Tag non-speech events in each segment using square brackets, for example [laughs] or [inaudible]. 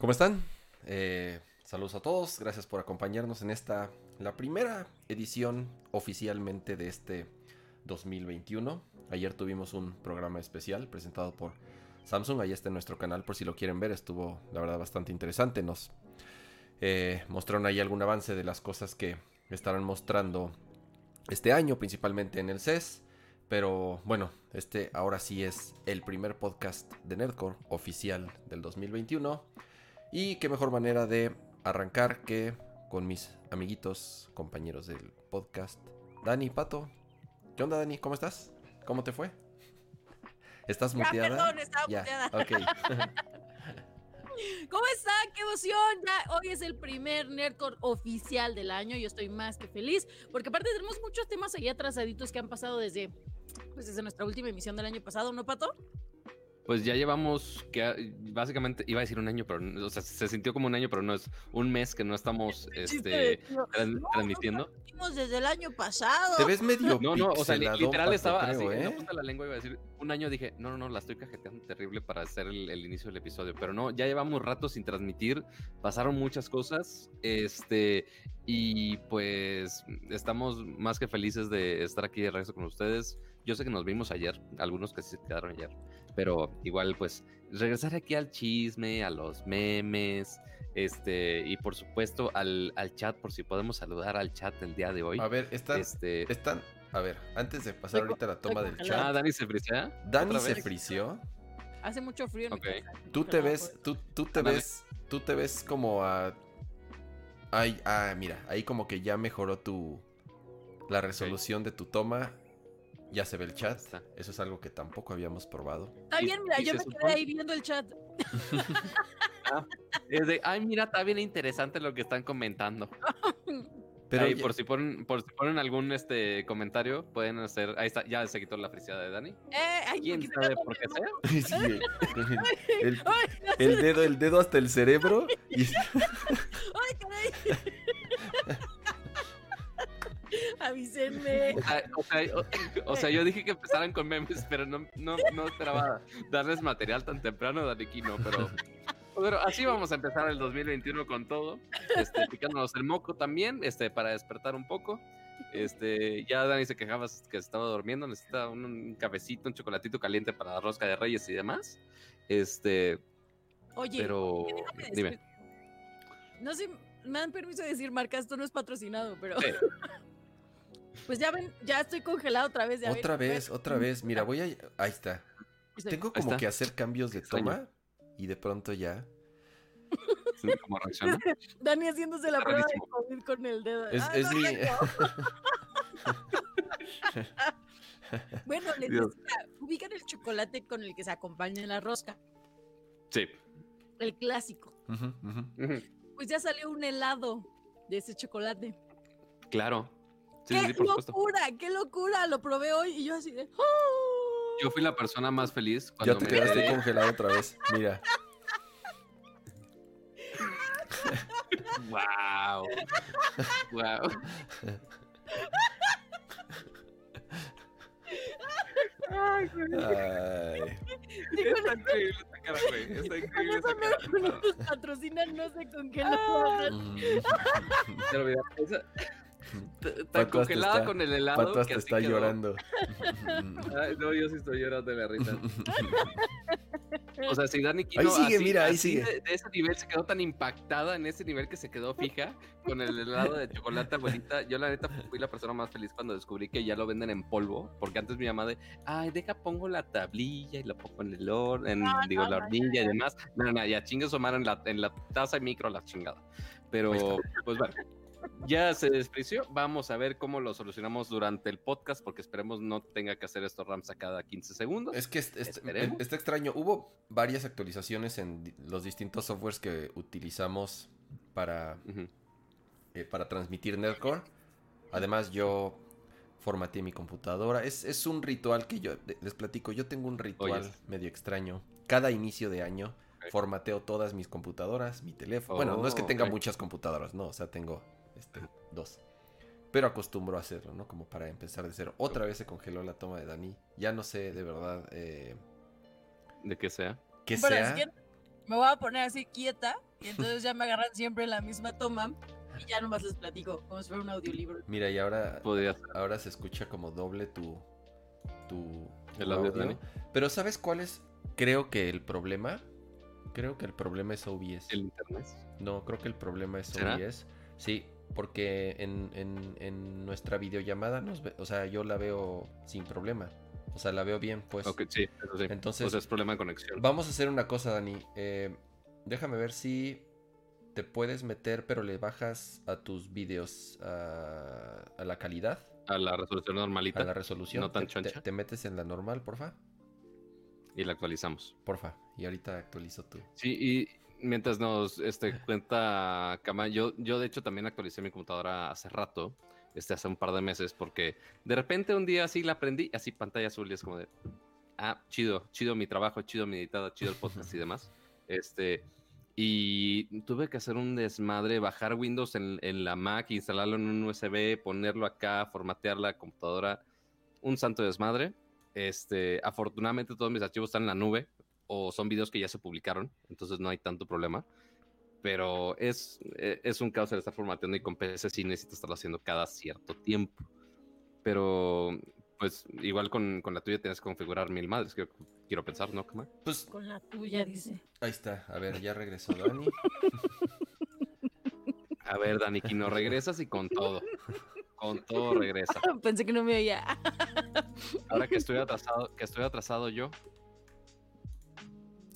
¿Cómo están? Eh, saludos a todos, gracias por acompañarnos en esta, la primera edición oficialmente de este 2021. Ayer tuvimos un programa especial presentado por Samsung, ahí está en nuestro canal por si lo quieren ver, estuvo la verdad bastante interesante. Nos eh, mostraron ahí algún avance de las cosas que estarán mostrando este año, principalmente en el CES. Pero bueno, este ahora sí es el primer podcast de Nerdcore oficial del 2021. Y qué mejor manera de arrancar que con mis amiguitos, compañeros del podcast. Dani, Pato. ¿Qué onda, Dani? ¿Cómo estás? ¿Cómo te fue? ¿Estás Ya, muteada? perdón, estaba Ya, muteada. ok. [laughs] ¿Cómo están? ¡Qué emoción! Ya hoy es el primer Nerdcore oficial del año. Yo estoy más que feliz porque aparte tenemos muchos temas ahí atrasaditos que han pasado desde, pues, desde nuestra última emisión del año pasado, ¿no, Pato? Pues ya llevamos que básicamente iba a decir un año, pero no- o sea, se sintió como un año, pero no es un mes que no estamos este, No, tran- no, transmitiendo. hicimos desde el año pasado. Te ves medio No, no, o sea, literal estaba creo, así, ¿eh? la lengua iba a decir un año, dije, no, no, no, la estoy cajeteando terrible para hacer el, el inicio del episodio, pero no, ya llevamos rato sin transmitir, pasaron muchas cosas, este, y pues estamos más que felices de estar aquí de regreso con ustedes. Yo sé que nos vimos ayer, algunos que sí se quedaron ayer, pero igual pues regresar aquí al chisme, a los memes, este, y por supuesto al, al chat, por si podemos saludar al chat el día de hoy. A ver, están, Este, están... A ver, antes de pasar ahorita a la toma del congelada. ah, chat. Dani se frisea. Dani ¿Otra se frició. Hace mucho frío en mi Ok. casa. Tú te ves, tú, tú te ves, tú te ves como a... Ay, ah, mira, ahí como que ya mejoró tu... La resolución de tu toma. Ya se ve el chat. Eso es algo que tampoco habíamos probado. Está bien, mira, yo me quedé ahí viendo el chat. [laughs] Es de, ay, mira, está bien interesante lo que están comentando. [laughs] Pero Ahí, ya- por si ponen, por si ponen algún este comentario, pueden hacer. Ahí está, ya se quitó la friseada de Dani. Eh, ay, ¿Quién sabe por qué sea? [laughs] Sí, el, dedo, el dedo hasta el cerebro. Y, ay, caray. [laughs] Avísenme. O sea, o, sea, o- sea, yo dije que empezaran con memes, pero no, no, no esperaba darles material tan temprano, Dani no, pero. [laughs] Pero así vamos a empezar el 2021 con todo, este, picándonos el moco también, este, para despertar un poco. Este, ya Dani se quejaba que estaba durmiendo, necesita un, un cafecito, un chocolatito caliente para la rosca de reyes y demás. Este, Oye, pero dime. No sé, me dan permiso de decir marca, esto no es patrocinado, pero. Sí. [laughs] Pues ya ven, ya estoy congelado otra vez. ya otra ven, vez, ven. otra vez. Mira, voy a... Ahí está. Sí. Tengo como está. que hacer cambios de Extraño. toma. Y de pronto ya. ¿Cómo reacciona? [laughs] Dani haciéndose la Está prueba de. COVID con el dedo. Es, Ah, es no, mi... [laughs] Bueno, les Dios. decía, ubican el chocolate con el que se acompaña la rosca, Sí. el clásico. Pues ya salió un helado de ese chocolate. Claro. Sí, ¡Qué sí, sí, por supuesto. locura! ¡Qué locura! Lo probé hoy y yo así de. ¡oh! Yo fui la persona más feliz Ya cuando te me quedaste enteré. congelado otra vez. Mira. Wow. Wow. Ay. Está increíble esta cara, güey. Está con increíble eso esta cara. no, no nos patrocinan, no. Mm. Pero mira, esa- hasta congelada está- con el helado. Pato que hasta así está quedó. llorando. [laughs] Ay, no, yo sí estoy llorando de la risa. [laughs] O sea, si Dani Quino Ahí sigue, así- mira, ahí así sigue. De, de ese nivel se quedó tan impactada en ese nivel que se quedó fija con el helado de chocolate abuelita. Yo la neta fui la persona más feliz cuando descubrí que ya lo venden en polvo, porque antes mi mamá de, ay, deja pongo la tablilla y la pongo en el horno, en, No, digo, no, la no, hornilla y demás. No, no, ya chingue su madre en la, en la taza y micro la chingada. Pero, pues bueno. Ya se despreció. Vamos a ver cómo lo solucionamos durante el podcast, porque esperemos no tenga que hacer estos rams a cada 15 segundos. Es que es- está extraño. Hubo varias actualizaciones en los distintos softwares que utilizamos para, eh, para transmitir Nerdcore. Además, yo formateé mi computadora. Es, es un ritual que yo les platico. Yo tengo un ritual Oyes. medio extraño. Cada inicio de año formateo todas mis computadoras, mi teléfono. bueno, no es que tenga muchas computadoras, no, o sea, tengo este, dos. Pero acostumbro a hacerlo, ¿no? Como para empezar de cero. Otra vez se congeló la toma de Dani. Ya no sé de verdad eh, De que sea. qué Bueno, sea. es que me voy a poner así quieta y entonces ya me agarran siempre en la misma toma y ya nomás les platico, como si fuera un audiolibro. Mira, y ahora, Podría ahora se escucha como doble tu, tu, El audio, Dani. Pero ¿sabes cuál es? Creo que el problema. Creo que el problema es OBS. El internet. No, creo que el problema es ¿Será? OBS. Sí, porque en, en- en nuestra videollamada, nos ve- o sea, yo la veo sin problema. O sea, la veo bien, pues. Ok, sí, eso sí. Entonces- O sea, es problema de conexión. Vamos a hacer una cosa, Dani. Eh, déjame ver si te puedes meter, pero le bajas a tus videos a, a la calidad, A la resolución normalita a la resolución. no tan Te- te, choncha. te metes en la normal, porfa. y la actualizamos. Porfa. Y ahorita actualizo tú. Sí, y mientras nos este, [laughs] cuenta Kama, yo, yo de hecho también actualicé mi computadora hace rato, este, hace un par de meses, porque de repente un día así la aprendí, así pantalla azul y es como de, ah, chido, chido mi trabajo, chido mi editado, chido el podcast y [laughs] demás. Este, y tuve que hacer un desmadre, bajar Windows en, en la Mac, instalarlo en un USB, ponerlo acá, formatear la computadora, un santo desmadre. Este, afortunadamente todos mis archivos están en la nube o son videos que ya se publicaron, entonces no hay tanto problema. Pero es, eh, es un caos el estar formateando y con PC sí necesito estarlo haciendo cada cierto tiempo. Pero, pues, igual con, con la tuya tienes que configurar mil madres, quiero, quiero pensar, ¿no, Kama? Pues Con la tuya, dice. ahí está. A ver, ya regresó Dani. A ver, Dani, no regresas y con todo. Con todo regresa. [laughs] Pensé que no me oía. Ahora que estoy atrasado, que estoy atrasado yo,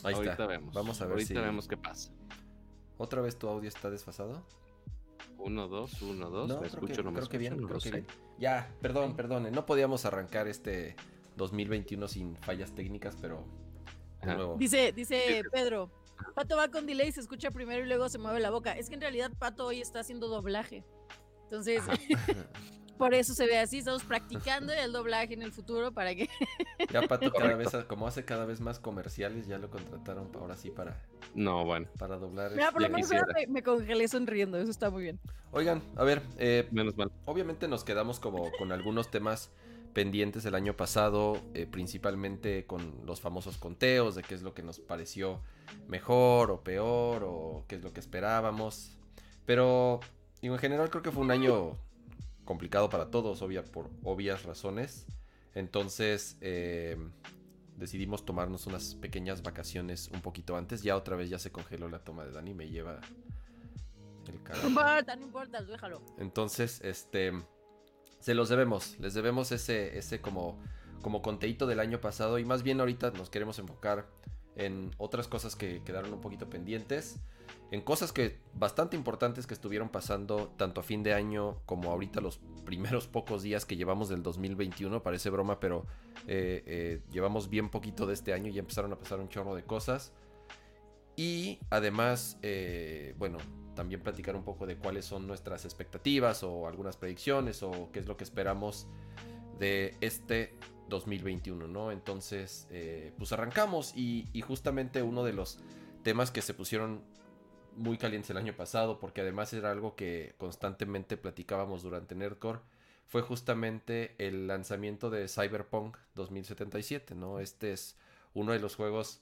Ahí ahorita está. vemos. Vamos a ver ahorita si vemos qué pasa. otra vez tu audio está desfasado. Uno, dos, uno, dos. No, ¿Me escucho? que, ¿No me creo que bien, escucho? No creo lo que bien. Ya, perdón, perdón. No podíamos arrancar este 2021 sin fallas técnicas, pero de Ajá. nuevo. Dice, dice Pedro, Pato va con delay, se escucha primero y luego se mueve la boca. Es que en realidad Pato hoy está haciendo doblaje. Entonces. [laughs] por eso se ve así. Estamos practicando [laughs] el doblaje en el futuro para que. [laughs] Ya Pato cada vez, como hace cada vez más comerciales, ya lo contrataron ahora sí para, No, bueno, para doblar. Mira, por lo ya menos me, me congelé sonriendo. Eso está muy bien. Oigan, a ver, eh, menos mal. obviamente nos quedamos como con algunos temas pendientes el año pasado, eh, principalmente con los famosos conteos de qué es lo que nos pareció mejor o peor o qué es lo que esperábamos. Pero digo, en general creo que fue un año complicado para todos, obvia, por obvias razones. Entonces eh, decidimos tomarnos unas pequeñas vacaciones un poquito antes. Ya otra vez ya se congeló la toma de Dani, me lleva el No [laughs] carajo. importa, no importa, déjalo. Entonces, este, se los debemos, les debemos ese, ese como, como conteíto del año pasado y más bien ahorita nos queremos enfocar en otras cosas que quedaron un poquito pendientes, en cosas que bastante importantes que estuvieron pasando tanto a fin de año como ahorita los primeros pocos días que llevamos del 2021, parece broma, pero eh, eh, llevamos bien poquito de este año y ya empezaron a pasar un chorro de cosas. Y además, eh, bueno, también platicar un poco de cuáles son nuestras expectativas o algunas predicciones o qué es lo que esperamos de este 2021, ¿no? Entonces, pues arrancamos y justamente uno de los temas que se pusieron muy calientes el año pasado, porque además era algo que constantemente platicábamos durante Nerdcore, fue justamente el lanzamiento de Cyberpunk 2077, ¿no? Este es uno de los juegos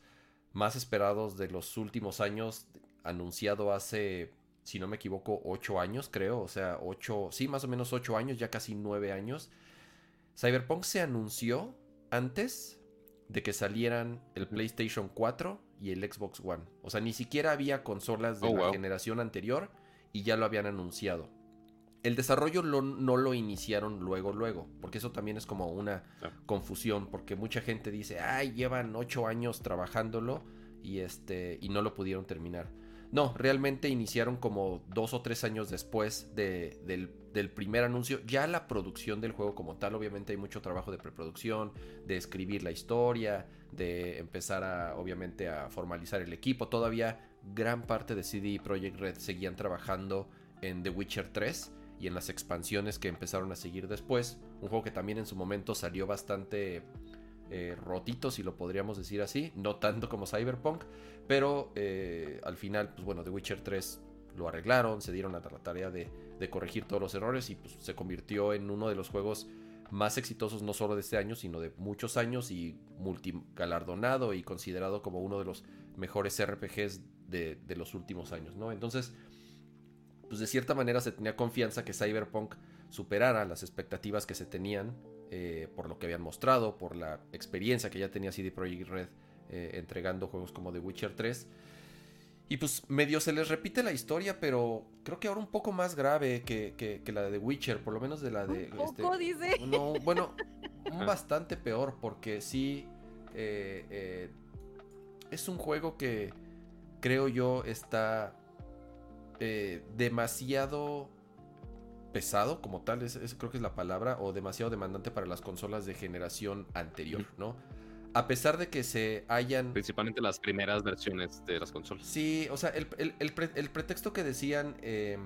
más esperados de los últimos años, anunciado hace, si no me equivoco, ocho años, creo, o sea, ocho, sí, más o menos ocho años, ya casi nueve años. Cyberpunk se anunció antes de que salieran el PlayStation 4 y el Xbox One. O sea, ni siquiera había consolas de Oh, la wow. generación anterior y ya lo habían anunciado. El desarrollo lo- no lo iniciaron luego, luego, porque eso también es como una Claro. confusión, porque mucha gente dice, ay, llevan ocho años trabajándolo y, este, y no lo pudieron terminar. No, realmente iniciaron como dos o tres años después de- del, primer anuncio. Ya la producción del juego como tal, obviamente hay mucho trabajo de preproducción, de escribir la historia, de empezar a, obviamente, a formalizar el equipo. Todavía gran parte de CD Projekt Red seguían trabajando en The Witcher 3 y en las expansiones que empezaron a seguir después. Un juego que también en su momento salió bastante eh, rotito, si lo podríamos decir así, no tanto como Cyberpunk, pero eh, al final, pues bueno, The Witcher 3 lo arreglaron, se dieron a la tarea de, corregir todos los errores y pues, se convirtió en uno de los juegos más exitosos no solo de este año, sino de muchos años y multigalardonado y considerado como uno de los mejores RPGs de, de los últimos años, ¿no? Entonces, pues de cierta manera se tenía confianza que Cyberpunk superara las expectativas que se tenían eh, por lo que habían mostrado, por la experiencia que ya tenía CD Projekt Red eh, entregando juegos como The Witcher 3. Y pues medio se les repite la historia, pero creo que ahora un poco más grave que, la de The Witcher, por lo menos de la de... Un poco, este, dice. No, bueno, bastante peor, porque sí... Eh, es un juego que creo yo está demasiado pesado como tal, es, creo que es la palabra, o demasiado demandante para las consolas de generación anterior, ¿no? A pesar de que se hayan... Principalmente las primeras versiones de las consolas. Sí, o sea, el, pretexto que decían... Eh,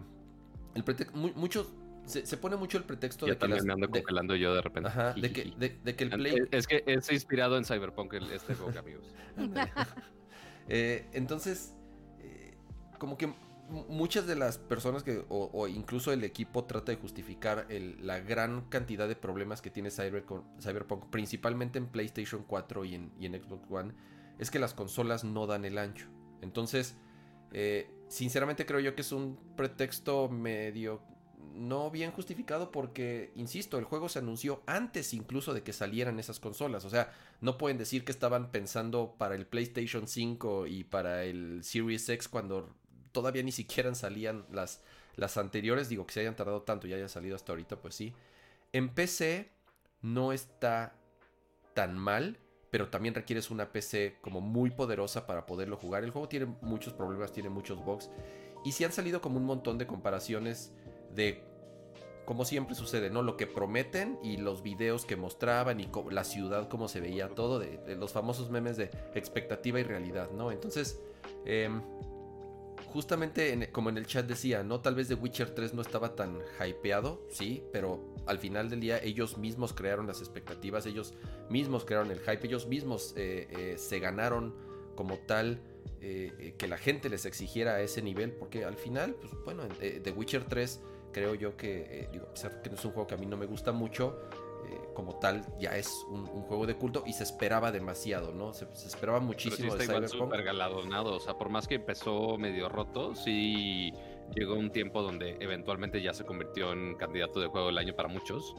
el muchos... Se, pone mucho el pretexto de que me ando congelando yo de repente. Ajá, de que, de, que, el Play... Es, que es inspirado en Cyberpunk este juego, [laughs] amigos. [laughs] eh, entonces, eh, como que muchas de las personas que, o, incluso el equipo trata de justificar la gran cantidad de problemas que tiene Cyberpunk, principalmente en PlayStation 4 y en, Xbox One, es que las consolas no dan el ancho. Entonces, eh, sinceramente creo yo que es un pretexto medio no bien justificado porque, insisto, el juego se anunció antes incluso de que salieran esas consolas. O sea, no pueden decir que estaban pensando para el PlayStation 5 y para el Series X cuando todavía ni siquiera salían las, las anteriores. Digo que se hayan tardado tanto y haya salido hasta ahorita, pues sí. En PC no está tan mal, pero también requieres una PC como muy poderosa para poderlo jugar. El juego tiene muchos problemas, tiene muchos bugs. Y sí han salido como un montón de comparaciones de, como siempre sucede, ¿no? Lo que prometen y los videos que mostraban y la ciudad, cómo se veía todo, los famosos memes de expectativa y realidad, ¿no? Entonces, eh, justamente como en el chat decía, ¿no? Tal vez The Witcher 3 no estaba tan hypeado, sí, pero al final del día ellos mismos crearon las expectativas, ellos mismos crearon el hype, ellos mismos eh, eh, se ganaron como tal eh, que la gente les exigiera a ese nivel, porque al final, pues bueno, The Witcher 3 creo yo que, digo, que no es un juego que a mí no me gusta mucho, eh, como tal ya es un, juego de culto y se esperaba demasiado, ¿no? Se, esperaba muchísimo Pero sí está de Cyberpunk. galardonado, o sea, por más que empezó medio roto, sí llegó un tiempo donde eventualmente ya se convirtió en candidato de juego del año para muchos.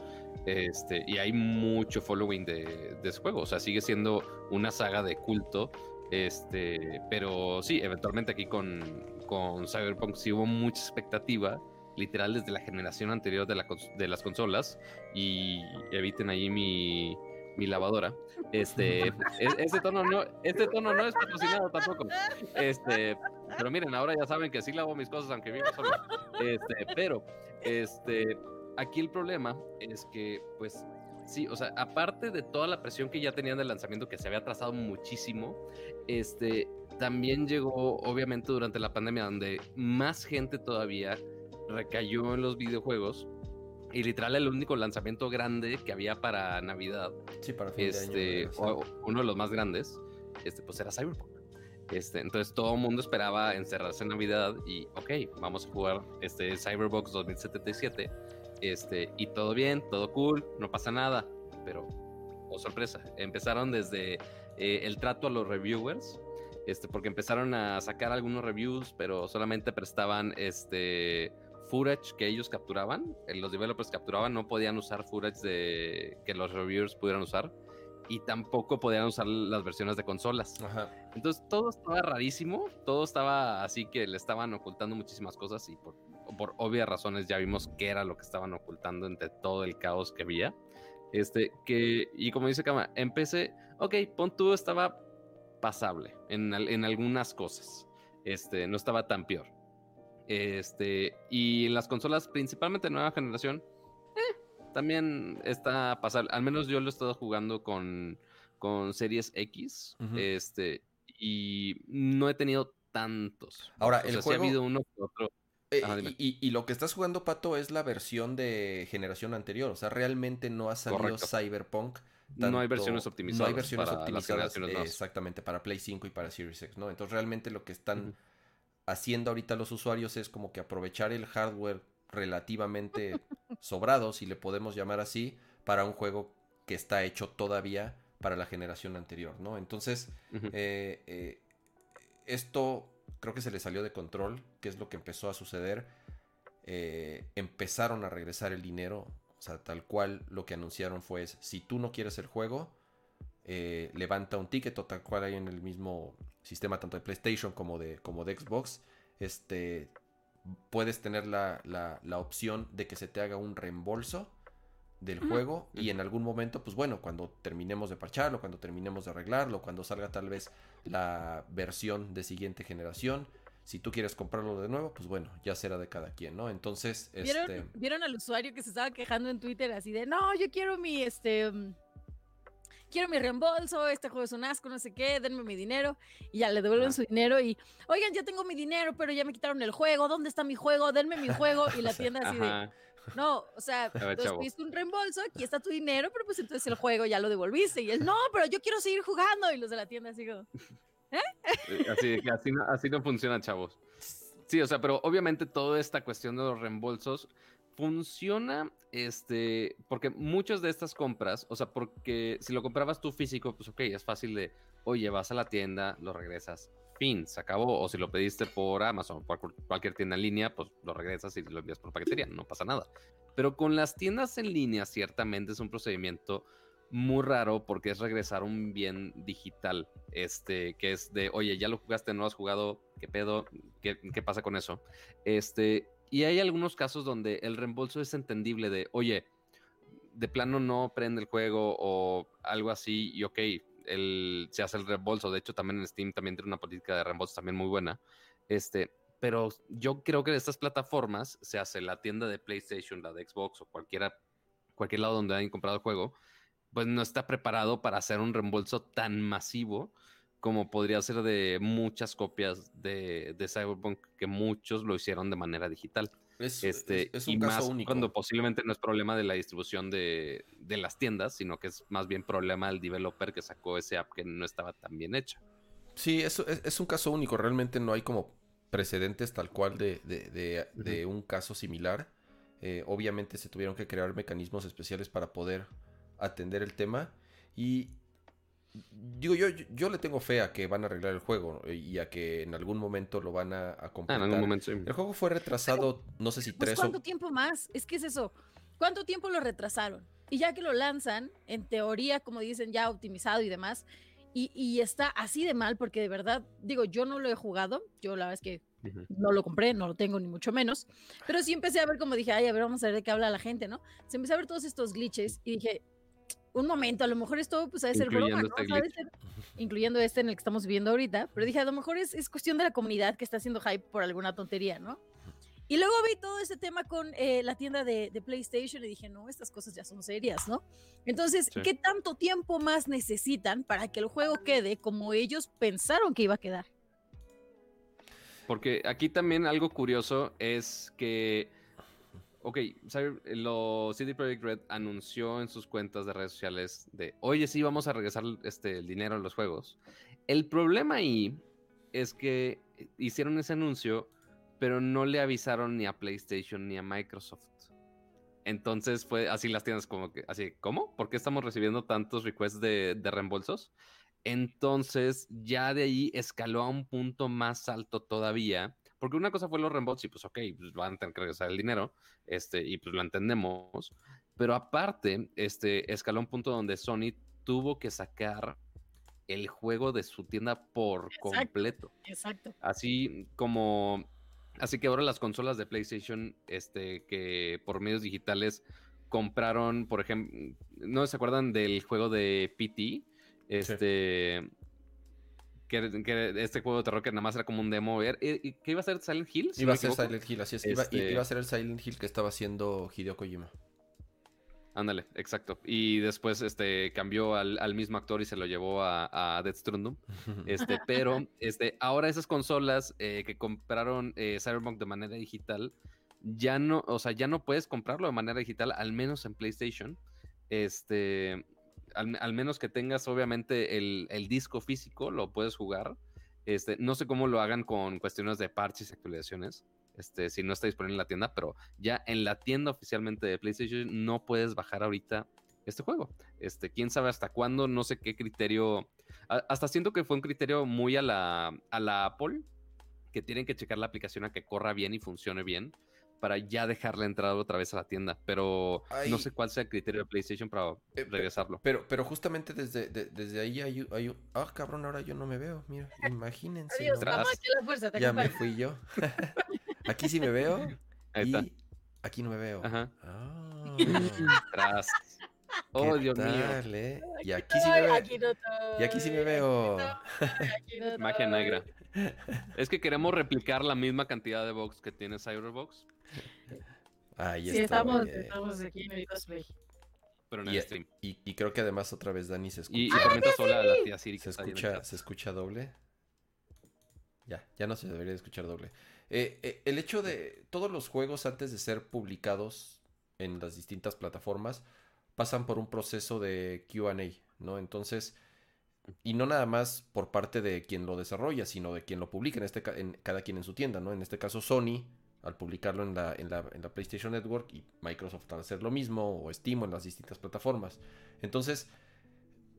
Este, y hay mucho following de, de ese juego, o sea, sigue siendo una saga de culto. Este, pero sí, eventualmente aquí con, con Cyberpunk sí hubo mucha expectativa literal desde la generación anterior de, la, de las consolas y eviten ahí mi, mi lavadora. Este, [laughs] este, tono no, este tono no es patrocinado tampoco. Este, pero miren, ahora ya saben que sí lavo mis cosas aunque vivo solo. Este, pero, este, aquí el problema es que, pues, sí, o sea, aparte de toda la presión que ya tenían del lanzamiento, que se había atrasado muchísimo, este, también llegó, obviamente, durante la pandemia, donde más gente todavía recayó en los videojuegos. Y literal el único lanzamiento grande que había para Navidad. Sí, para fin este, uno de los más grandes, este, pues era Cyberpunk. Este, entonces todo el mundo esperaba encerrarse en Navidad y, ok, vamos a jugar este Cyberbox 2077. Este, y todo bien, todo cool, no pasa nada. Pero, oh sorpresa, empezaron desde eh, el trato a los reviewers. Este, porque empezaron a sacar algunos reviews, pero solamente prestaban este footage que ellos capturaban, eh, los developers capturaban, no podían usar footage de que los reviewers pudieran usar y tampoco podían usar las versiones de consolas. Entonces todo estaba rarísimo, todo estaba así que le estaban ocultando muchísimas cosas y por, por obvias razones ya vimos qué era lo que estaban ocultando entre todo el caos que había. Este, que, y como dice Kama, empecé, ok, pon tú estaba pasable en, en algunas cosas. Este, no estaba tan peor. Este, y en las consolas, principalmente nueva generación, eh, también está pasable. Al menos yo lo he estado jugando con, con Series X. Este, y no he tenido tantos. Ahora, el juego. ha habido uno que otro. Eh, y, lo que estás jugando, Pato, es la versión de generación anterior. O sea, realmente no ha salido Cyberpunk. no hay versiones optimizadas. No hay versiones optimizadas exactamente para Play 5 y para Series X, ¿no? Entonces, realmente lo que están haciendo ahorita los usuarios es como que aprovechar el hardware relativamente [laughs] sobrado, si le podemos llamar así, para un juego que está hecho todavía para la generación anterior, ¿no? Entonces, eh, eh, esto creo que se le salió de control, que es lo que empezó a suceder. Eh, empezaron a regresar el dinero, o sea, tal cual lo que anunciaron fue, si tú no quieres el juego, levanta un ticket o tal cual hay en el mismo sistema tanto de PlayStation como de, como de Xbox, este, puedes tener la, la, opción de que se te haga un reembolso del juego y en algún momento, pues bueno, cuando terminemos de parcharlo, cuando terminemos de arreglarlo, cuando salga tal vez la versión de siguiente generación, si tú quieres comprarlo de nuevo, pues bueno, ya será de cada quien, ¿no? Entonces, ¿Vieron, este... ¿Vieron al usuario que se estaba quejando en Twitter así de, no, yo quiero mi, este, mm, quiero mi reembolso, este juego es un asco, no sé qué, denme mi dinero. Y ya le devuelven su dinero y, oigan, ya tengo mi dinero, pero ya me quitaron el juego, ¿dónde está mi juego? Denme mi juego. Y la [laughs] tienda así de, no, o sea, tú viste un reembolso, aquí está tu dinero, pero pues entonces el juego ya lo devolviste. Y él, no, pero yo quiero seguir jugando. Y los de la tienda así como, ¿eh? [laughs] eh así, así, así no funciona, chavos. Sí, o sea, pero obviamente toda esta cuestión de los reembolsos funciona, este, porque muchas de estas compras, o sea, porque si lo comprabas tú físico, pues ok, es fácil de, oye, vas a la tienda, lo regresas, fin, se acabó. O si lo pediste por Amazon, por cualquier tienda en línea, pues lo regresas y lo envías por paquetería, no pasa nada. Pero con las tiendas en línea, ciertamente es un procedimiento muy raro porque es regresar un bien digital, este, que es de, oye, ya lo jugaste, no has jugado, ¿qué pedo? ¿Qué, qué pasa con eso? Este, y hay algunos casos donde el reembolso es entendible de, oye, de plano no prende el juego o algo así y ok, el, se hace el reembolso. De hecho, también en Steam también tiene una política de reembolso también muy buena. Este, pero yo creo que de estas plataformas, se hace la tienda de PlayStation, la de Xbox o cualquiera, cualquier lado donde hayan comprado el juego, pues no está preparado para hacer un reembolso tan masivo como podría ser de muchas copias de, Cyberpunk, que muchos lo hicieron de manera digital. Es, este, un y caso más único. cuando posiblemente no es problema de la distribución de, las tiendas, sino que es más bien problema del developer que sacó ese app que no estaba tan bien hecho. Sí, eso es, un caso único. Realmente no hay como precedentes tal cual de, un caso similar. Eh, obviamente se tuvieron que crear mecanismos especiales para poder atender el tema. Y, Digo, yo, yo le tengo fe a que van a arreglar el juego y a que en algún momento lo van a, a completar. Ah, momento, El juego fue retrasado, no sé si pues, tres ¿Cuánto tiempo más? Es que es eso. ¿Cuánto tiempo lo retrasaron? Y ya que lo lanzan, en teoría, como dicen, ya optimizado y demás, y, y está así de mal, porque de verdad, digo, yo no lo he jugado, yo la verdad es que no lo compré, no lo tengo ni mucho menos, pero sí empecé a ver como dije, ay, a ver, vamos a ver de qué habla la gente, ¿no? Se empecé a ver todos estos glitches y dije, un momento, a lo mejor esto pues ha de ser broma, este incluyendo este en el que estamos viviendo ahorita, pero dije, a lo mejor es, es, cuestión de la comunidad que está haciendo hype por alguna tontería, ¿no? Y luego vi todo ese tema con eh, la tienda de, de, PlayStation y dije, no, estas cosas ya son serias, ¿no? Entonces, ¿qué tanto tiempo más necesitan para que el juego quede como ellos pensaron que iba a quedar? Porque aquí también algo curioso es que ok, lo CD Projekt Red anunció en sus cuentas de redes sociales de, oye, sí, vamos a regresar este, el dinero a los juegos. El problema ahí es que hicieron ese anuncio, pero no le avisaron ni a PlayStation ni a Microsoft. Entonces fue así las tiendas como que, así, ¿cómo? ¿Por qué estamos recibiendo tantos requests de, de reembolsos? Entonces ya de ahí escaló a un punto más alto todavía porque una cosa fue los reembolsos y pues ok, pues van a tener que regresar el dinero, este, y pues lo entendemos. Pero aparte, este, escaló un punto donde Sony tuvo que sacar el juego de su tienda por completo. Exacto. Así como, así que ahora las consolas de PlayStation, este, que por medios digitales compraron, por ejemplo, ¿no se acuerdan del juego de PT? Este, que, este juego de terror que nada más era como un demo. ¿Y qué iba a ser Silent Hill? iba a ser Silent Hill, así es. Iba, a ser el Silent Hill que estaba haciendo Hideo Kojima. Ándale, exacto. Y después este, cambió al, al mismo actor y se lo llevó a, a Death Stranding. [laughs] Este, pero este, ahora esas consolas eh, que compraron eh, Cyberpunk de manera digital, ya no, o sea, ya no puedes comprarlo de manera digital, al menos en PlayStation. Este, al, menos que tengas obviamente el, el, disco físico, lo puedes jugar. Este, no sé cómo lo hagan con cuestiones de parches y actualizaciones este, si no está disponible en la tienda, pero ya en la tienda oficialmente de PlayStation no puedes bajar ahorita este juego. Este, quién sabe hasta cuándo, no sé qué criterio. hasta siento que fue un criterio muy a la, a la Apple, que tienen que checar la aplicación a que corra bien y funcione bien para ya dejarle entrar otra vez a la tienda. Pero no sé cuál sea el criterio de PlayStation para eh, regresarlo. Pero, pero justamente desde, desde ahí hay, hay, Ah, cabrón, ahora yo no me veo. Mira, [laughs] imagínense. Adiós, la fuerza, ya me fui yo. [laughs] Aquí sí me veo. Ahí y aquí no me veo. Ajá. Ah. Tras. [laughs] Oh, Dios mío. Eh? Y aquí sí me veo. y aquí sí me veo. Magia negra. Es que queremos replicar la misma cantidad de box que tiene Cyberbox. Ahí sí, estamos, estamos aquí en el cosplay. Pero en el stream. Y, y, creo que además otra vez Dani se escucha. Y, y sola la tía Siri. Se escucha, se escucha doble. Ya, ya no se debería escuchar doble. Eh, eh, el hecho de todos los juegos antes de ser publicados en las distintas plataformas pasan por un proceso de QA, ¿no? Entonces, y no nada más por parte de quien lo desarrolla, sino de quien lo publica, en este en cada quien en su tienda, ¿no? En este caso Sony, al publicarlo en la, en la, en la PlayStation Network, y Microsoft al hacer lo mismo, o Steam en las distintas plataformas. Entonces,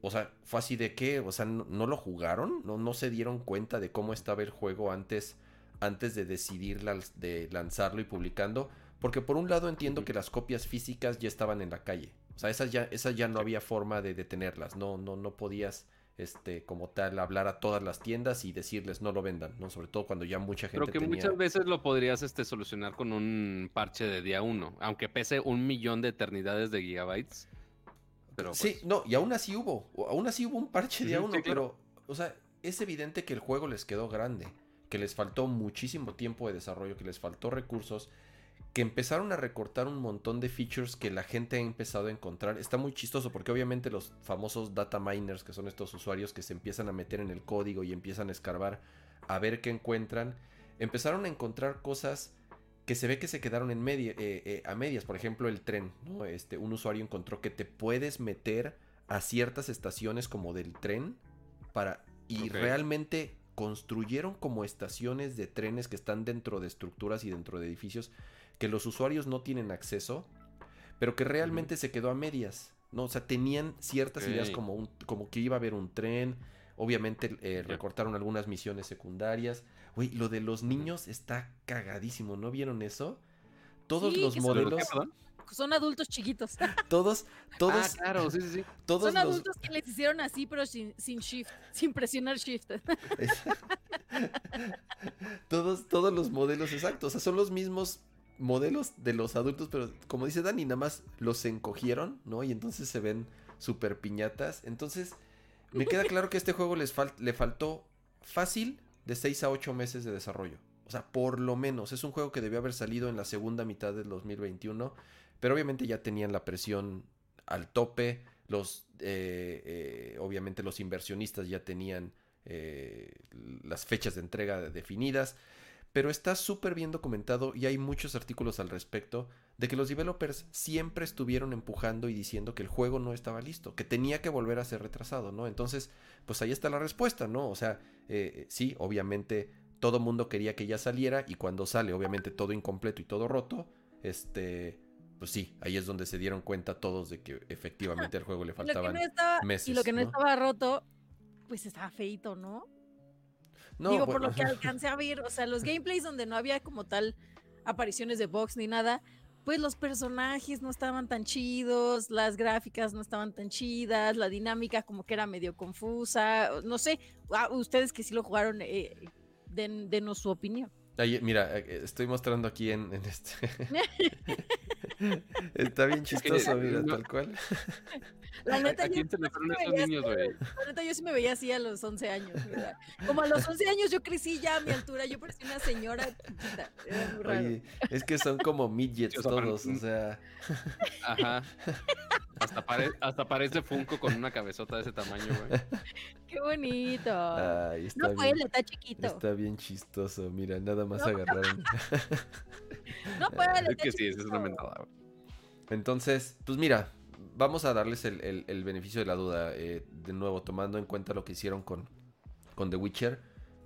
o sea, fue así de que, o sea, no, lo jugaron, ¿No, no se dieron cuenta de cómo estaba el juego antes antes de decidir de lanzarlo y publicando. Porque por un lado entiendo que las copias físicas ya estaban en la calle. O sea, esas ya, esas ya no había forma de detenerlas. No, no, no podías, este, como tal, hablar a todas las tiendas y decirles no lo vendan, ¿no? Sobre todo cuando ya mucha gente. Pero que muchas veces lo podrías este, solucionar con un parche de día uno. Aunque pese un millón de eternidades de gigabytes. Pero, Sí, pues no, y aún así hubo. Aún así hubo un parche de día uno, pero, o sea, es evidente que el juego les quedó grande que les faltó muchísimo tiempo de desarrollo, que les faltó recursos, que empezaron a recortar un montón de features que la gente ha empezado a encontrar. Está muy chistoso porque obviamente los famosos data miners, que son estos usuarios que se empiezan a meter en el código y empiezan a escarbar a ver qué encuentran, empezaron a encontrar cosas que se ve que se quedaron en media, eh, eh, a medias. Por ejemplo, el tren. ¿no? Este, un usuario encontró que te puedes meter a ciertas estaciones como del tren para y realmente construyeron como estaciones de trenes que están dentro de estructuras y dentro de edificios que los usuarios no tienen acceso, pero que realmente se quedó a medias, ¿no? O sea, tenían ciertas ideas como, un, como que iba a haber un tren, obviamente eh, recortaron algunas misiones secundarias. Güey, lo de los niños está cagadísimo, ¿no vieron eso? Todos los modelos son adultos chiquitos. [laughs] Todos, todos. Ah, claro, sí, sí, sí. [laughs] Todos son adultos que les hicieron así, pero sin, sin shift, [laughs] sin presionar shift. todos, todos los modelos exactos. O sea, son los mismos modelos de los adultos, pero como dice Dani, nada más los encogieron, ¿no? Y entonces se ven súper piñatas. Entonces, me queda claro que a este juego les le faltó fácil de 6 a 8 meses de desarrollo. O sea, por lo menos. Es un juego que debió haber salido en la segunda mitad del 2021. Pero obviamente ya tenían la presión al tope. Los, eh, eh, obviamente los inversionistas ya tenían eh, las fechas de entrega definidas. Pero está súper bien documentado y hay muchos artículos al respecto de que los developers siempre estuvieron empujando y diciendo que el juego no estaba listo, que tenía que volver a ser retrasado, ¿no? Entonces, pues ahí está la respuesta, ¿no? O sea, sí, obviamente todo mundo quería que ya saliera y cuando sale, obviamente todo incompleto y todo roto, este, pues sí, ahí es donde se dieron cuenta todos de que efectivamente [laughs] al juego le faltaban meses. Y lo que no, estaba roto, pues estaba feito, ¿no? No, Digo, por lo que [laughs] alcancé a ver, o sea, los gameplays donde no había como tal apariciones de box ni nada, pues los personajes no estaban tan chidos, las gráficas no estaban tan chidas, la dinámica como que era medio confusa, no sé, ah, ustedes que sí lo jugaron, eh, denos su opinión mira, eh, estoy mostrando aquí en, este. [laughs] [laughs] Está bien chistoso, mira, tal cual. La neta, ¿A yo, quién se le sí fueron me esos veía niños, así, güey? la neta, yo sí me veía así a los 11 años. ¿verdad? Como a los 11 años yo crecí ya a mi altura, yo parecía una señora chiquita. Era muy raro. Oye, es que son como midgets Sí, o sea, pero- todos, o sea. Ajá. Hasta, pare- hasta parece Funko con una cabezota de ese tamaño, güey. Qué bonito. Ay, está no puede, está chiquito. Está bien chistoso, mira, nada más No. agarraron. No puede, Es está que sí, esa es una chiquito. mentada, güey. Entonces, pues mira, vamos a darles el, el- el beneficio de la duda. eh, de nuevo, tomando en cuenta lo que hicieron con, con The Witcher.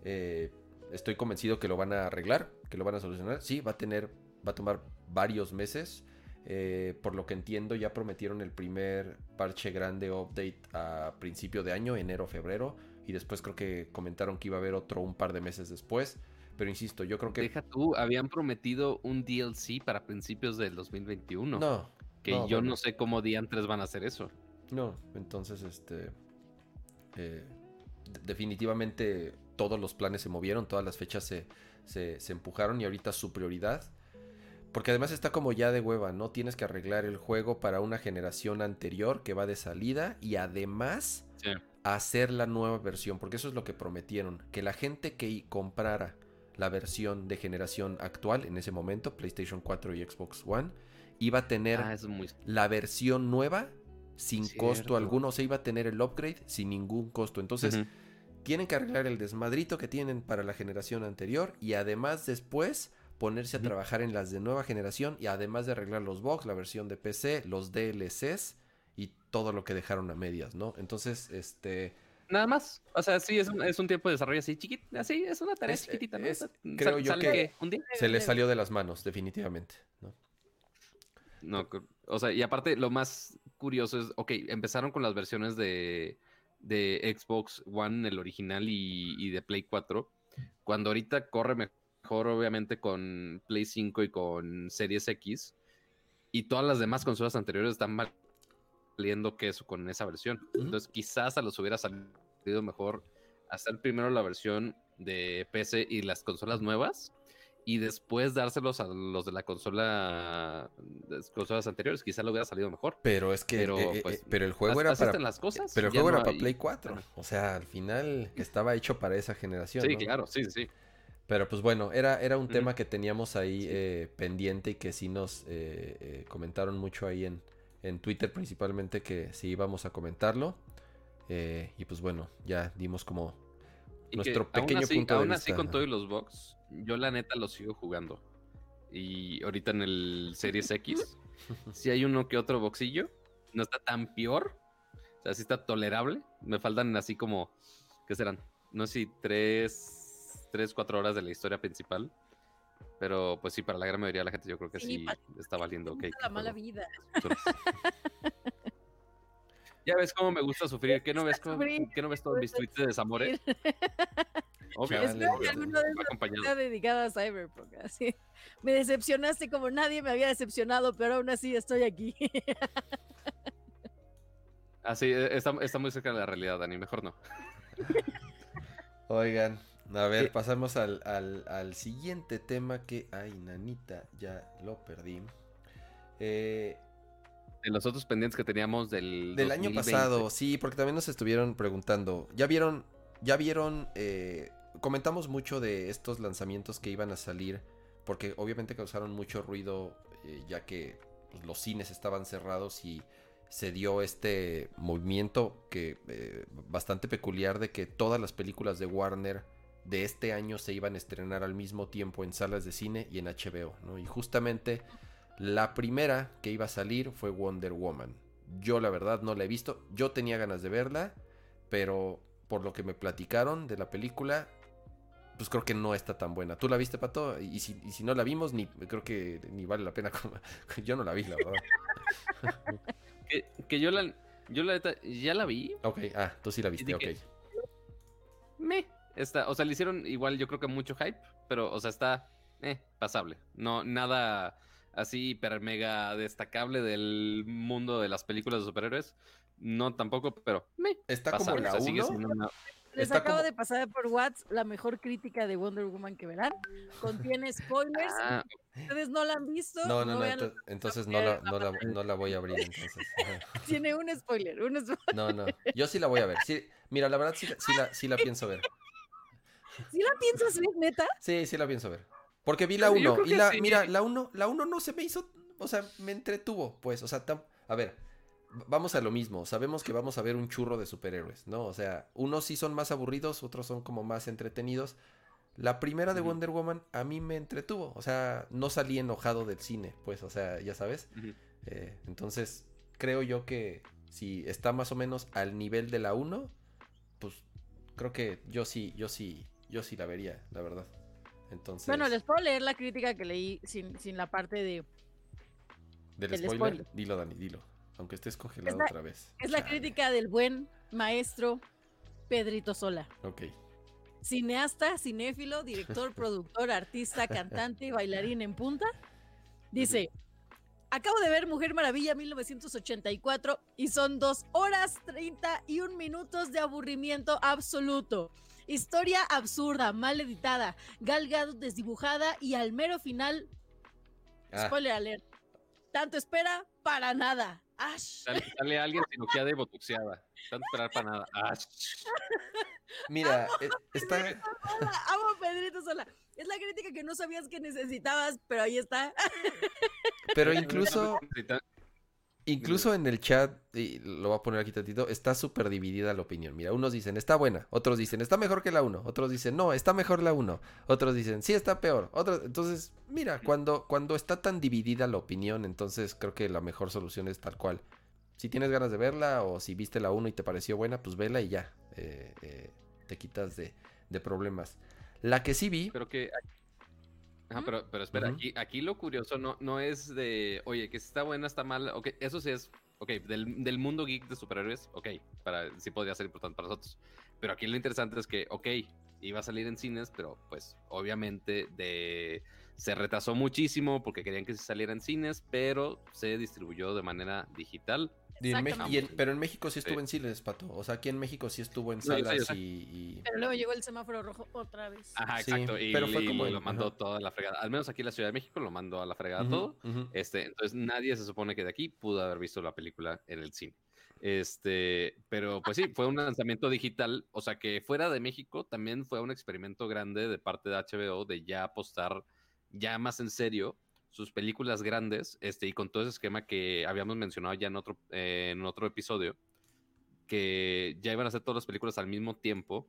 eh, estoy convencido que lo van a arreglar, que lo van a solucionar. Sí, va a tener, va a tomar varios meses. eh, por lo que entiendo, ya prometieron el primer parche grande update a principio de año, enero, febrero. Y después creo que comentaron que iba a haber otro un par de meses después. Pero insisto, yo creo que... Deja tú, habían prometido un DLC para principios del 2021. No. Que no, yo bueno. no sé cómo diantres van a hacer eso. No, entonces, este. eh, de- definitivamente todos los planes se movieron, todas las fechas se, se, se empujaron y ahorita su prioridad. Porque además está como ya de hueva, ¿no? Tienes que arreglar el juego para una generación anterior que va de salida y además Sí. hacer la nueva versión, porque eso es lo que prometieron, que la gente que comprara la versión de generación actual en ese momento, PlayStation 4 y Xbox One, iba a tener Ah, muy... la versión nueva sin costo alguno, o sea, iba a tener el upgrade sin ningún costo. Entonces, tienen que arreglar el desmadrito que tienen para la generación anterior y además después ponerse a trabajar en las de nueva generación y además de arreglar los bugs, la versión de PC, los DLCs y todo lo que dejaron a medias, ¿no? Entonces, este Nada más. O sea, sí, es un, es un tiempo de desarrollo así chiquito. Así, es una tarea Es- chiquitita, ¿no? es- creo yo que- que un día. se les salió de las manos, definitivamente, ¿no? No, o sea, y aparte lo más curioso es, ok, empezaron con las versiones de, de Xbox One, el original y, y de Play 4, cuando ahorita corre mejor obviamente con Play 5 y con Series X, y todas las demás consolas anteriores están valiendo queso con esa versión. Entonces quizás a los hubiera salido mejor hacer primero la versión de PC y las consolas nuevas y después dárselos a los de la consola las consolas anteriores quizás lo hubiera salido mejor Pero es que Pero, eh, eh, pues, eh, pero el juego era para las cosas pero el juego no era para hay- Play 4. bueno. O sea, al final estaba hecho para esa generación. sí ¿no? claro sí sí Pero pues bueno, era, era un tema que teníamos ahí Sí. eh, pendiente y que sí nos eh, comentaron mucho ahí en, en Twitter principalmente que sí íbamos a comentarlo. Y pues bueno, ya dimos como Y nuestro que aún pequeño así, punto de aún vista. así con todos los bugs yo la neta lo sigo jugando y ahorita en el Series X [laughs] si hay uno que otro boxillo no está tan peor o sea sí está tolerable me faltan así como qué serán no sé si tres tres cuatro horas de la historia principal pero pues sí para la gran mayoría de la gente yo creo que Sí, está valiendo ok la mala vida. Ya ves cómo me gusta sufrir. ¿Qué no ves, [laughs] cómo-. ¿qué no ves todos mis tweets de desamores? [laughs] Obvio. Chale, Espero que alguno de dedicado a Cyberpunk. Así. [laughs] Me decepcionaste como nadie me había decepcionado, pero aún así estoy aquí. [laughs] Así, eh, está, está muy cerca de la realidad, Dani. Mejor no. [laughs] Oigan, a ver, pasamos al, al- al siguiente tema que, ay, nanita, ya lo perdí. Eh, De los otros pendientes que teníamos del. Del año 2020. pasado, sí, porque también nos estuvieron preguntando. ¿Ya vieron? ¿Ya vieron? eh, comentamos mucho de estos lanzamientos que iban a salir. Porque obviamente causaron mucho ruido. eh, ya que pues, los cines estaban cerrados y se dio este movimiento que eh, bastante peculiar de que todas las películas de Warner de este año se iban a estrenar al mismo tiempo en salas de cine y en HBO. Y justamente la primera que iba a salir fue Wonder Woman. Yo la verdad no la he visto. Yo tenía ganas de verla, pero por lo que me platicaron de la película, pues creo que no está tan buena. ¿Tú la viste, Pato? Y si, y si no la vimos, ni creo que ni vale la pena. [laughs] como- Yo no la vi, la verdad. [laughs] Que, que yo la. Yo la neta, ya la vi. Ok, ah, tú sí la viste, ok. que- Me. Está, o sea, le hicieron igual, yo creo que mucho hype, pero, o sea, está eh, pasable. No, nada así hiper mega destacable del mundo de las películas de superhéroes. No tampoco, pero me. Está pasable. como la o sea, sigue 1. siendo una- Les Está acabo como- de pasar por WhatsApp la mejor crítica de Wonder Woman que verán. Contiene spoilers. Ah, Ustedes no la han visto. No, no, no, ento- entonces no la, no, la, no la voy a abrir entonces. [laughs] Tiene un spoiler, un spoiler. [laughs] No, no, yo sí la voy a ver. Sí, mira, la verdad sí, la- sí, la, sí la pienso ver. ¿Sí la piensas ver, neta? Sí, sí la pienso ver. Porque vi la Yo 1 creo y la, sí. mira, la 1, la 1 no se me hizo, o sea, me entretuvo, pues, o sea, tam- a ver, vamos a lo mismo, sabemos que vamos a ver un churro de superhéroes, ¿no? O sea, unos sí son más aburridos, otros son como más entretenidos. La primera de. Wonder Woman a mí me entretuvo, o sea, no salí enojado del cine, pues, o sea, ya sabes. Eh, entonces, creo yo que si está más o menos al nivel de la 1, pues creo que yo sí, yo sí, yo sí la vería, la verdad. Entonces, Bueno, les puedo leer la crítica que leí sin, sin la parte de. del el spoiler, spoiler. dilo Dani, dilo. Aunque estés congelado la- otra vez. Es la Chale. crítica del buen maestro Pedrito Sola. Ok. Cineasta, cinéfilo, director, [laughs] productor, artista, cantante, bailarín en punta. Dice. Acabo de ver Mujer Maravilla 1984 y son dos horas 31 minutos de aburrimiento absoluto. Historia absurda, mal editada, Gal Gadot desdibujada y al mero final, Ah, spoiler alert, tanto espera para nada. Ash. Sale, sale alguien cirugiada y botuxeada. Tanto esperar para nada. Ah, mira, eh, está, Sola, amo a Pedrito Sola. Es la crítica que no sabías que necesitabas, pero ahí está. pero incluso, incluso en el chat, y lo voy a poner aquí tantito, está súper dividida la opinión. Mira, unos dicen, está buena, otros dicen, está mejor que la 1, otros dicen, no, está mejor la 1, otros dicen, sí, está peor, otros, entonces, mira, cuando, cuando está tan dividida la opinión, entonces creo que la mejor solución es tal cual. Si tienes ganas de verla o si viste la 1 y te pareció buena, pues vela y ya, eh, eh, te quitas de, de problemas. La que sí vi, Pero que. Ajá, pero, pero espera, Ujú. aquí, aquí lo curioso no, no es de, oye, que si está buena, está mal, ok, eso sí es, ok, del, del mundo geek de superhéroes, ok, para, sí podría ser importante para nosotros. Pero aquí lo interesante es que, ok, iba a salir en cines, pero pues obviamente de, se retrasó muchísimo porque querían que se saliera en cines, pero se distribuyó de manera digital. Y en Mex- Exactamente. y en- pero en México sí estuvo Sí. en cines, Pato. O sea, aquí en México sí estuvo en No, salas y, y- Pero luego llegó el semáforo rojo otra vez. Ajá, Sí, exacto. Y, pero fue y como lo mandó ajá. toda la fregada. Al menos aquí en la Ciudad de México lo mandó a la fregada todo. Este, entonces nadie se supone que de aquí pudo haber visto la película en el cine. Este, pero pues sí, fue un lanzamiento digital, o sea que fuera de México también fue un experimento grande de parte de HBO de ya apostar ya más en serio sus películas grandes, este, y con todo ese esquema que habíamos mencionado ya en otro, eh, en otro episodio, que ya iban a hacer todas las películas al mismo tiempo,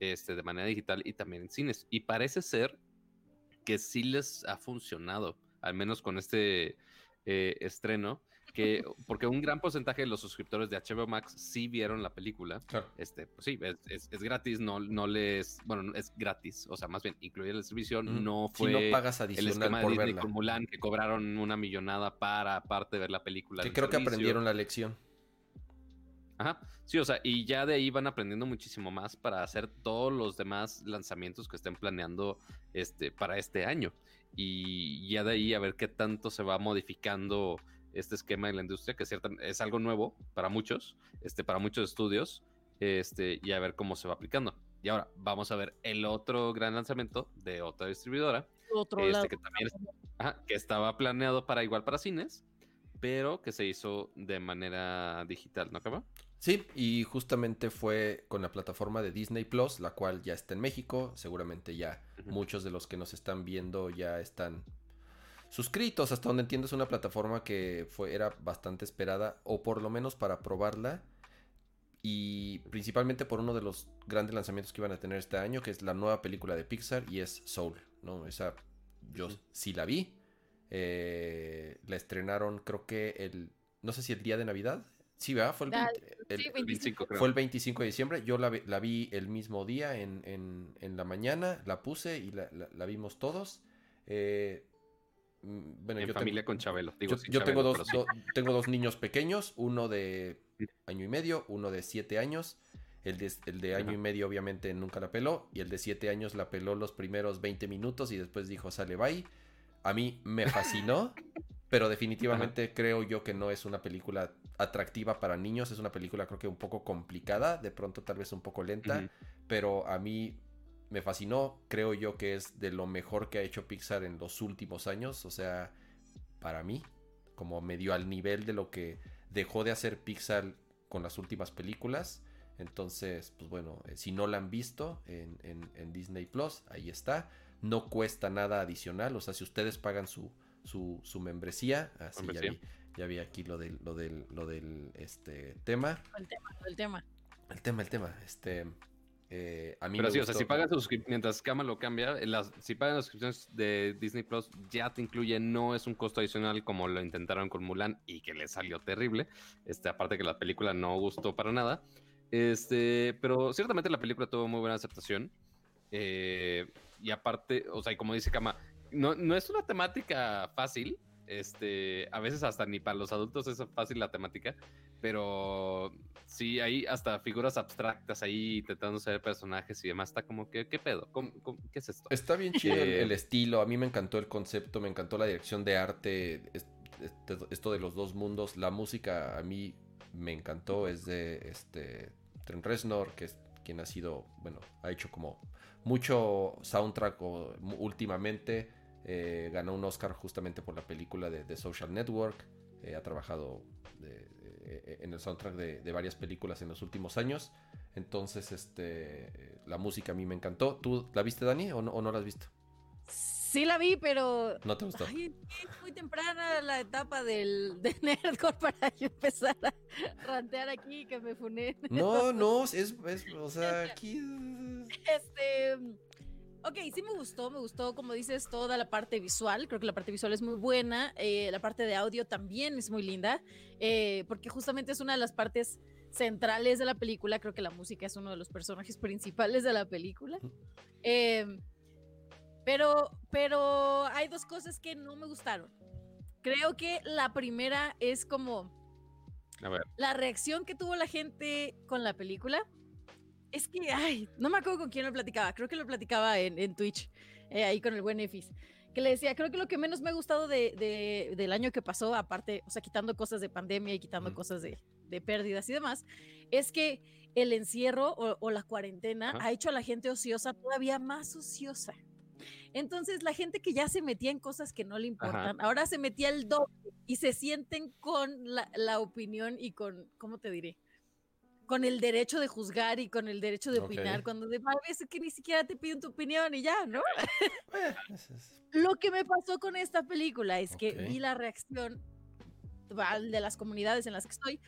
este, de manera digital y también en cines. Y parece ser que sí les ha funcionado, al menos con este eh, estreno, que porque un gran porcentaje de los suscriptores de HBO Max sí vieron la película. Claro. Este, pues sí, es, es- es gratis, no, no les, bueno, es gratis, o sea, más bien la distribución, Ujú. no Si fue no pagas el adicional esquema de Disney verla. con Mulan que cobraron una millonada para aparte ver la película. Que creo que servicio. aprendieron la lección. Ajá, sí, o sea, y ya de ahí van aprendiendo muchísimo más para hacer todos los demás lanzamientos que estén planeando este, para este año. Y ya de ahí a ver qué tanto se va modificando este esquema en la industria, que cierta, es algo nuevo para muchos, este, para muchos estudios, este, y a ver cómo se va aplicando. Y ahora vamos a ver el otro gran lanzamiento de otra distribuidora, Otro este, lado. que también es- ajá, que estaba planeado para igual para cines, pero que se hizo de manera digital, ¿no acaba? Sí, y justamente fue con la plataforma de Disney Plus, la cual ya está en México. Seguramente ya muchos de los que nos están viendo ya están suscritos. Hasta donde entiendo es una plataforma que fue, era bastante esperada, o por lo menos para probarla. Y principalmente por uno de los grandes lanzamientos que iban a tener este año, que es la nueva película de Pixar y es Soul. ¿no? Esa yo sí la vi. Eh, la estrenaron creo que el... No sé si el día de Navidad. Sí, ¿verdad? Fue el, Ah, 20 el- sí, 25, creo. fue el 25 de diciembre. Yo la, vi- la vi el mismo día en, en- en la mañana. La puse y la, la- la vimos todos. Eh, bueno, en yo familia tengo, con Chabelo. Digo, yo, tengo, dos, pero sí. do- tengo dos niños pequeños. Uno de año y medio, uno de siete años. El de, el de año Ajá. y medio obviamente nunca la peló. Y el de siete años la peló los primeros 20 minutos y después dijo, sale, bye. A mí me fascinó. [laughs] Pero definitivamente creo yo que no es una película atractiva para niños. Es una película creo que un poco complicada, de pronto tal vez un poco lenta. Pero a mí me fascinó. Creo yo que es de lo mejor que ha hecho Pixar en los últimos años. O sea, para mí, como medio al nivel de lo que dejó de hacer Pixar con las últimas películas. Entonces, pues bueno, eh, si no la han visto en, en- en Disney Plus, ahí está. No cuesta nada adicional. O sea, si ustedes pagan su, su, su membresía, así ya Membresía. vi, ya vi aquí lo del, lo del, lo del este, tema. El tema, el tema. El tema, el tema. Este. Eh, a mí Pero sí, o sea, gustó- si pagas mientras Kama lo cambia, en las, si pagan las suscripciones de Disney Plus, ya te incluye, no es un costo adicional como lo intentaron con Mulan y que le salió terrible. Este, aparte que la película no gustó para nada. Este, pero ciertamente la película tuvo muy buena aceptación. Eh, y aparte, o sea, y como dice Kama, no, no es una temática fácil. Este, a veces hasta ni para los adultos es fácil la temática, pero sí hay hasta figuras abstractas ahí intentando ser personajes y demás. Está como que, ¿qué pedo? ¿Cómo- cómo- qué es esto? Está bien chido el, Eh, el estilo. A mí me encantó el concepto, me encantó la dirección de arte. es- este- esto de los dos mundos. La música a mí me encantó. Es de este Trent Reznor, que es quien ha sido, bueno, ha hecho como mucho soundtrack o- últimamente. Eh, ganó un Oscar justamente por la película de, de Social Network. Eh, ha trabajado de- eh, en el soundtrack de, de varias películas en los últimos años. Entonces, este, eh, la música a mí me encantó. ¿Tú la viste, Dani, o no, o no la has visto? Sí la vi, pero ¿No te gustó? Ay, es muy temprana la etapa del de Nerdcore para yo empezar a rantear aquí que me funé. No, [laughs] no, es, es- o sea, aquí... Este, ok, sí me gustó, me gustó, como dices, toda la parte visual. Creo que la parte visual es muy buena. eh, la parte de audio también es muy linda, eh, porque justamente es una de las partes centrales de la película. Creo que la música es uno de los personajes principales de la película. Eh, pero, pero hay dos cosas que no me gustaron. Creo que la primera es como A ver, la reacción que tuvo la gente con la película es que, ay, no me acuerdo con quién lo platicaba, creo que lo platicaba en, en Twitch, eh, ahí con el buen Efis, que le decía, creo que lo que menos me ha gustado de, de- del año que pasó, aparte, o sea, quitando cosas de pandemia y quitando cosas de, de pérdidas y demás, es que el encierro o, o la cuarentena ha hecho a la gente ociosa todavía más ociosa. Entonces, la gente que ya se metía en cosas que no le importan, ahora se metía el doble y se sienten con la, la opinión y con, ¿cómo te diré? Con el derecho de juzgar y con el derecho de Ok. opinar, cuando de a veces que ni siquiera te piden tu opinión y ya, ¿no? Eh, Lo que me pasó con esta película es que Ok. vi la reacción de las comunidades en las que estoy,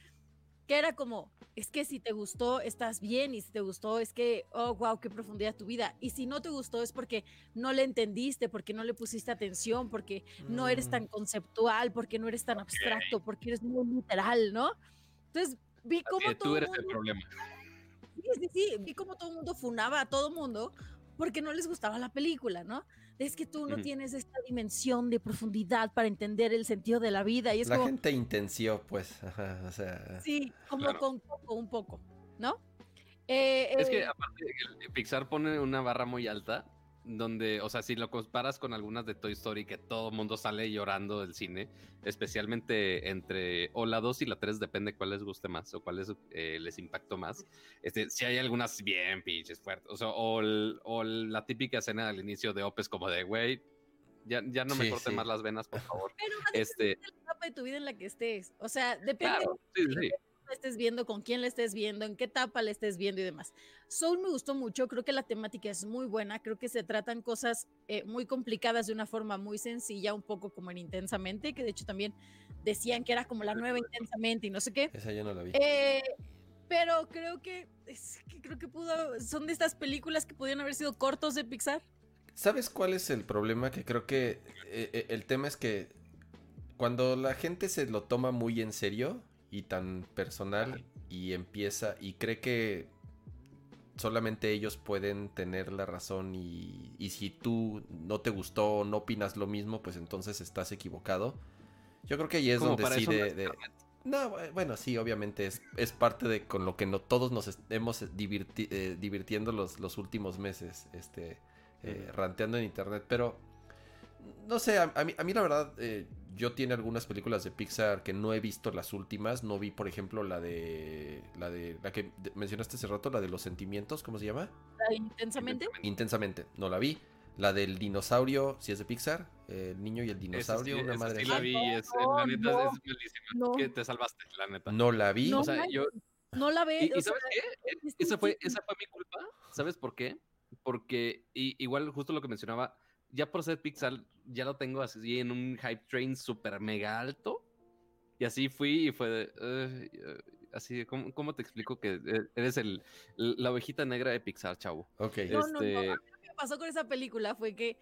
que era como, es que si te gustó, estás bien, y si te gustó, es que, oh, wow, qué profundidad tu vida. Y si no te gustó, es porque no le entendiste, porque no le pusiste atención, porque no eres Mm. tan conceptual, porque no eres tan abstracto, porque eres muy literal, ¿no? Entonces, vi cómo eh, todo tú eres mundo- el problema. Sí, sí, sí, vi como todo el mundo funaba a todo mundo porque no les gustaba la película, ¿no? Es que tú no tienes esta dimensión de profundidad para entender el sentido de la vida y es La como, gente intenció, pues, ajá, o sea... sí, como Claro. con poco, un poco, ¿no? Eh, Es que eh, aparte el- Pixar pone una barra muy alta donde, o sea, si lo comparas con algunas de Toy Story que todo el mundo sale llorando del cine, especialmente entre o la 2 y la 3, depende cuál les guste más o cuál les, eh, les impactó más. Este, si hay algunas bien pinches fuertes, o sea, o, el- o la típica escena al inicio de Opes como de, güey, ya, ya no me Sí, corten sí. más las venas, por favor. pero Este, de la etapa de tu vida en la que estés. O sea, depende claro, sí, sí, sí. La estés viendo, con quién la estés viendo, en qué etapa la estés viendo y demás. Soul me gustó mucho, creo que la temática es muy buena, creo que se tratan cosas eh, muy complicadas de una forma muy sencilla, un poco como en Intensamente, que de hecho también decían que era como la nueva Intensamente y no sé qué. Esa yo no la vi. Eh, pero creo que, es que creo que pudo, son de estas películas que podrían haber sido cortos de Pixar. ¿Sabes cuál es el problema? Que creo que eh, el tema es que cuando la gente se lo toma muy en serio y tan personal y empieza y cree que solamente ellos pueden tener la razón y, y si tú no te gustó no opinas lo mismo, pues entonces estás equivocado. Yo creo que ahí es Como donde sí de... No, bu- bueno, sí, obviamente es, es parte de con lo que no, todos nos hemos divirti- eh, divirtiendo los, los últimos meses, este, eh, ranteando en internet, pero No sé, a, a mí, a mí la verdad, eh, yo tiene algunas películas de Pixar que no he visto las últimas. No vi, por ejemplo, la de. La de. La que mencionaste hace rato, la de los sentimientos, ¿cómo se llama? Intensamente. Intensamente. No la vi. La del dinosaurio, si es de Pixar. eh, el niño y el dinosaurio, sí, una madre sí la vi, Ay, es, no, la neta no, es malísima. no. Que te salvaste, la neta. No la vi. No, o sea, yo, No la ve. ¿Y, y o sea, sabes qué? es Esa fue, esa fue mi culpa. ¿Sabes por qué? Porque y- igual justo lo que mencionaba, ya por ser Pixar, ya lo tengo así en un hype train súper mega alto. Y así fui y fue de... Así, ¿cómo, cómo te explico que eh, eres el, la ovejita negra de Pixar, chavo? Ok. No, no, no. Este, A mí lo que me pasó con esa película fue que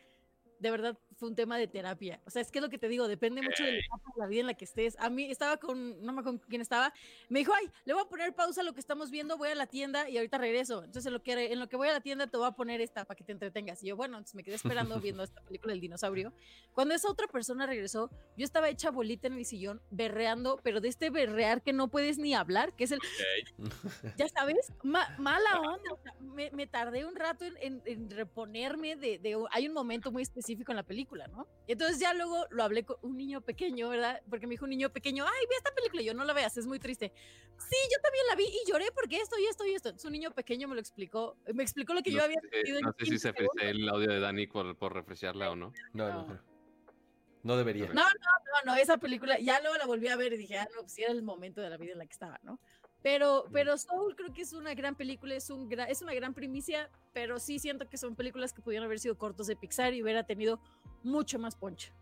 de verdad fue un tema de terapia. O sea, es que es lo que te digo, depende mucho de la etapa de la vida en la que estés. A mí estaba con, no me acuerdo con quién estaba, me dijo, ay, le voy a poner pausa a lo que estamos viendo, voy a la tienda y ahorita regreso. Entonces, en lo que, en lo que voy a la tienda te voy a poner esta para que te entretengas. Y yo, bueno, entonces me quedé esperando viendo esta película del dinosaurio. Cuando esa otra persona regresó, yo estaba hecha bolita en el sillón, berreando, pero de este berrear que no puedes ni hablar, que es el [laughs] ya sabes, ma- mala onda. o sea, me, me tardé un rato en, en- en reponerme de, de- Hay un momento muy específico en la película, ¿no? Y entonces ya luego lo hablé con un niño pequeño, ¿verdad? Porque me dijo un niño pequeño, ay, ve esta película. Y yo no la veas, es muy triste. Sí, yo también la vi y lloré porque esto y esto y esto. Un niño pequeño me lo explicó. Me explicó lo que yo no había sé- sentido en no sé si 15 se frisé el audio de Dani por, por refrescarla o no. No, no, No. debería. No, no, no, no, esa película, ya luego la volví a ver y dije, ah, no, pues era el momento de la vida en la que estaba, ¿no? Pero, pero Soul creo que es una gran película, es, un gra- es una gran primicia, pero sí siento que son películas que pudieron haber sido cortos de Pixar y hubiera tenido mucho más poncho.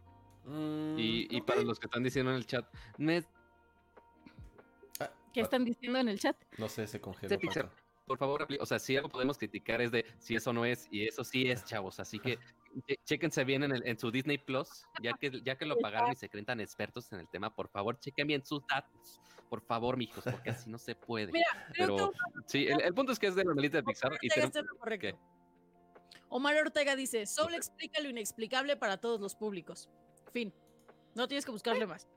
Mm, Y, y para los que están diciendo en el chat, Ned, Ah, ¿Qué ah, están diciendo en el chat? No sé, se congeló. De Pixar. Pato. por favor, o sea, si algo podemos criticar es de si eso no es y eso sí es, chavos. Así que [laughs] chéquense bien en, el, en su Disney Plus, ya [laughs] que, ya que lo pagaron y se creen tan expertos en el tema, por favor, chequen bien sus datos. Por favor, mijos, porque así no se puede. Mira, creo Pero que sí, el, el punto es que es de la de Pixar Omar y Ortega tenemos- lo correcto. ¿qué? Omar Ortega dice, Soul explica lo inexplicable para todos los públicos. Fin. No tienes que buscarle más.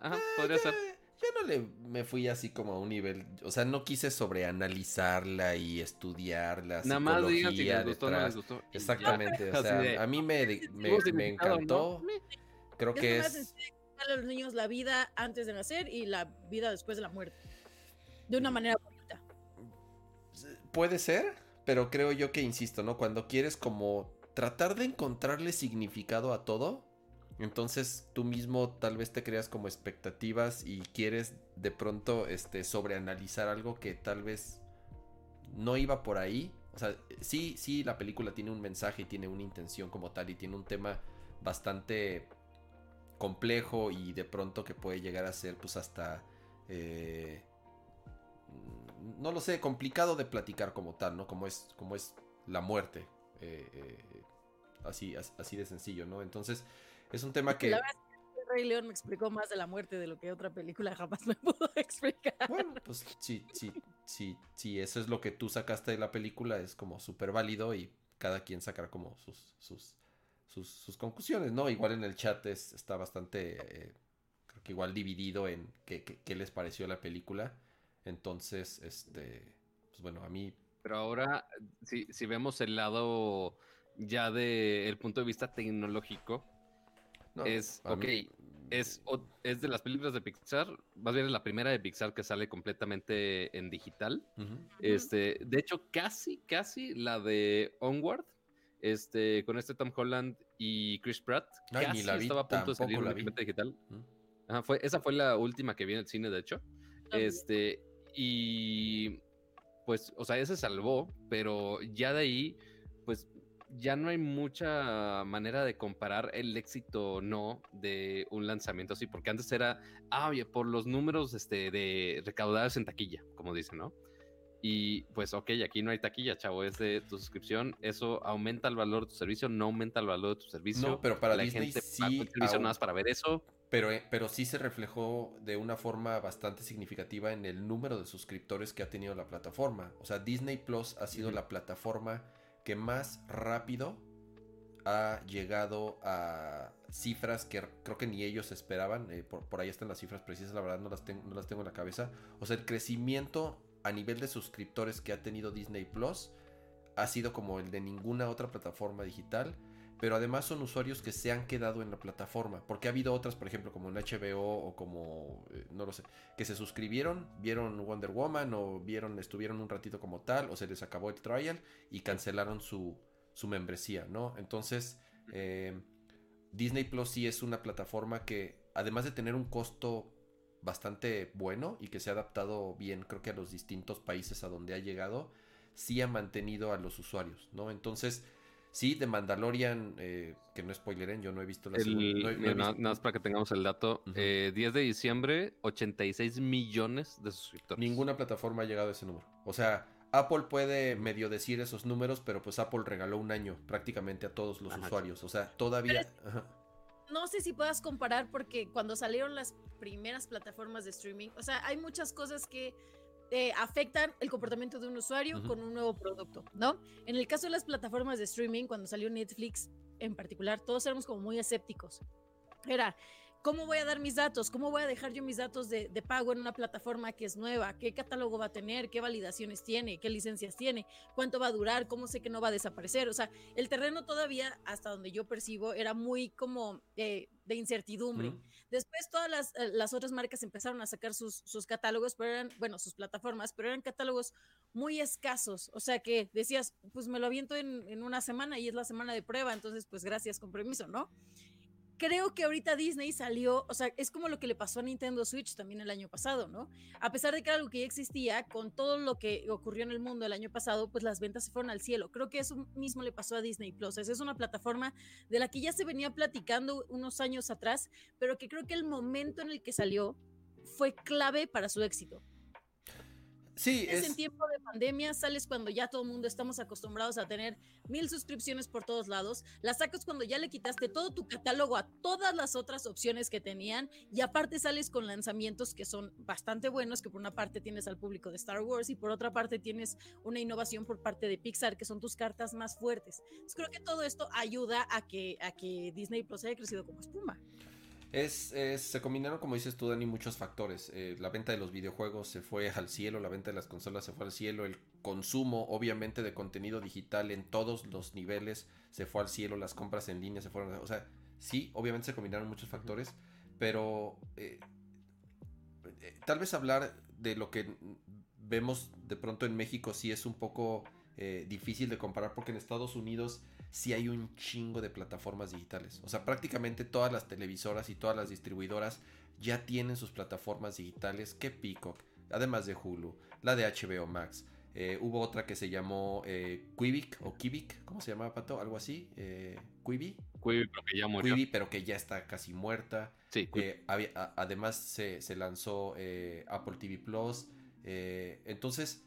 Ajá, Eh, podría ser. Yo no le me fui así como a un nivel, o sea, no quise sobreanalizarla y estudiar la Nada más digan si psicología les gustó o no detrás. les gustó. y ya. Exactamente, o [laughs] sea, de, a mí me, me, encantó. [laughs] Creo Es que es a los niños la vida antes de nacer y la vida después de la muerte. De una manera bonita. Puede ser, pero creo yo que, insisto, ¿no? Cuando quieres como tratar de encontrarle significado a todo, entonces tú mismo tal vez te creas como expectativas y quieres de pronto este, sobreanalizar algo que tal vez no iba por ahí. O sea, sí, sí, la película tiene un mensaje y tiene una intención como tal y tiene un tema bastante complejo y de pronto que puede llegar a ser pues hasta... eh, no lo sé, complicado de platicar como tal, ¿no? Como es, como es la muerte. eh, eh, así, as- así de sencillo, ¿no? Entonces, es un tema que... La verdad es que Rey León me explicó más de la muerte de lo que otra película [laughs] jamás me pudo explicar. Bueno, pues sí, sí, sí, sí, eso es lo que tú sacaste de la película, es como súper válido y cada quien sacará como sus, sus, sus, sus conclusiones, ¿no? Igual en el chat es- está bastante, eh, creo que igual dividido en qué, qué- qué les pareció la película. Entonces, este, pues bueno, a mí... Pero ahora, si, si vemos el lado ya del punto de vista tecnológico, no, Es, a ok, mí- es, es de las películas de Pixar, más bien es la primera de Pixar que sale completamente en digital. Este, de hecho, casi, casi la de Onward, este, con este Tom Holland y Chris Pratt, Ay, ni casi la vi, estaba a punto de salir la vi. únicamente digital. Ajá, fue, esa fue la última que vi en el cine, de hecho. Este, y pues, o sea, ese salvó, pero ya de ahí, pues ya no hay mucha manera de comparar el éxito o no de un lanzamiento así, porque antes era, ah, oye, por los números este, de recaudados en taquilla, como dicen, ¿no? Y pues, ok, aquí no hay taquilla, chavo, es de tu suscripción, eso aumenta el valor de tu servicio, no aumenta el valor de tu servicio. No, pero para la Disney gente sí paga el servicio aún- nada más para ver eso. Pero, eh, pero sí se reflejó de una forma bastante significativa en el número de suscriptores que ha tenido la plataforma. O sea, Disney Plus ha sido la plataforma que más rápido ha llegado a cifras que creo que ni ellos esperaban. eh, por, ahí están las cifras precisas, la verdad no las, no las tengo en la cabeza. O sea, el crecimiento a nivel de suscriptores que ha tenido Disney Plus ha sido como el de ninguna otra plataforma digital. Pero además son usuarios que se han quedado en la plataforma, porque ha habido otras, por ejemplo, como en HBO o como, eh, no lo sé, que se suscribieron, vieron Wonder Woman o vieron, estuvieron un ratito como tal, o se les acabó el trial y cancelaron su, su membresía, ¿no? Entonces, eh, Disney Plus sí es una plataforma que, además de tener un costo bastante bueno y que se ha adaptado bien, creo que a los distintos países a donde ha llegado, sí ha mantenido a los usuarios, ¿no? Entonces, Sí, de Mandalorian, eh, que no spoileren, yo no he visto la segunda. Nada más para que tengamos el dato. 10 eh, de diciembre, 86 millones de suscriptores. Ninguna plataforma ha llegado a ese número. O sea, Apple puede medio decir esos números, pero pues Apple regaló un año prácticamente a todos los usuarios. O sea, todavía... No sé si puedas comparar porque cuando salieron las primeras plataformas de streaming, o sea, hay muchas cosas que eh, afectan el comportamiento de un usuario con un nuevo producto, ¿no? En el caso de las plataformas de streaming, cuando salió Netflix en particular, todos éramos como muy escépticos. Era, ¿cómo voy a dar mis datos? ¿Cómo voy a dejar yo mis datos de, pago en una plataforma que es nueva? ¿Qué catálogo va a tener? ¿Qué validaciones tiene? ¿Qué licencias tiene? ¿Cuánto va a durar? ¿Cómo sé que no va a desaparecer? O sea, el terreno todavía, hasta donde yo percibo, era muy como eh, de incertidumbre. Después todas las, eh, las, otras marcas empezaron a sacar sus, sus, catálogos, pero eran, bueno, sus plataformas, pero eran catálogos muy escasos. O sea que decías, pues me lo aviento en, en una semana y es la semana de prueba, entonces pues gracias, con permiso, ¿no? Creo que ahorita Disney salió, o sea, es como lo que le pasó a Nintendo Switch también el año pasado, ¿no? A pesar de que algo que ya existía, con todo lo que ocurrió en el mundo el año pasado, pues las ventas se fueron al cielo. Creo que eso mismo le pasó a Disney Plus. Es una plataforma de la que ya se venía platicando unos años atrás, pero que creo que el momento en el que salió fue clave para su éxito. Sí, es, en tiempo de pandemia, sales cuando ya todo el mundo estamos acostumbrados a tener mil suscripciones por todos lados, las sacas cuando ya le quitaste todo tu catálogo a todas las otras opciones que tenían y aparte sales con lanzamientos que son bastante buenos, que por una parte tienes al público de Star Wars y por otra parte tienes una innovación por parte de Pixar, que son tus cartas más fuertes. Entonces creo que todo esto ayuda a que, a que Disney Plus haya crecido como espuma. Es, se combinaron, como dices tú, Dani, muchos factores. Eh, la venta de los videojuegos se fue al cielo, la venta de las consolas se fue al cielo, el consumo, obviamente, de contenido digital en todos los niveles se fue al cielo, las compras en línea se fueron. O sea, sí, obviamente se combinaron muchos factores, pero eh, eh, tal vez hablar de lo que vemos de pronto en México sí es un poco difícil de comparar, porque en Estados Unidos si hay un chingo de plataformas digitales. O sea, prácticamente todas las televisoras y todas las distribuidoras ya tienen sus plataformas digitales que Peacock, además de Hulu, la de HBO Max. Eh, hubo otra que se llamó eh, Quibic o Kivik, ¿cómo se llamaba Pato? Algo así. Eh, Quibi. Quibi, pero que ya murió. Quibi, pero que ya está casi muerta. Sí. Eh, además se, se lanzó Apple TV Plus. entonces,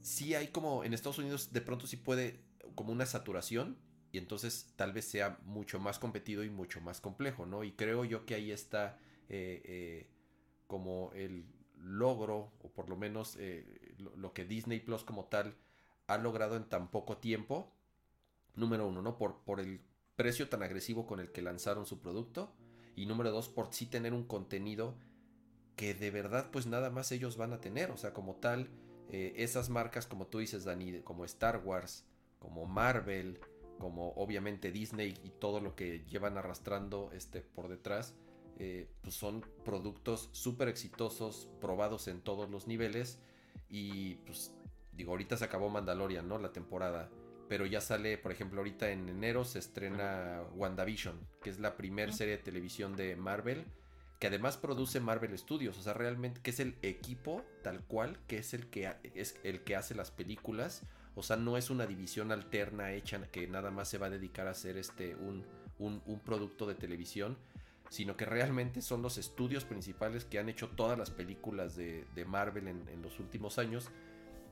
sí hay como en Estados Unidos de pronto sí puede como una saturación y entonces tal vez sea mucho más competido y mucho más complejo, ¿no? Y creo yo que ahí está eh, eh, como el logro, o por lo menos eh, lo, que Disney Plus como tal ha logrado en tan poco tiempo, número uno, ¿no? Por, por el precio tan agresivo con el que lanzaron su producto, y número dos, por sí tener un contenido que de verdad pues nada más ellos van a tener, o sea, como tal, esas marcas como tú dices, Dani, como Star Wars, como Marvel, como obviamente Disney y todo lo que llevan arrastrando este, por detrás, eh, pues son productos súper exitosos, probados en todos los niveles. Y pues digo, ahorita se acabó Mandalorian, ¿no? La temporada. Pero ya sale, por ejemplo, ahorita en enero se estrena WandaVision, que es la primera serie de televisión de Marvel, que además produce Marvel Studios, o sea, realmente que es el equipo tal cual, que es el que, es el que hace las películas o sea, no es una división alterna hecha que nada más se va a dedicar a hacer este, un, un, producto de televisión, sino que realmente son los estudios principales que han hecho todas las películas de, Marvel en, los últimos años.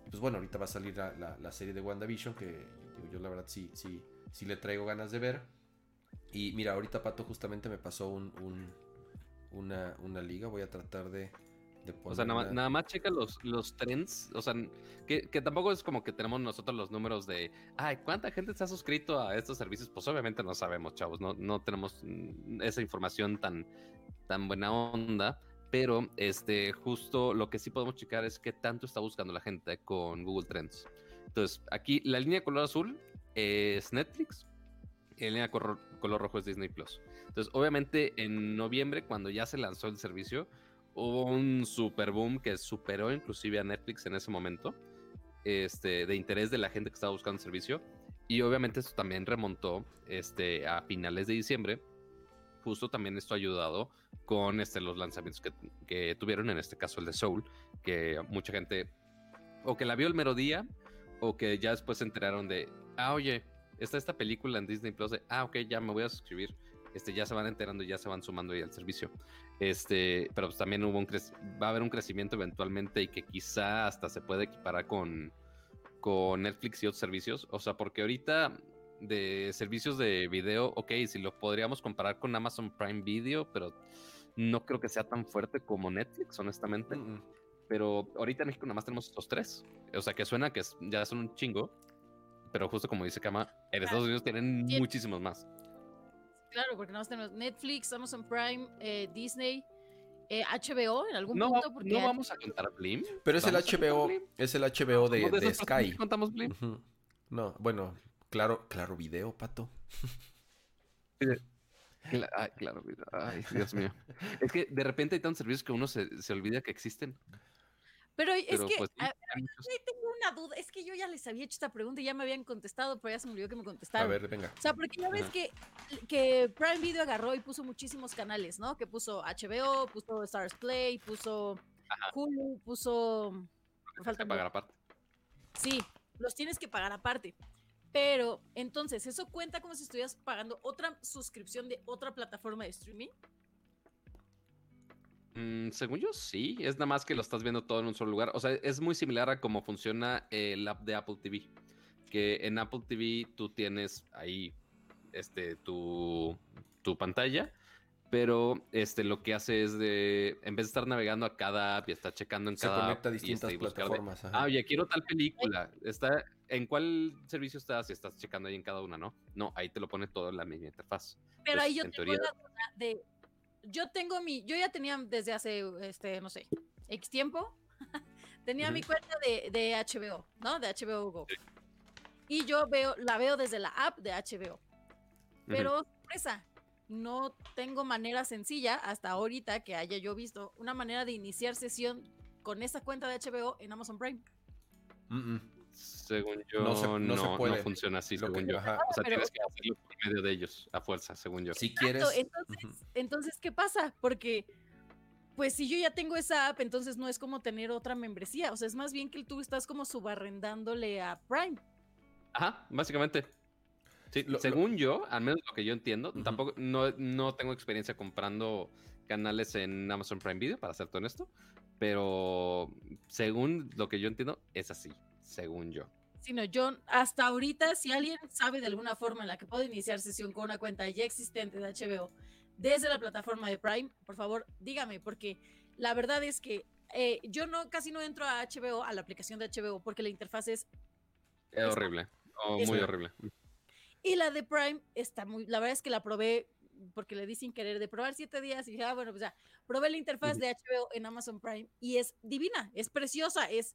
Pues bueno, ahorita va a salir la, serie de WandaVision, que yo la verdad sí, sí, sí le traigo ganas de ver. Y mira, ahorita Pato justamente me pasó un, una, una liga, voy a tratar de, o sea, nada, más checa los, los trends. O sea, que, tampoco es como que tenemos nosotros los números de, ay, ¿cuánta gente se ha suscrito a estos servicios? Pues obviamente no sabemos, chavos. No, no tenemos mm, esa información tan, tan buena onda. Pero este, justo lo que sí podemos checar es qué tanto está buscando la gente con Google Trends. Entonces, aquí la línea color azul es Netflix. en línea color, color rojo es Disney Plus. Entonces, obviamente, en noviembre, cuando ya se lanzó el servicio, hubo un super boom que superó inclusive a Netflix en ese momento, este, de interés de la gente que estaba buscando servicio. Y obviamente esto también remontó este, a finales de diciembre. Justo también esto ha ayudado con este, los lanzamientos que, que tuvieron, en este caso el de Soul, que mucha gente o que la vio el mero día o que ya después se enteraron de, ah, oye, está esta película en Disney Plus, de, ah, ok, ya me voy a suscribir. Este, ya se van enterando y ya se van sumando ahí al servicio. Este, pero pues también hubo un va a haber un crecimiento eventualmente y que quizá hasta se puede equiparar con, con Netflix y otros servicios. O sea, porque ahorita de servicios de video, ok, si lo podríamos comparar con Amazon Prime Video, pero no creo que sea tan fuerte como Netflix, honestamente. Mm, mm. Pero ahorita en México nada más tenemos estos tres. O sea, que suena que ya son un chingo. Pero justo como dice Kama, en Estados Unidos tienen Tien- muchísimos más. Claro, porque nada más tenemos Netflix, Amazon Prime, eh, Disney, eh, HBO en algún No, punto. Porque no vamos a contar Blim. Pero es el ¿Vamos a contar HBO, es el HBO de, ¿No de esos Sky. contamos Blim? No, bueno, claro, claro video, pato. Ay, claro. Ay, Dios mío. Es que de repente hay tantos servicios que uno se, se olvida que existen. Pero es que pues a- una duda. Es que yo ya les había hecho esta pregunta y ya me habían contestado, pero ya se me olvidó que me A contestaron. ver, venga. O sea, porque ya ves que, que Prime Video agarró y puso muchísimos canales, ¿no? Que puso HBO, puso Stars Play, puso Hulu, puso. Me que faltan pagar aparte. Sí, los tienes que pagar aparte. Pero entonces, ¿eso cuenta como si estuvieras pagando otra suscripción de otra plataforma de streaming? Mm, según yo, sí. Es nada más que lo estás viendo todo en un solo lugar. O sea, es muy similar a cómo funciona el app de Apple TV. Que en Apple TV tú tienes ahí este, tu, tu pantalla. Pero este, lo que hace es de, en vez de estar navegando a cada app y estar checando en Se cada conecta a app distintas este, y de, plataformas. ajá. Ah, oye, quiero tal película. Está, ¿En cuál servicio estás? Y estás checando ahí en cada una, ¿no? No, ahí te lo pone todo en la misma interfaz. Pero ahí yo en tengo teoría- la duda de. Yo tengo mi. Yo ya tenía desde hace, este, no sé, X tiempo. [laughs] tenía mi cuenta de, de HBO, ¿no? De HBO Go. Y yo veo, la veo desde la app de HBO. Pero, sorpresa, no tengo manera sencilla hasta ahorita que haya yo visto una manera de iniciar sesión con esa cuenta de HBO en Amazon Prime. Mm. Según yo, No se- no no, se puede. funciona así, Lo que- según yo. ajá. O sea, pero- tienes que hacerlo por medio de ellos, a fuerza, según yo. Si quieres. Entonces, ¿qué pasa? Porque, pues si yo ya tengo esa app, entonces no es como tener otra membresía. O sea, es más bien que tú estás como subarrendándole a Prime. Ajá, básicamente. Sí, Lo- lo- según yo, al menos lo que yo entiendo, tampoco, no, no tengo experiencia comprando canales en Amazon Prime Video, para ser honesto, pero según lo que yo entiendo, es así, según yo. Sino yo, hasta ahorita, si alguien sabe de alguna forma en la que puedo iniciar sesión con una cuenta ya existente de HBO desde la plataforma de Prime, por favor, dígame, porque la verdad es que eh, yo no casi no entro a HBO, a la aplicación de HBO, porque la interfaz es Es horrible, oh, es- muy horrible. Y la de Prime está muy, la verdad es que la probé porque le di sin querer de probar siete días y dije, ah, bueno, pues ya, probé la interfaz de HBO en Amazon Prime y es divina, es preciosa, es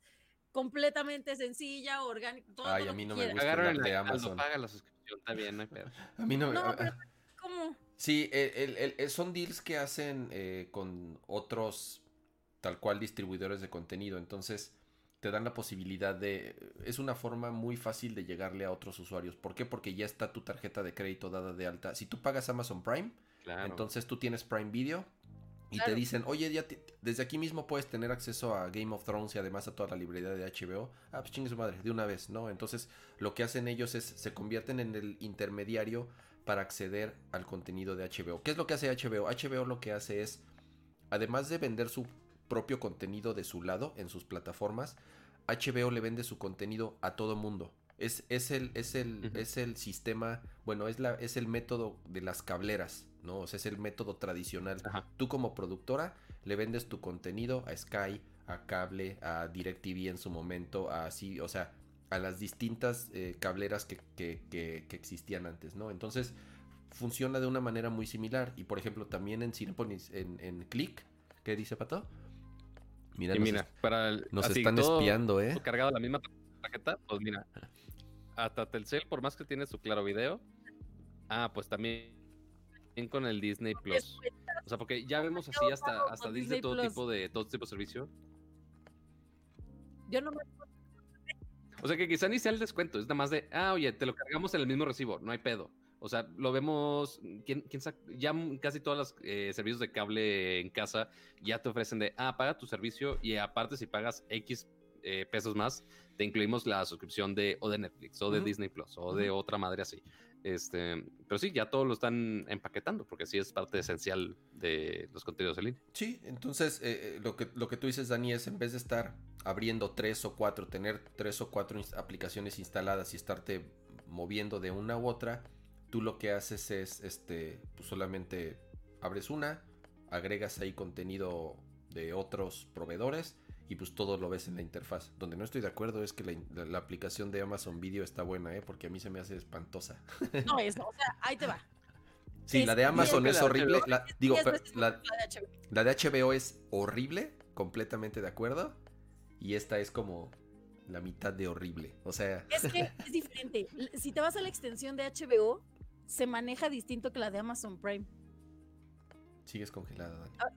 completamente sencilla, orgánica, todo Ay, lo a mí que no me gusta. El de Amazon. paga la suscripción, bien, no hay pedo. [laughs] A mí no. No, a- pero- a- ¿Cómo? Sí, el- el- el- el- son deals que hacen eh, con otros tal cual distribuidores de contenido. Entonces te dan la posibilidad de... Es una forma muy fácil de llegarle a otros usuarios. ¿Por qué? Porque ya está tu tarjeta de crédito dada de alta. Si tú pagas Amazon Prime, Claro. entonces tú tienes Prime Video y Claro. te dicen, oye, ya te- desde aquí mismo puedes tener acceso a Game of Thrones y además a toda la librería de HBO. Ah, pues chingue su madre, de una vez, ¿no? Entonces lo que hacen ellos es, se convierten en el intermediario para acceder al contenido de HBO. ¿Qué es lo que hace HBO? HBO lo que hace es, además de vender su propio contenido de su lado en sus plataformas, HBO le vende su contenido a todo mundo. Es, es, el, es, el, es el sistema, bueno, es, la, es el método de las cableras, ¿no? O sea, es el método tradicional. Ajá. Tú como productora le vendes tu contenido a Sky, a Cable, a DirecTV en su momento, a así, o sea, a las distintas eh, cableras que, que- que- que existían antes, ¿no? Entonces, funciona de una manera muy similar. Y por ejemplo, también en Cinepolis, en, en Click, ¿qué dice Pato? Mira, y nos, mira, para el, nos así, están todo espiando, ¿eh? cargado la misma tarjeta, pues mira, hasta Telcel, por más que tiene su claro video, Ah, pues también con el Disney Plus. O sea, porque ya vemos así hasta, hasta Disney, todo tipo de todo tipo de servicio. Yo no me o sea que quizá ni sea el descuento, es nada más de, ah, oye, te lo cargamos en el mismo recibo, no hay pedo. O sea, lo vemos, ¿quién, quién ya casi todos los eh, servicios de cable en casa ya te ofrecen de, ah, paga tu servicio y aparte si pagas X eh, pesos más, te incluimos la suscripción de o de Netflix o de Disney Plus o de otra madre así. Este, pero sí, ya todos lo están empaquetando porque sí es parte esencial de los contenidos en línea. Sí, entonces eh, lo, que, lo que tú dices, Dani, es en vez de estar abriendo tres o cuatro, tener tres o cuatro aplicaciones instaladas y estarte moviendo de una u otra, tú lo que haces es, este, pues solamente abres una, agregas ahí contenido de otros proveedores y pues todo lo ves en la interfaz. Donde no estoy de acuerdo es que la, aplicación de Amazon Video está buena, ¿eh? porque a mí se me hace espantosa. [laughs] No, es, o sea, ahí te va. Sí, la de Amazon es horrible. La, digo, la, la de HBO es horrible, completamente de acuerdo. Y esta es como la mitad de horrible. O sea. Es que [laughs] es diferente. Si te vas a la extensión de HBO, se maneja distinto que la de Amazon Prime. Sigues congelada, Dani. Ah,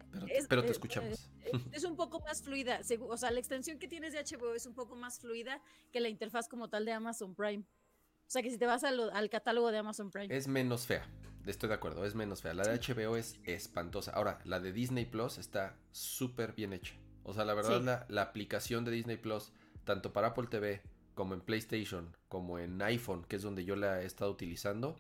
pero, te escuchamos. Es, un poco más fluida. O sea, la extensión que tienes de HBO es un poco más fluida que la interfaz como tal de Amazon Prime. O sea, que si te vas al, catálogo de Amazon Prime. Es menos fea. Estoy de acuerdo, es menos fea. La de HBO es espantosa. Ahora, la de Disney Plus está súper bien hecha. O sea, la verdad, la, la aplicación de Disney Plus, tanto para Apple TV como en PlayStation, como en iPhone, que es donde yo la he estado utilizando,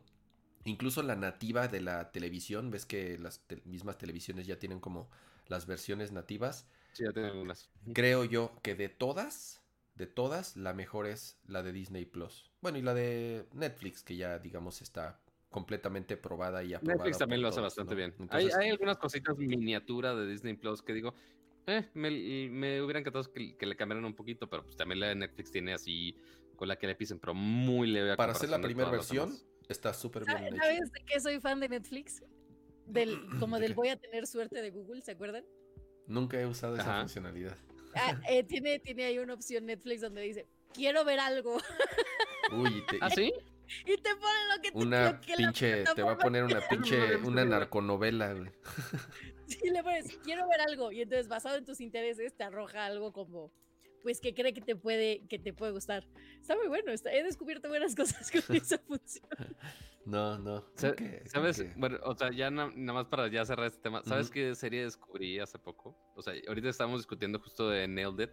Incluso la nativa de la televisión, ves que las mismas televisiones ya tienen como las versiones nativas. Sí, ya tienen unas. Creo yo que de todas, de todas, la mejor es la de Disney Plus. Bueno, y la de Netflix, que ya, digamos, está completamente probada y aprobada. Netflix también lo hace bastante bien. hay, algunas cositas miniatura de Disney Plus que digo, eh, me, hubieran encantado que, le cambiaran un poquito, pero pues también la de Netflix tiene así con la que le pisen, pero muy leve. Para hacer la primera versión, Está súper bien hecho. ¿Sabes de qué soy fan de Netflix? Del, [clears throat] como del voy a tener suerte de Google, ¿se acuerdan? Nunca he usado esa funcionalidad. Ah, [laughs] eh, tiene, tiene ahí una opción Netflix donde dice, quiero ver algo. [laughs] Uy, te, ¿Ah, sí? [laughs] Y te pone lo que te Una pinche, te va a poner una pinche, una narconovela, güey. Sí, le pones, quiero ver algo. Y entonces, basado en tus intereses, te arroja algo como pues que cree que te puede, que te puede gustar. Está muy bueno, he descubierto buenas [laughs] cosas con [laughs] esa función. No, no. ¿Sabes? Bueno, o sea, ya nada más para ya cerrar este tema. ¿Sabes qué serie descubrí hace poco? O sea, ahorita estamos discutiendo justo de Nailed It.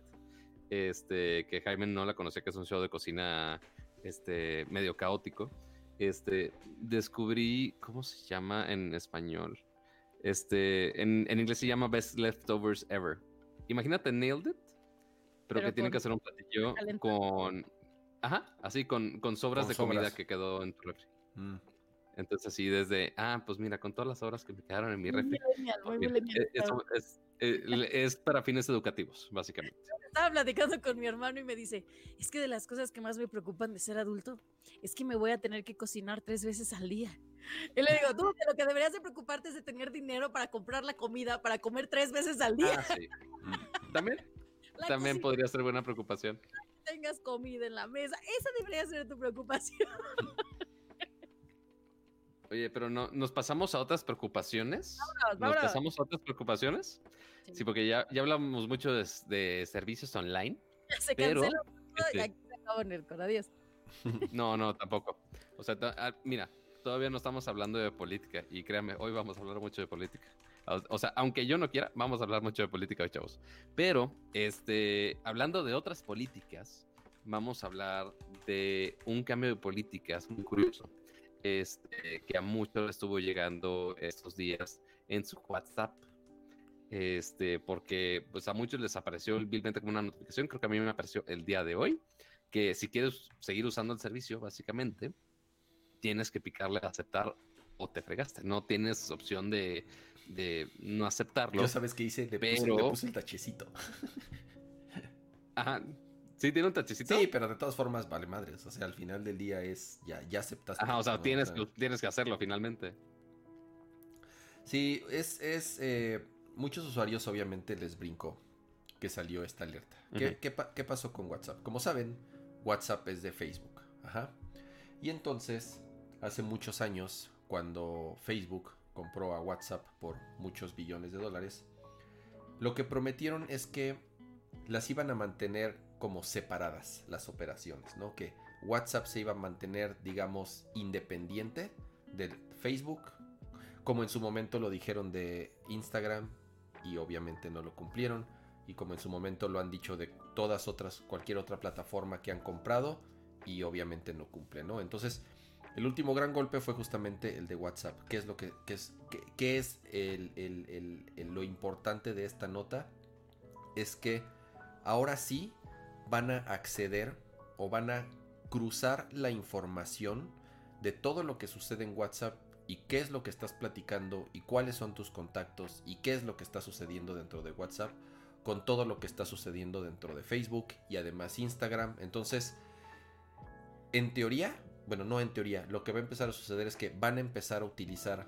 Este, que Jaime no la conocía, que es un show de cocina este, medio caótico. Este, descubrí, ¿cómo se llama en español? Este, en, en inglés se llama Best Leftovers Ever. Imagínate Nailed It, pero, que tienen que hacer un platillo con. Ajá, así con, con sobras de comida que quedó en tu refri. Mm. Entonces, así desde, ah, pues mira, con todas las horas que me quedaron en mi refri. Eso es, eh, es, para fines educativos, básicamente. Estaba platicando con mi hermano y me dice, es que de las cosas que más me preocupan de ser adulto es que me voy a tener que cocinar tres veces al día. Y le digo, tú, lo que deberías de preocuparte es de tener dinero para comprar la comida, para comer tres veces al día. Ah, sí. Mm. También, podría ser buena preocupación. Tengas comida en la mesa. Esa debería ser tu preocupación. [laughs] Oye, pero no, ¿nos pasamos a otras preocupaciones? ¿Nos pasamos a otras preocupaciones? Sí, porque ya, ya hablamos mucho de, servicios online. Se pero, este aquí se acabó Nerdcore, adiós. [laughs] No, no, tampoco. O sea, ah, mira, todavía no estamos hablando de política y créanme, hoy vamos a hablar mucho de política. O sea, aunque yo no quiera, vamos a hablar mucho de política hoy, chavos. Pero, este, hablando de otras políticas, vamos a hablar de un cambio de políticas muy curioso. Este, que a muchos estuvo llegando estos días en su WhatsApp. Este, porque pues a muchos les apareció vilmente como una notificación, creo que a mí me apareció el día de hoy, que si quieres seguir usando el servicio, básicamente, tienes que picarle a aceptar o te fregaste, no tienes opción de de no aceptarlo. Yo sabes qué hice, le, puse, el tachecito. Ajá. ¿Sí tiene un tachecito? Sí, pero de todas formas vale madres. O sea, al final del día es ya, ya aceptaste. Ajá, o sea, tienes, que, tienes que hacerlo finalmente. Sí, es, es eh, muchos usuarios obviamente les brincó que salió esta alerta. ¿Qué, qué pasó con WhatsApp? Como saben, WhatsApp es de Facebook. Ajá. Y entonces hace muchos años, cuando Facebook compró a WhatsApp por muchos billones de dólares, lo que prometieron es que las iban a mantener como separadas las operaciones, ¿no? Que WhatsApp se iba a mantener, digamos, independiente de Facebook, como en su momento lo dijeron de Instagram y obviamente no lo cumplieron, y como en su momento lo han dicho de todas otras, cualquier otra plataforma que han comprado y obviamente no cumple, ¿no? Entonces, el último gran golpe fue justamente el de WhatsApp. ¿Qué es lo que es, lo importante de esta nota? Es que ahora sí van a acceder o van a cruzar la información de todo lo que sucede en WhatsApp y qué es lo que estás platicando y cuáles son tus contactos y qué es lo que está sucediendo dentro de WhatsApp con todo lo que está sucediendo dentro de Facebook y además Instagram. Entonces, en teoría, bueno, no en teoría, lo que va a empezar a suceder es que van a empezar a utilizar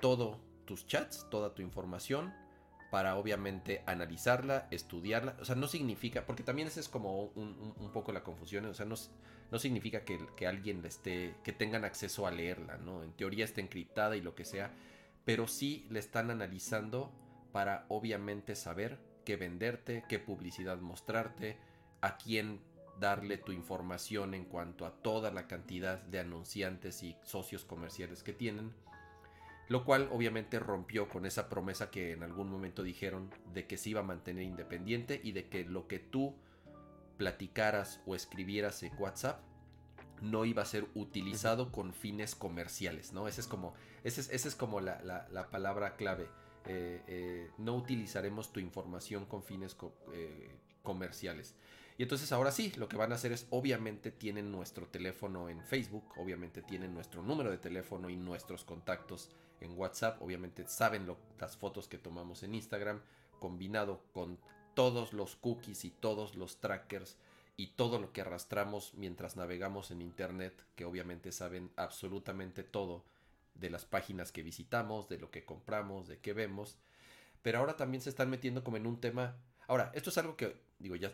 todos tus chats, toda tu información, para obviamente analizarla, estudiarla. O sea, no significa, porque también esa es como un, poco la confusión, o sea, no, no significa que, que, alguien esté, que tengan acceso a leerla, ¿no? En teoría está encriptada y lo que sea, pero sí le están analizando para obviamente saber qué venderte, qué publicidad mostrarte, a quién darle tu información en cuanto a toda la cantidad de anunciantes y socios comerciales que tienen. Lo cual obviamente rompió con esa promesa que en algún momento dijeron de que se iba a mantener independiente y de que lo que tú platicaras o escribieras en WhatsApp no iba a ser utilizado con fines comerciales, ¿no? Esa es como, ese es, es como la, palabra clave. Eh, eh, no utilizaremos tu información con fines eh, comerciales. Y entonces ahora sí, lo que van a hacer es, obviamente tienen nuestro teléfono en Facebook, obviamente tienen nuestro número de teléfono y nuestros contactos en WhatsApp, obviamente saben las fotos que tomamos en Instagram, combinado con todos los cookies y todos los trackers y todo lo que arrastramos mientras navegamos en Internet, que obviamente saben absolutamente todo de las páginas que visitamos, de lo que compramos, de qué vemos. Pero ahora también se están metiendo como en un tema... Ahora, esto es algo que, digo, ya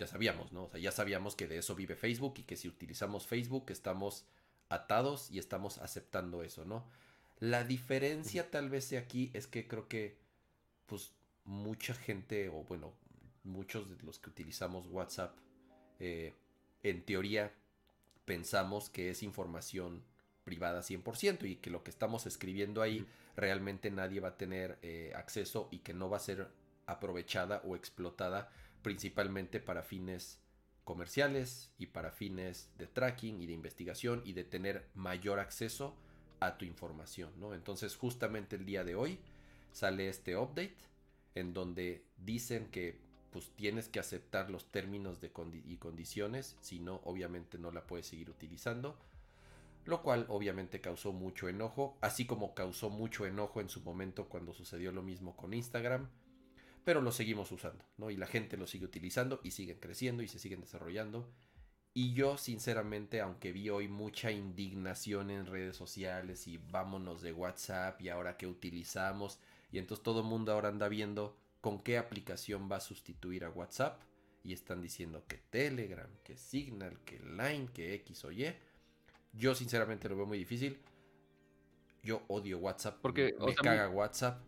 ya sabíamos, ¿no? O sea, ya sabíamos que de eso vive Facebook y que si utilizamos Facebook estamos atados y estamos aceptando eso, ¿no? La diferencia tal vez de aquí es que creo que, pues, mucha gente, o bueno, muchos de los que utilizamos WhatsApp, eh, en teoría pensamos que es información privada 100% y que lo que estamos escribiendo ahí realmente nadie va a tener eh, acceso y que no va a ser aprovechada o explotada principalmente para fines comerciales y para fines de tracking y de investigación y de tener mayor acceso a tu información, ¿no? Entonces justamente el día de hoy sale este update en donde dicen que pues tienes que aceptar los términos de y condiciones, si no obviamente no la puedes seguir utilizando, lo cual obviamente causó mucho enojo, así como causó mucho enojo en su momento cuando sucedió lo mismo con Instagram, pero lo seguimos usando, ¿no? Y la gente lo sigue utilizando y siguen creciendo y se siguen desarrollando. Y yo, sinceramente, aunque vi hoy mucha indignación en redes sociales y vámonos de WhatsApp y ahora qué utilizamos, y entonces todo el mundo ahora anda viendo con qué aplicación va a sustituir a WhatsApp, y están diciendo que Telegram, que Signal, que Line, que X o Y. Yo, sinceramente, lo veo muy difícil. Yo odio WhatsApp. Porque me caga WhatsApp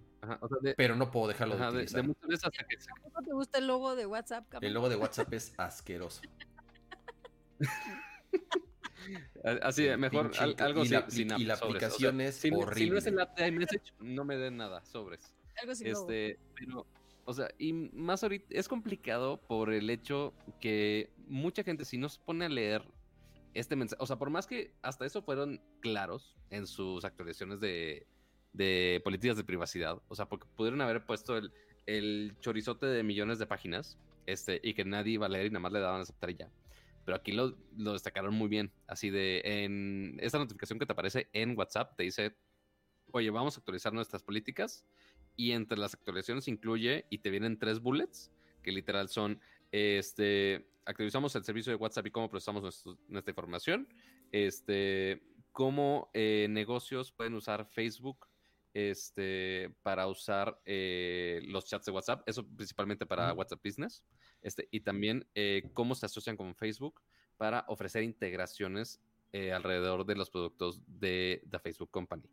pero no puedo dejarlo de utilizar. muchas veces hasta que... ¿Cómo te gusta el logo de WhatsApp? El logo de WhatsApp es asqueroso. [laughs] Así, mejor algo y la, sin y la aplicación es horrible. Si no es el app de iMessage, no me den nada, sobres. Algo sin este, pero, o sea, y más ahorita es complicado por el hecho que mucha gente, si no se pone a leer este mensaje, o sea, por más que hasta eso fueron claros en sus actualizaciones de, de políticas de privacidad. O sea, porque pudieron haber puesto el, chorizote de millones de páginas este, y que nadie iba a leer y nada más le daban a aceptar ya. Pero aquí lo, lo, destacaron muy bien. Así de, en esta notificación que te aparece en WhatsApp, te dice, oye, vamos a actualizar nuestras políticas. Y entre las actualizaciones incluye, y te vienen tres bullets, que literal son, este, actualizamos el servicio de WhatsApp y cómo procesamos nuestra información. Este, cómo eh, negocios pueden usar Facebook este, para usar eh, los chats de WhatsApp, eso principalmente para WhatsApp Business, este, y también eh, cómo se asocian con Facebook para ofrecer integraciones eh, alrededor de los productos de The Facebook Company.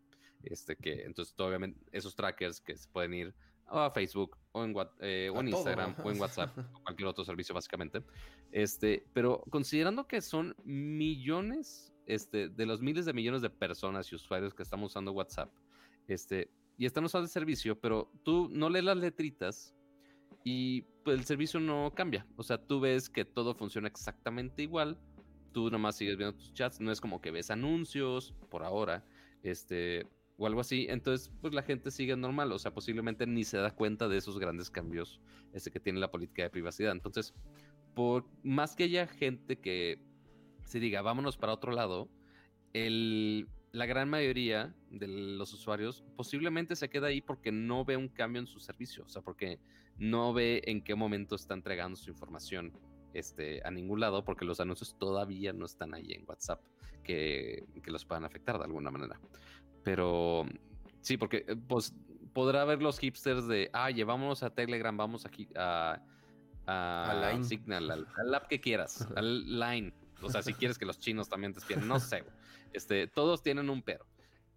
Este que entonces obviamente esos trackers que se pueden ir a Facebook o en, o en Instagram o en WhatsApp o cualquier otro servicio básicamente. Este, pero considerando que son millones este, de los miles de millones de personas y usuarios que estamos usando WhatsApp, este, y están usando el servicio, pero tú no lees las letritas y pues, el servicio no cambia. O sea, tú ves que todo funciona exactamente igual. Tú nomás sigues viendo tus chats, no es como que ves anuncios por ahora, este, o algo así. Entonces, pues la gente sigue normal. O sea, posiblemente ni se da cuenta de esos grandes cambios este, que tiene la política de privacidad. Entonces, por más que haya gente que se diga, vámonos para otro lado, la gran mayoría de los usuarios posiblemente se queda ahí porque no ve un cambio en su servicio, o sea, porque no ve en qué momento está entregando su información este, a ningún lado, porque los anuncios todavía no están ahí en WhatsApp que, los puedan afectar de alguna manera. Pero sí, porque eh, pues, podrá ver los hipsters de, ah, llevámonos a Telegram, vamos aquí a, a, Signal, al, app que quieras, [laughs] al Line o sea, si quieres que los chinos también te espien, no sé. Este, todos tienen un pero.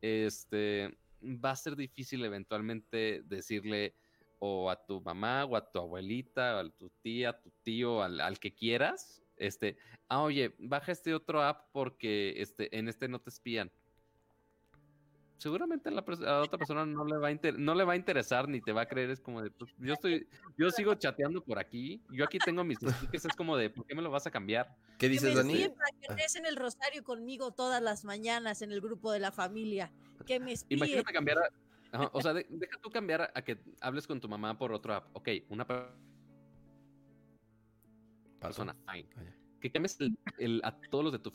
Este, va a ser difícil eventualmente decirle o a tu mamá o a tu abuelita o a tu tía, a tu tío, al, al que quieras, este, ah, oye, baja este otro app porque este, en este no te espían seguramente a la, otra persona no le, va a no le va a interesar ni te va a creer. Es como de, pues, yo estoy, yo sigo chateando por aquí. Yo aquí tengo mis stickers. Es como de, ¿por qué me lo vas a cambiar? ¿Qué dices, Dani? Para que estés en el rosario conmigo todas las mañanas en el grupo de la familia. Que me Imagínate cambiar o sea, deja tú cambiar a, que hables con tu mamá por otro app. Ok, una persona, fine. Ah, que cambies el, a todos los de tu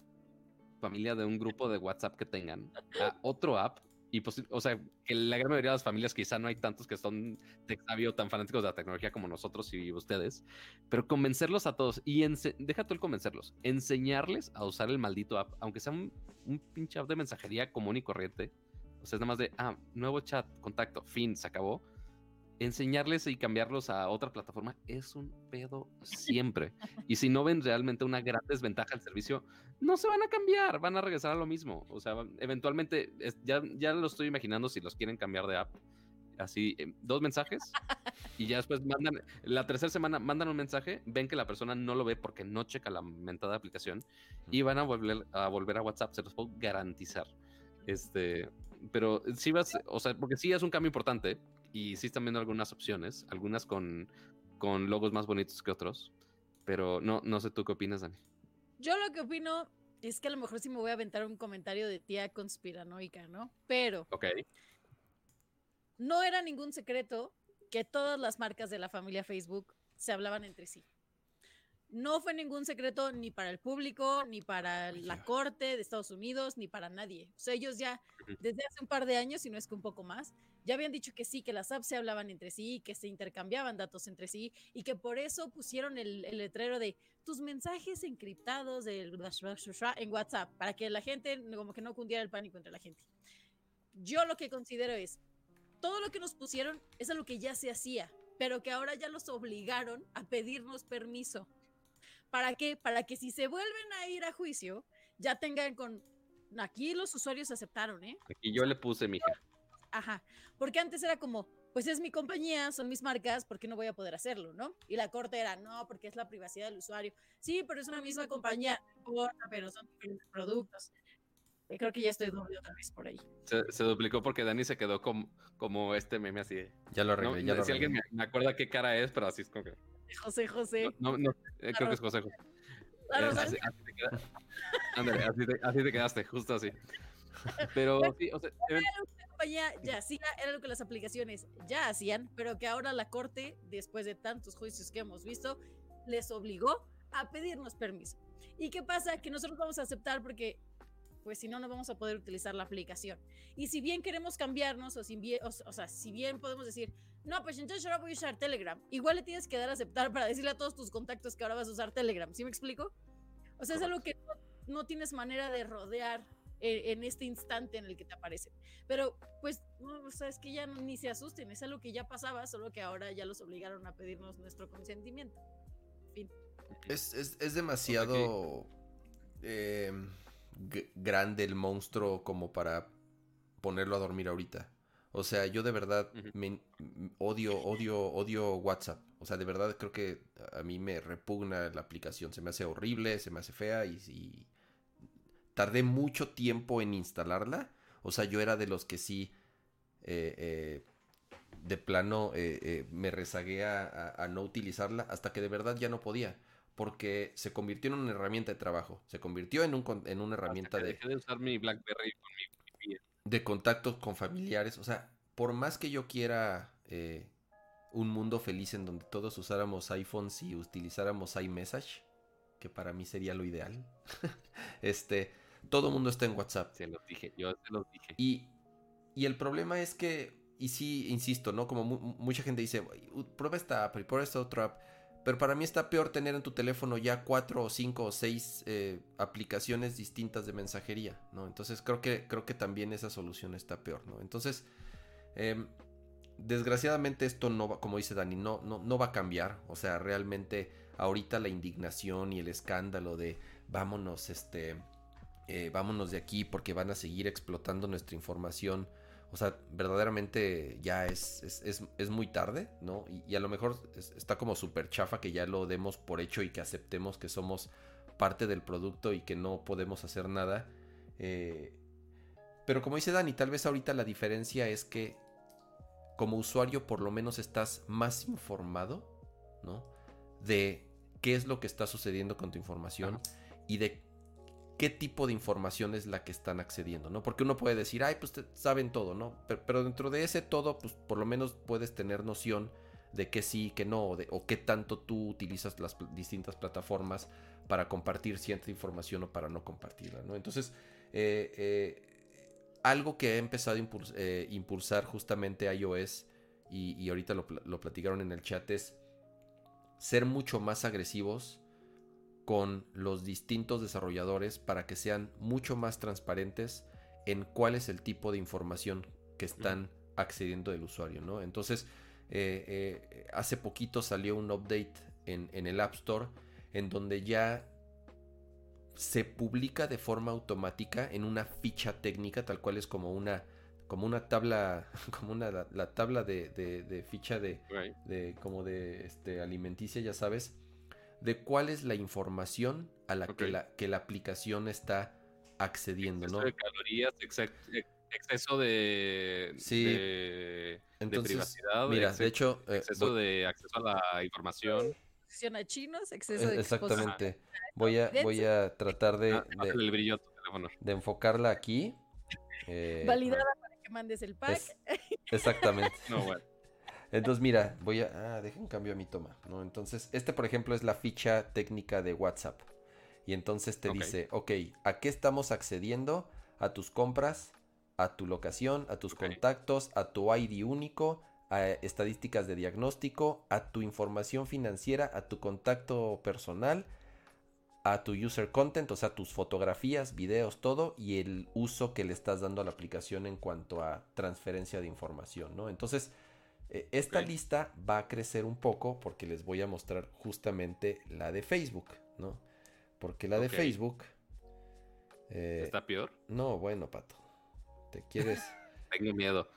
familia de un grupo de WhatsApp que tengan a otro app y pues, o sea, que la gran mayoría de las familias quizá no hay tantos que son de tan fanáticos de la tecnología como nosotros y ustedes, pero convencerlos a todos y deja tú el convencerlos, enseñarles a usar el maldito app, aunque sea un, un pinche app de mensajería común y corriente. O sea, es nada más de, ah, nuevo chat, contacto, fin, se acabó enseñarles y cambiarlos a otra plataforma es un pedo [laughs] siempre. y si no ven realmente una gran desventaja al servicio, no se van a cambiar, van a regresar a lo mismo. O sea, eventualmente, ya, ya lo estoy imaginando si los quieren cambiar de app. Así, em, dos mensajes y ya después mandan, la tercera semana mandan un mensaje, ven que la persona no lo ve porque no checa la mentada aplicación y van a volver a volver a WhatsApp, se los puedo garantizar. Este, pero sí vas, o sea, porque sí es un cambio importante y sí están viendo algunas opciones, algunas con, con logos más bonitos que otros, pero no, no sé tú qué opinas, Dani. Yo lo que opino es que a lo mejor sí me voy a aventar un comentario de tía conspiranoica, ¿no? Pero Ok. no era ningún secreto que todas las marcas de la familia Facebook se hablaban entre sí no fue ningún secreto ni para el público, ni para la corte de Estados Unidos, ni para nadie. O sea, ellos ya desde hace un par de años, si no es que un poco más, ya habían dicho que sí, que las apps se hablaban entre sí, que se intercambiaban datos entre sí y que por eso pusieron el, letrero de tus mensajes encriptados en WhatsApp para que la gente como que no cundiera el pánico entre la gente. Yo lo que considero es, todo lo que nos pusieron es algo que ya se hacía, pero que ahora ya los obligaron a pedirnos permiso. ¿Para qué? Para que si se vuelven a ir a juicio, ya tengan con... Aquí los usuarios aceptaron, ¿eh? Aquí yo le puse, mija. Ajá, porque antes era como, pues es mi compañía, son mis marcas, ¿por qué no voy a poder hacerlo, no? Y la corte era, no, porque es la privacidad del usuario. Sí, pero es una misma compañía, pero son diferentes productos. creo que ya estoy doble otra vez por ahí. Se, duplicó porque Dani se quedó como, como este meme así. Ya lo arreglé, ya lo Si alguien me, me, acuerda qué cara es, pero así es como que... José José. No, no, eh, creo que es José José. Eh, así, te quedaste, justo así. Pero sí, o sea, compañía ya hacía, era lo que las aplicaciones ya hacían, pero que ahora la corte, después de tantos juicios que hemos visto, les obligó a pedirnos permiso. ¿Y qué pasa? Que nosotros vamos a aceptar porque, pues si no, no vamos a poder utilizar la aplicación. Y si bien queremos cambiarnos, o, si bien, o sea, si bien podemos decir, no, pues entonces ahora voy a usar Telegram. Igual le tienes que dar a aceptar para decirle a todos tus contactos que ahora vas a usar Telegram. ¿Sí me explico? O sea, es algo que no, tienes manera de rodear en, este instante en el que te aparece. Pero, pues, no, o sea, es que ya ni se asusten. Es algo que ya pasaba, solo que ahora ya los obligaron a pedirnos nuestro consentimiento. Fin. Es, es, es demasiado. Eh, grande el monstruo como para ponerlo a dormir ahorita. O sea, yo de verdad me odio, odio, odio WhatsApp. O sea, de verdad creo que a mí me repugna la aplicación. Se me hace horrible, se me hace fea y, tardé mucho tiempo en instalarla. O sea, yo era de los que sí, eh, eh, de plano, eh, me rezagué a, no utilizarla hasta que de verdad ya no podía porque se convirtió en una herramienta de trabajo, se convirtió en, un, en una herramienta de... de usar mi BlackBerry con mi, De contactos con familiares, o sea, por más que yo quiera eh, un mundo feliz en donde todos usáramos iPhones y utilizáramos iMessage, que para mí sería lo ideal, [laughs] este, todo el mundo está en WhatsApp. Se los dije, yo se los dije. Y, y el problema es que, y sí, insisto, ¿no? Como mucha gente dice, prueba esta app y prueba esta otra app pero para mí está peor tener en tu teléfono ya cuatro o cinco o seis eh, aplicaciones distintas de mensajería, ¿no? Entonces creo que, creo que también esa solución está peor, ¿no? Entonces, em, desgraciadamente esto no va, como dice Dani, no, no, no va a cambiar. O sea, realmente ahorita la indignación y el escándalo de vámonos, este, eh, vámonos de aquí porque van a seguir explotando nuestra información o sea, verdaderamente ya es, es, muy tarde, ¿no? Y, a lo mejor está como súper chafa que ya lo demos por hecho y que aceptemos que somos parte del producto y que no podemos hacer nada. Eh, pero como dice Dani, tal vez ahorita la diferencia es que como usuario por lo menos estás más informado, ¿no? De qué es lo que está sucediendo con tu información y de qué tipo de información es la que están accediendo, ¿no? Porque uno puede decir, ay, pues saben todo, ¿no? Pero, dentro de ese todo, pues por lo menos puedes tener noción de qué sí, qué no, o qué tanto tú utilizas las distintas plataformas para compartir cierta información o para no compartirla, ¿no? Entonces, eh, eh, algo que ha empezado a eh, impulsar justamente iOS, y, y ahorita lo, lo platicaron en el chat, es ser mucho más agresivos con los distintos desarrolladores para que sean mucho más transparentes en cuál es el tipo de información que están accediendo del usuario, ¿no? Entonces, eh, eh, hace poquito salió un update en, el App Store en donde ya se publica de forma automática en una ficha técnica, tal cual es como una como una tabla, [laughs] como una la, tabla de, ficha de, de, como de este alimenticia, ya sabes, de cuál es la información a la, que, la que la aplicación está accediendo, exceso ¿no? de calorías, exceso de, sí. de, privacidad, mira, de hecho, eh, exceso de acceso a la información. A chinos, exceso de Exactamente. Voy a, voy a tratar de, ah, el brillo teléfono. de enfocarla aquí. Eh, Validada para que mandes el pack. exactamente. no, bueno. Entonces, mira, voy a. Ah, dejen cambio a mi toma. ¿no? Entonces, este, por ejemplo, es la ficha técnica de WhatsApp. Y entonces te dice, ok, ¿a qué estamos accediendo? A tus compras, a tu locación, a tus contactos, a tu ID único, a estadísticas de diagnóstico, a tu información financiera, a tu contacto personal, a tu user content, o sea, tus fotografías, videos, todo, y el uso que le estás dando a la aplicación en cuanto a transferencia de información, ¿no? Entonces, eh, esta lista va a crecer un poco porque les voy a mostrar justamente la de Facebook, ¿no? Porque la de Facebook... Eh, ¿Está peor? No, bueno, Pato. ¿Te quieres...? [laughs] Tengo miedo.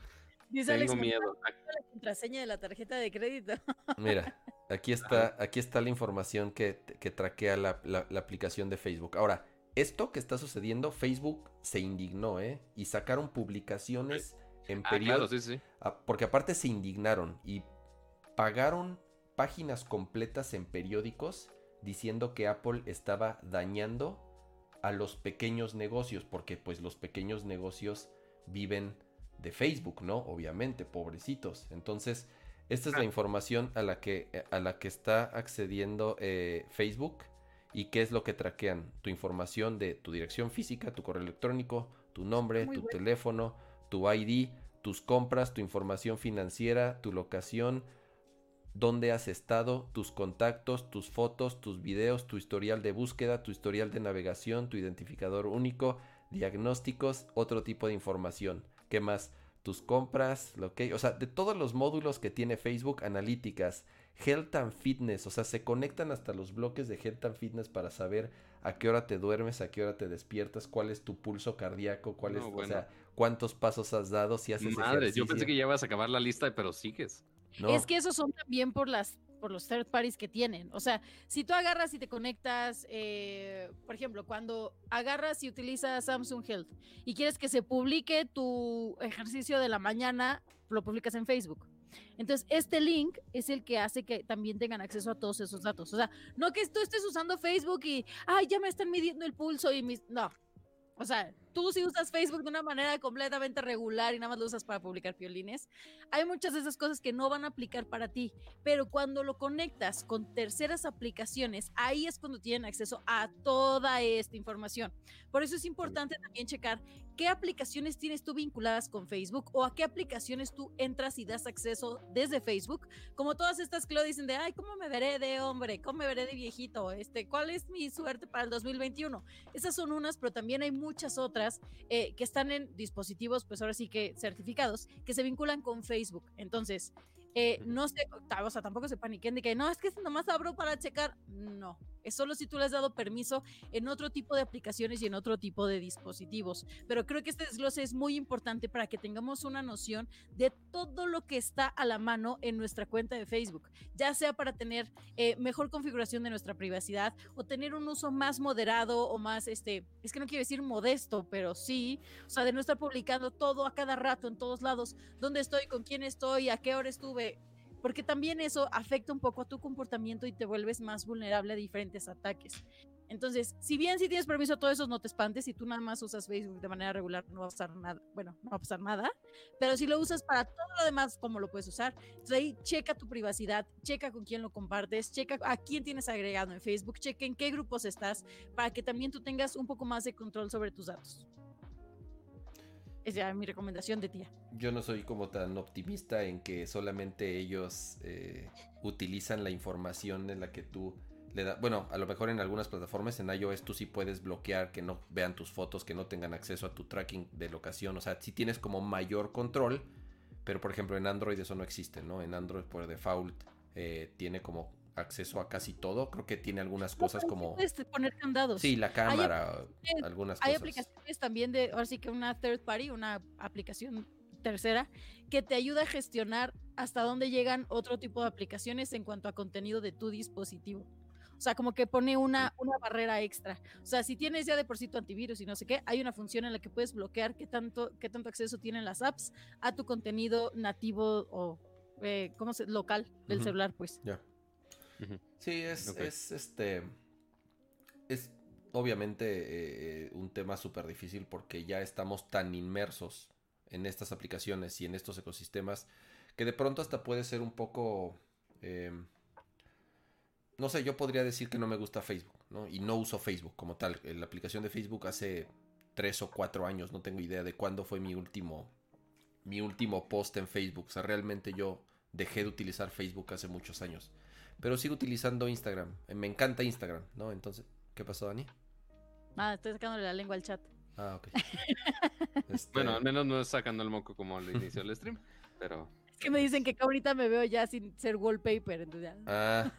Dice Tengo miedo. La contraseña de la tarjeta de crédito. [laughs] Mira, aquí está, aquí está la información que, que traquea la, aplicación de Facebook. Ahora, esto que está sucediendo, Facebook se indignó, ¿eh? Y sacaron publicaciones en ah, sí, sí. Ah, porque aparte se indignaron y pagaron páginas completas en periódicos diciendo que Apple estaba dañando a los pequeños negocios, porque pues los pequeños negocios viven de Facebook, ¿no? Obviamente, pobrecitos. Entonces, esta es la ah. información a la que, a la que está accediendo eh, Facebook y qué es lo que traquean. Tu información de tu dirección física, tu correo electrónico, tu nombre, tu teléfono, tu ID, tus compras, tu información financiera, tu locación, dónde has estado, tus contactos, tus fotos, tus videos, tu historial de búsqueda, tu historial de navegación, tu identificador único, diagnósticos, otro tipo de información. ¿Qué más? tus compras, lo que, o sea, de todos los módulos que tiene Facebook, analíticas, Health and Fitness, o sea, se conectan hasta los bloques de Health and Fitness para saber a qué hora te duermes, a qué hora te despiertas, cuál es tu pulso cardíaco, cuál es, o sea, cuántos pasos has dado, si haces Madre, yo pensé que ya ibas a acabar la lista, pero sigues. Es que esos son también por las por los third parties que tienen. O sea, si tú agarras y te conectas, eh, por ejemplo, cuando agarras y utilizas Samsung Health y quieres que se publique tu ejercicio de la mañana, lo publicas en Facebook. Entonces, este link es el que hace que también tengan acceso a todos esos datos. O sea, no que tú estés usando Facebook y, ay, ya me están midiendo el pulso y mis... No. O sea, tú si usas Facebook de una manera completamente regular y nada más lo usas para publicar violines, hay muchas de esas cosas que no van a aplicar para ti, pero cuando lo conectas con terceras aplicaciones, ahí es cuando tienen acceso a toda esta información. Por eso es importante también checar qué aplicaciones tienes tú vinculadas con Facebook o a qué aplicaciones tú entras y das acceso desde Facebook, como todas estas que lo dicen de, ay, ¿cómo me veré de hombre? ¿Cómo me veré de viejito? Este, ¿Cuál es mi suerte para el 2021? Esas son unas, pero también hay muchas otras eh, que están en dispositivos, pues ahora sí que certificados, que se vinculan con Facebook. Entonces, eh, no sé, o sea, tampoco se paniquen de que no, es que nomás abro para checar. No, es solo si tú le has dado permiso en otro tipo de aplicaciones y en otro tipo de dispositivos. Pero creo que este desglose es muy importante para que tengamos una noción de todo lo que está a la mano en nuestra cuenta de Facebook, ya sea para tener eh, mejor configuración de nuestra privacidad o tener un uso más moderado o más, este, es que no quiero decir modesto, pero sí, o sea, de no estar publicando todo a cada rato en todos lados, dónde estoy, con quién estoy, a qué hora estuve porque también eso afecta un poco a tu comportamiento y te vuelves más vulnerable a diferentes ataques. Entonces, si bien si tienes permiso a todo eso, no te espantes, si tú nada más usas Facebook de manera regular, no va a pasar nada, bueno, no va a pasar nada, pero si lo usas para todo lo demás, ¿cómo lo puedes usar? Entonces ahí checa tu privacidad, checa con quién lo compartes, checa a quién tienes agregado en Facebook, checa en qué grupos estás, para que también tú tengas un poco más de control sobre tus datos. Es ya mi recomendación de tía. Yo no soy como tan optimista en que solamente ellos eh, utilizan la información en la que tú le das. Bueno, a lo mejor en algunas plataformas en iOS tú sí puedes bloquear que no vean tus fotos, que no tengan acceso a tu tracking de locación. O sea, sí tienes como mayor control. Pero por ejemplo en Android eso no existe, ¿no? En Android por default eh, tiene como acceso a casi todo. Creo que tiene algunas cosas como. Puedes poner candados. Sí, la cámara, algunas cosas. Hay aplicaciones también de, ahora sí que una third party, una aplicación tercera, que te ayuda a gestionar hasta dónde llegan otro tipo de aplicaciones en cuanto a contenido de tu dispositivo. O sea, como que pone una, una barrera extra. O sea, si tienes ya de por sí tu antivirus y no sé qué, hay una función en la que puedes bloquear qué tanto, qué tanto acceso tienen las apps a tu contenido nativo o, eh, ¿cómo se? Local del celular, pues. Ya. Sí, es, es este. Es obviamente eh, un tema súper difícil porque ya estamos tan inmersos en estas aplicaciones y en estos ecosistemas que de pronto hasta puede ser un poco. Em, no sé, yo podría decir que no me gusta Facebook, ¿no? Y no uso Facebook como tal. La aplicación de Facebook hace tres o cuatro años, no tengo idea de cuándo fue mi último. Mi último post en Facebook. O sea, realmente yo dejé de utilizar Facebook hace muchos años. Pero sigo utilizando Instagram. Eh, me encanta Instagram, ¿no? Entonces, ¿qué pasó, Dani? Ah, estoy sacándole la lengua al chat. Ah, ok. [laughs] Este bueno, al menos no es sacando el moco como al inicio del stream, pero... Es que me dicen que ahorita me veo ya sin ser wallpaper, entonces ya... Ah,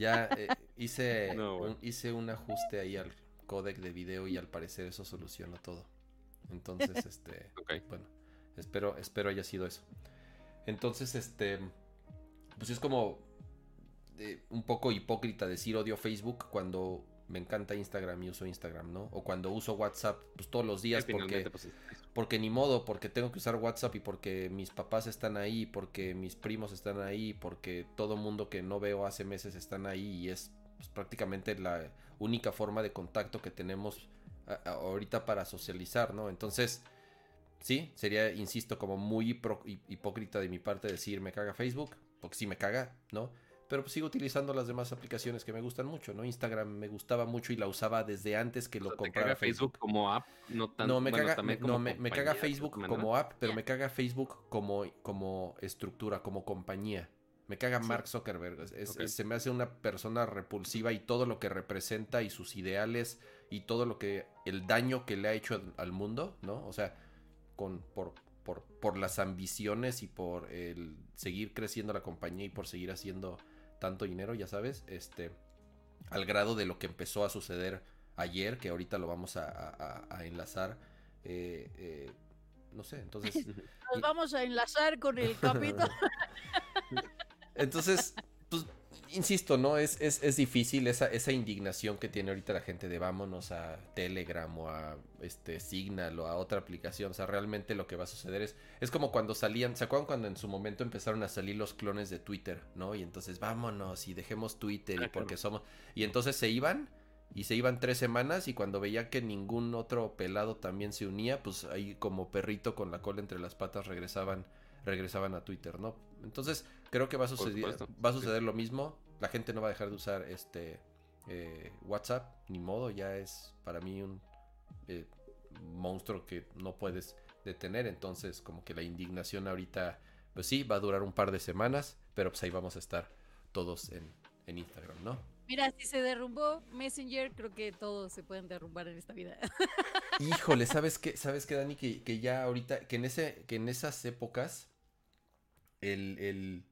ya eh, hice, [laughs] un, hice un ajuste ahí al codec de video y al parecer eso solucionó todo. Entonces, este... [laughs] Bueno, espero, espero haya sido eso. Entonces, este... Pues es como un poco hipócrita decir odio Facebook cuando me encanta Instagram y uso Instagram, ¿no? O cuando uso WhatsApp, pues todos los días porque, pues, porque ni modo, porque tengo que usar WhatsApp y porque mis papás están ahí, porque mis primos están ahí, porque todo mundo que no veo hace meses están ahí y es pues, prácticamente la única forma de contacto que tenemos ahorita para socializar, ¿no? Entonces, sí, sería, insisto, como muy hipócrita de mi parte decir me caga Facebook, porque sí me caga, ¿no? Pero pues sigo utilizando las demás aplicaciones que me gustan mucho, ¿no? Instagram me gustaba mucho y la usaba desde antes que lo comprara Facebook. como app, no tanto. No, me caga, no, me, caga Facebook como app, pero me caga Facebook como, como estructura, como compañía. Me caga Mark Zuckerberg. se me hace una persona repulsiva y todo lo que representa y sus ideales y todo lo que. el daño que le ha hecho al, mundo, ¿no? O sea, con, por, por, por las ambiciones y por el seguir creciendo la compañía y por seguir haciendo tanto dinero, ya sabes, este, al grado de lo que empezó a suceder ayer, que ahorita lo vamos a, enlazar. Eh, eh, no sé, entonces... [laughs] Nos vamos a enlazar con el capítulo. [laughs] entonces, pues insisto, ¿no? Es, es, es, difícil esa, esa indignación que tiene ahorita la gente de vámonos a Telegram o a este Signal o a otra aplicación. O sea, realmente lo que va a suceder es, es como cuando salían, ¿se acuerdan cuando en su momento empezaron a salir los clones de Twitter, ¿no? Y entonces vámonos y dejemos Twitter y porque somos... Y entonces se iban y se iban tres semanas y cuando veía que ningún otro pelado también se unía, pues ahí como perrito con la cola entre las patas regresaban regresaban a Twitter, ¿no? Entonces, creo que va a suceder, va a suceder lo mismo. La gente no va a dejar de usar este eh, WhatsApp, ni modo, ya es para mí un eh, monstruo que no puedes detener. Entonces, como que la indignación ahorita, pues sí, va a durar un par de semanas, pero pues ahí vamos a estar todos en, Instagram, ¿no? Mira, si se derrumbó Messenger, creo que todos se pueden derrumbar en esta vida. [laughs] Híjole, ¿sabes qué? ¿Sabes qué, Dani? Que, que ya ahorita, que en ese, que en esas épocas el,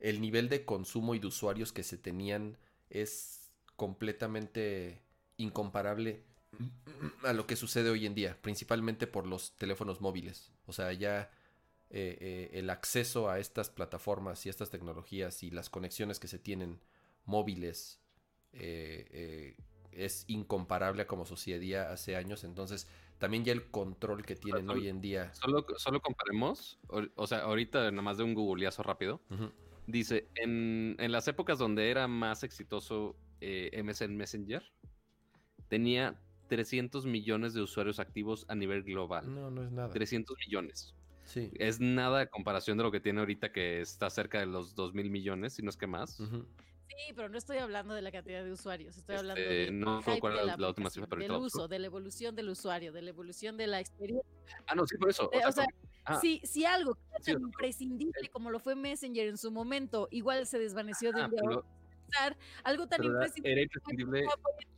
nivel de consumo y de usuarios que se tenían es completamente incomparable [clears throat] a lo que sucede hoy en día, principalmente por los teléfonos móviles. O sea, ya eh, eh, el acceso a estas plataformas y estas tecnologías y las conexiones que se tienen móviles eh, es incomparable a como sucedía hace años. Entonces, también ya el control que tienen hoy en día. Solo, solo comparemos, o, sea, ahorita nada más de un googleazo rápido. Dice, en, las épocas donde era más exitoso eh, MSN Messenger, tenía 300 millones de usuarios activos a nivel global. No, no es nada. 300 millones. Sí. Es nada en comparación de lo que tiene ahorita, que está cerca de los 2 mil millones, si no es que más. Sí, pero no estoy hablando de la cantidad de usuarios, estoy este, hablando de, no recuerdo la, la, última cifra, del uso, de la evolución del usuario, de la evolución de la experiencia. Ah, no, sí, por eso. o, sea, ah. si, si, algo que era imprescindible como lo fue Messenger en su momento, igual se desvaneció de ah, pero, algo tan imprescindible, era imprescindible.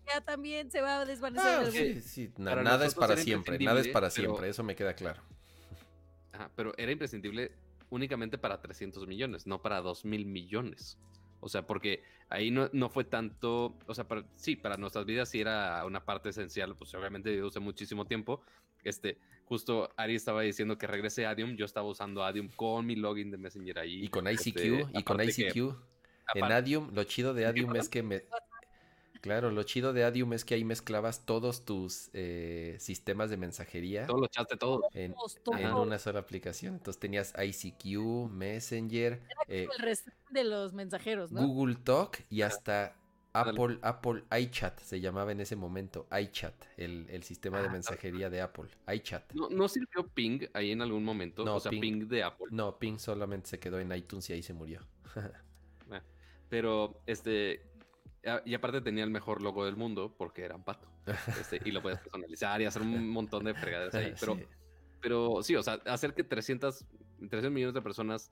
Ya también se va a desvanecer. Ah, sí, sí, nada es para siempre, nada es para siempre, eso me queda claro. Ajá, pero era imprescindible únicamente para 300 millones, no para 2 mil millones. O sea, porque ahí no, no fue tanto, o sea, para, sí, para nuestras vidas sí era una parte esencial, pues obviamente yo usé muchísimo tiempo. Este, justo Ari estaba diciendo que regrese Adium, yo estaba usando Adium con mi login de Messenger ahí. Y con ICQ, este, y con ICQ. en Adium, lo chido de [laughs] Adium es que me, Claro, lo chido de Adium es que ahí mezclabas todos tus eh, sistemas de mensajería. Todos los chats de todo. En, una sola aplicación. Entonces tenías ICQ, Messenger. Eh, el resto de los mensajeros, ¿no? Google Talk y hasta Apple, Apple iChat se llamaba en ese momento. iChat, el, sistema de ah, mensajería de Apple. iChat. ¿No, ¿No, sirvió Ping ahí en algún momento? No, o sea, Ping, de Apple. No, Ping solamente se quedó en iTunes y ahí se murió. [laughs] Ah, pero, este, y aparte tenía el mejor logo del mundo porque era un pato. Este, y lo puedes [laughs] personalizar y hacer un montón de fregaderas ahí. Pero sí. pero sí, o sea, hacer que 300, 300 millones de personas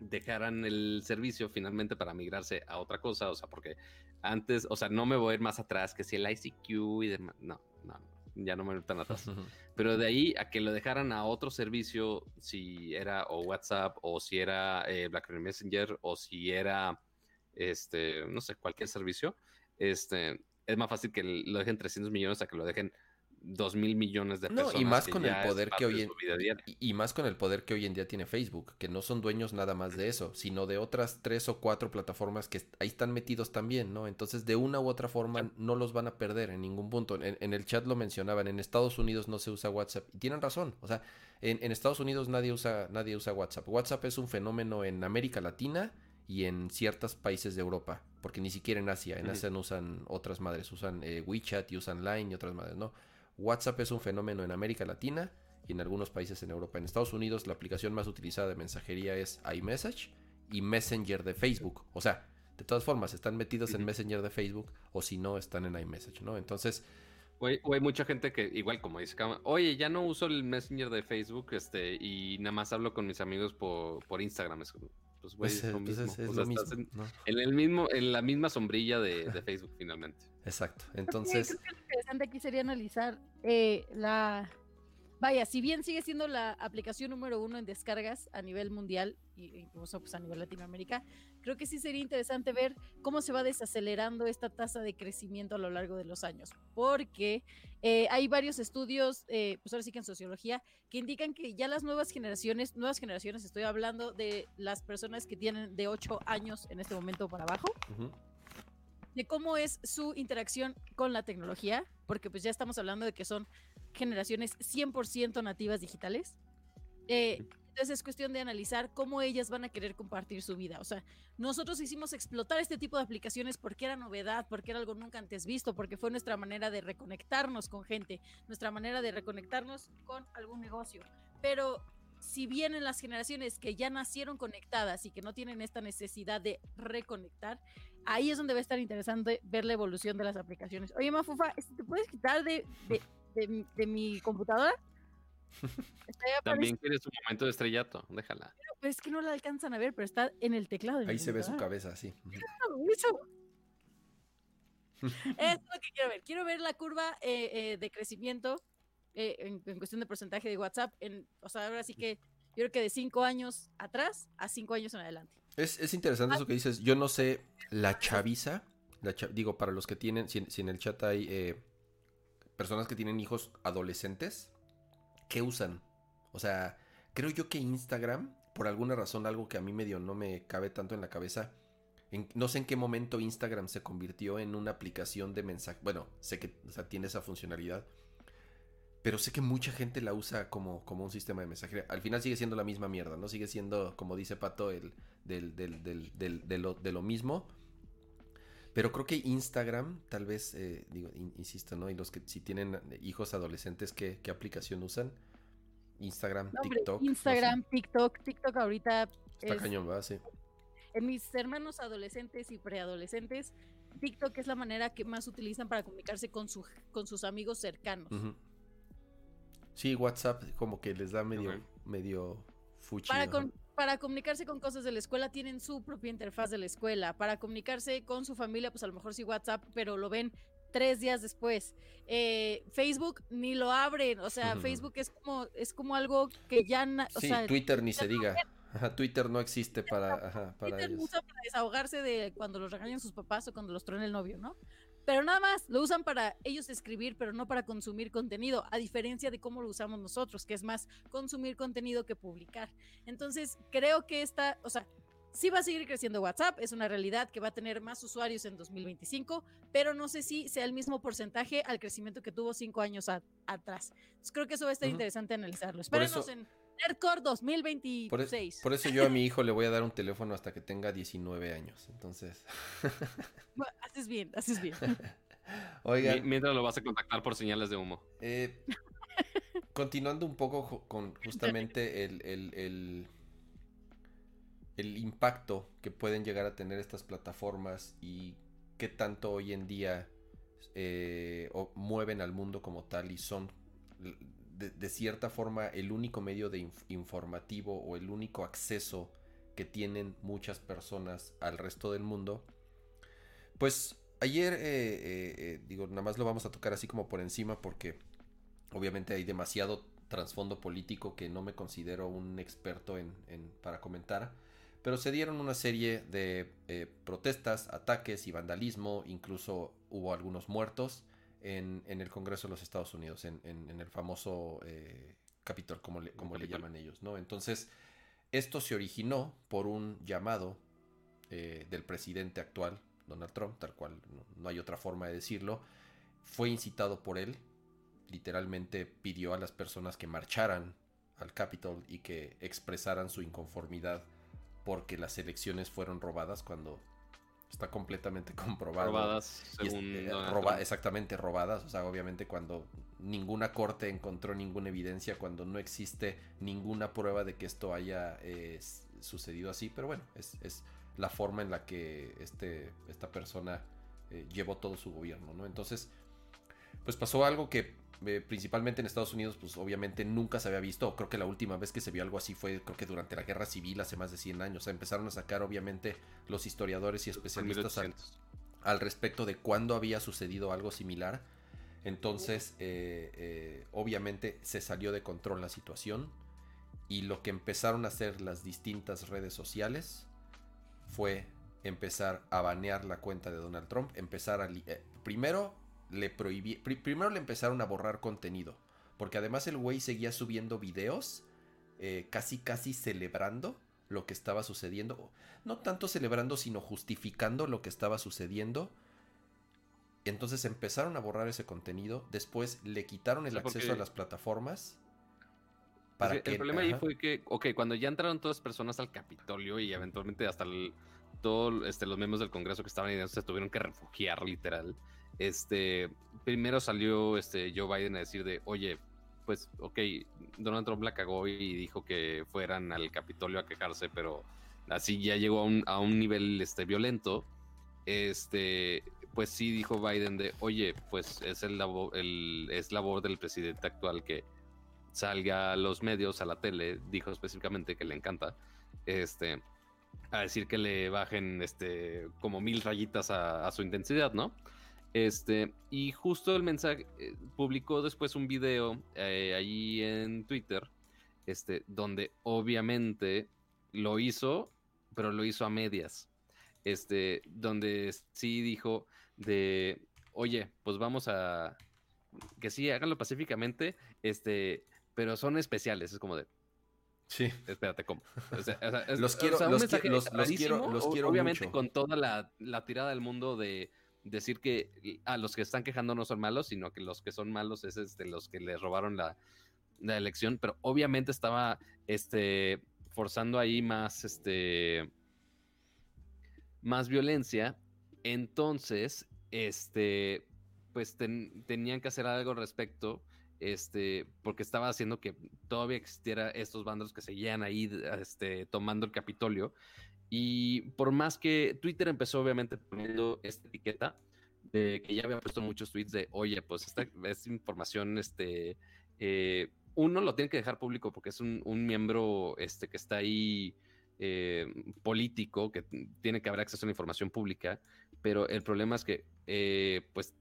dejaran el servicio finalmente para migrarse a otra cosa. O sea, porque antes, o sea, no me voy a ir más atrás que si el ICQ y demás. No, no, ya no me voy tan atrás. Pero de ahí a que lo dejaran a otro servicio, si era o WhatsApp o si era eh, BlackBerry Messenger o si era este, no sé, cualquier servicio, este, es más fácil que lo dejen 300 millones a que lo dejen 2 mil millones de personas. y más con el poder que hoy en y, más con el poder que hoy en día tiene Facebook, que no son dueños nada más de eso, sino de otras tres o cuatro plataformas que ahí están metidos también, ¿no? Entonces, de una u otra forma, no los van a perder en ningún punto. En, el chat lo mencionaban, en Estados Unidos no se usa WhatsApp. Y tienen razón. O sea, en, en Estados Unidos nadie usa, nadie usa WhatsApp. WhatsApp es un fenómeno en América Latina y en ciertos países de Europa, porque ni siquiera en Asia, en Asia no usan otras madres, usan eh, WeChat y usan Line y otras madres, no. WhatsApp es un fenómeno en América Latina y en algunos países en Europa. En Estados Unidos la aplicación más utilizada de mensajería es iMessage y Messenger de Facebook. O sea, de todas formas, están metidos en Messenger de Facebook o si no, están en iMessage, ¿no? Entonces... O hay, mucha gente que, igual como dice, oye, ya no uso el Messenger de Facebook este, y nada más hablo con mis amigos por, por Instagram. Pues, es lo mismo. en, el mismo, en la misma sombrilla de, Facebook finalmente. [laughs] Exacto. Entonces. Creo que lo interesante aquí sería analizar eh, la vaya, si bien sigue siendo la aplicación número uno en descargas a nivel mundial incluso pues, a nivel Latinoamérica, creo que sí sería interesante ver cómo se va desacelerando esta tasa de crecimiento a lo largo de los años, porque eh, hay varios estudios, eh, pues ahora sí que en sociología, que indican que ya las nuevas generaciones, nuevas generaciones, estoy hablando de las personas que tienen de 8 años en este momento para abajo, de cómo es su interacción con la tecnología, porque pues ya estamos hablando de que son generaciones 100% nativas digitales. Eh, entonces es cuestión de analizar cómo ellas van a querer compartir su vida. O sea, nosotros hicimos explotar este tipo de aplicaciones porque era novedad, porque era algo nunca antes visto, porque fue nuestra manera de reconectarnos con gente, nuestra manera de reconectarnos con algún negocio. Pero si vienen las generaciones que ya nacieron conectadas y que no tienen esta necesidad de reconectar, ahí es donde va a estar interesante ver la evolución de las aplicaciones. Oye, Mafufa, ¿te puedes quitar de, de, mi computadora. [laughs] También quieres un momento de estrellato, déjala. Pero, es que no la alcanzan a ver, pero está en el teclado. Ahí se ve su cabeza, sí. [laughs] Eso. [laughs] es lo que quiero ver. Quiero ver la curva eh, eh, de crecimiento eh, en, cuestión de porcentaje de WhatsApp. En, o sea, ahora sí que yo creo que de cinco años atrás a cinco años en adelante. Es, interesante ah. eso que dices. Yo no sé, la chaviza, la digo, para los que tienen, si, en el chat hay personas que tienen hijos adolescentes, ¿qué usan? O sea, creo yo que Instagram, por alguna razón, algo que a mí medio no me cabe tanto en la cabeza, no sé en qué momento Instagram se convirtió en una aplicación de mensaje. Bueno, sé que tiene esa funcionalidad. Pero sé que mucha gente la usa como, como un sistema de mensajería. Al final sigue siendo la misma mierda, ¿no? Sigue siendo, como dice Pato, el, del, del, del, de, lo, de lo mismo. Pero creo que Instagram, tal vez, eh, digo, insisto, ¿no? Y los que si tienen hijos adolescentes, ¿qué, qué aplicación usan? Instagram, TikTok. Instagram, TikTok, TikTok ahorita. Está cañón, ¿verdad? Sí. En mis hermanos adolescentes y preadolescentes, TikTok es la manera que más utilizan para comunicarse con, su, con sus amigos cercanos. Sí, WhatsApp como que les da medio, medio fuchi. Para, para comunicarse con cosas de la escuela tienen su propia interfaz de la escuela. Para comunicarse con su familia, pues a lo mejor sí WhatsApp, pero lo ven tres días después. Eh, Facebook ni lo abren, o sea, Facebook es como es como algo que ya, o sí, Twitter ni se diga. Twitter no existe para, ajá, para Twitter usa para desahogarse de cuando los regañan sus papás o cuando los truena el novio, ¿no? Pero nada más lo usan para ellos escribir, pero no para consumir contenido, a diferencia de cómo lo usamos nosotros, que es más consumir contenido que publicar. Entonces, creo que esta, o sea, sí va a seguir creciendo WhatsApp, es una realidad que va a tener más usuarios en 2025, pero no sé si sea el mismo porcentaje al crecimiento que tuvo cinco años atrás. Entonces, creo que eso va a estar interesante analizarlo. Espérenos en Nerdcore 2026. Por, eso yo a mi hijo le voy a dar un teléfono hasta que tenga 19 años. Entonces. [laughs] haces bien, haces bien. [laughs] Oigan. Mientras lo vas a contactar por señales de humo. Eh, continuando un poco con justamente el, el, impacto que pueden llegar a tener estas plataformas y qué tanto hoy en día eh, mueven al mundo como tal y son de, cierta forma el único medio de informativo o el único acceso que tienen muchas personas al resto del mundo. Pues ayer, eh, eh, eh, digo, nada más lo vamos a tocar así como por encima porque obviamente hay demasiado trasfondo político que no me considero un experto en, para comentar. Pero se dieron una serie de protestas, ataques y vandalismo, incluso hubo algunos muertos en, el Congreso de los Estados Unidos, en, el famoso eh, Capitol, como, le, como le llaman ellos, ¿no? Entonces, esto se originó por un llamado eh, del presidente actual, Donald Trump, tal cual, no, hay otra forma de decirlo, fue incitado por él, literalmente pidió a las personas que marcharan al Capitol y que expresaran su inconformidad porque las elecciones fueron robadas cuando está completamente [laughs] comprobado. Robadas, según eh, exactamente robadas. O sea, obviamente cuando ninguna corte encontró ninguna evidencia, cuando no existe ninguna prueba de que esto haya eh, sucedido así. Pero bueno, es, la forma en la que este, esta persona eh, llevó todo su gobierno, ¿no? Entonces, pues pasó algo que eh, principalmente en Estados Unidos, pues obviamente nunca se había visto. Creo que la última vez que se vio algo así fue, creo que durante la Guerra Civil, hace más de 100 años. O sea, empezaron a sacar, obviamente, los historiadores y especialistas al, respecto de cuándo había sucedido algo similar. Entonces, eh, eh, obviamente se salió de control la situación y lo que empezaron a hacer las distintas redes sociales fue empezar a banear la cuenta de Donald Trump, empezar a... Eh, primero le prohibí, primero le empezaron a borrar contenido, porque además el güey seguía subiendo videos casi casi celebrando lo que estaba sucediendo, no tanto celebrando, sino justificando lo que estaba sucediendo. Entonces empezaron a borrar ese contenido, después le quitaron el acceso a las plataformas. Para que, el problema ahí fue que, ok, cuando ya entraron todas las personas al Capitolio y eventualmente hasta todos este, los miembros del Congreso que estaban ahí se tuvieron que refugiar literal. Este, primero salió este, Joe Biden a decir de, oye, pues, ok, Donald Trump la cagó y dijo que fueran al Capitolio a quejarse, pero así ya llegó a un, a un nivel este, violento. Este, pues sí dijo Biden de, oye, pues es el labor, el, es labor del presidente actual que salga a los medios, a la tele, dijo específicamente que le encanta, este, a decir que le bajen este, como mil rayitas a, a su intensidad, ¿no? Este, y justo el mensaje eh, publicó después un video eh, ahí en Twitter, este, donde obviamente lo hizo, pero lo hizo a medias. Este, donde sí dijo de, oye, pues vamos a que sí, háganlo pacíficamente, este, pero son especiales, es como de, Sí. Espérate, ¿cómo? los quiero, los, quiero, los, quiero, Obviamente con toda la, la, tirada del mundo de decir que a los que están quejando no son malos, sino que los que son malos es este, los que les robaron la, elección, pero obviamente estaba este, forzando ahí más, este, más violencia. Entonces, este, pues tenían que hacer algo al respecto, este, porque estaba haciendo que todavía existiera estos bandos que seguían ahí, este, tomando el Capitolio. Y por más que Twitter empezó obviamente poniendo esta etiqueta, de que ya había puesto muchos tweets de, oye, pues esta, [laughs] información, este, eh, uno lo tiene que dejar público porque es un, miembro este, que está ahí eh, político, que tiene que haber acceso a la información pública, pero el problema es que, eh, pues,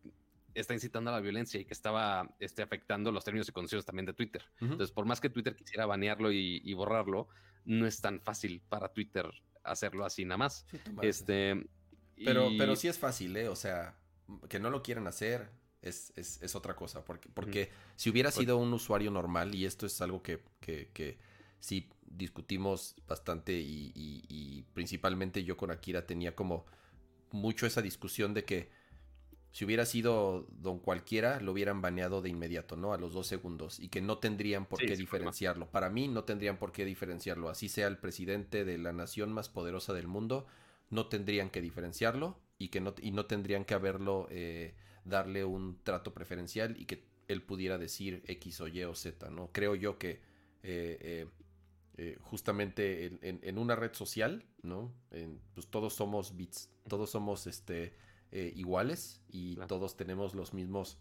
está incitando a la violencia y que estaba este, afectando los términos y condiciones también de Twitter. Entonces, por más que Twitter quisiera banearlo y, borrarlo, no es tan fácil para Twitter hacerlo así nada más. este, pero, pero sí es fácil, ¿eh? O sea, que no lo quieran hacer es, es, otra cosa. Porque, porque si hubiera pues sido un usuario normal, y esto es algo que, que, que sí discutimos bastante y, y, principalmente yo con Akira tenía como mucho esa discusión de que si hubiera sido don cualquiera, lo hubieran baneado de inmediato, ¿no? A los dos segundos. Y que no tendrían por qué diferenciarlo. Para mí no tendrían por qué diferenciarlo. Así sea el presidente de la nación más poderosa del mundo, no tendrían que diferenciarlo y que no, y no tendrían que haberlo, eh, darle un trato preferencial y que él pudiera decir X o Y o Z, ¿no? Creo yo que eh, eh, justamente en, en, una red social, ¿no? pues todos somos bits, todos somos este eh, iguales y todos tenemos los mismos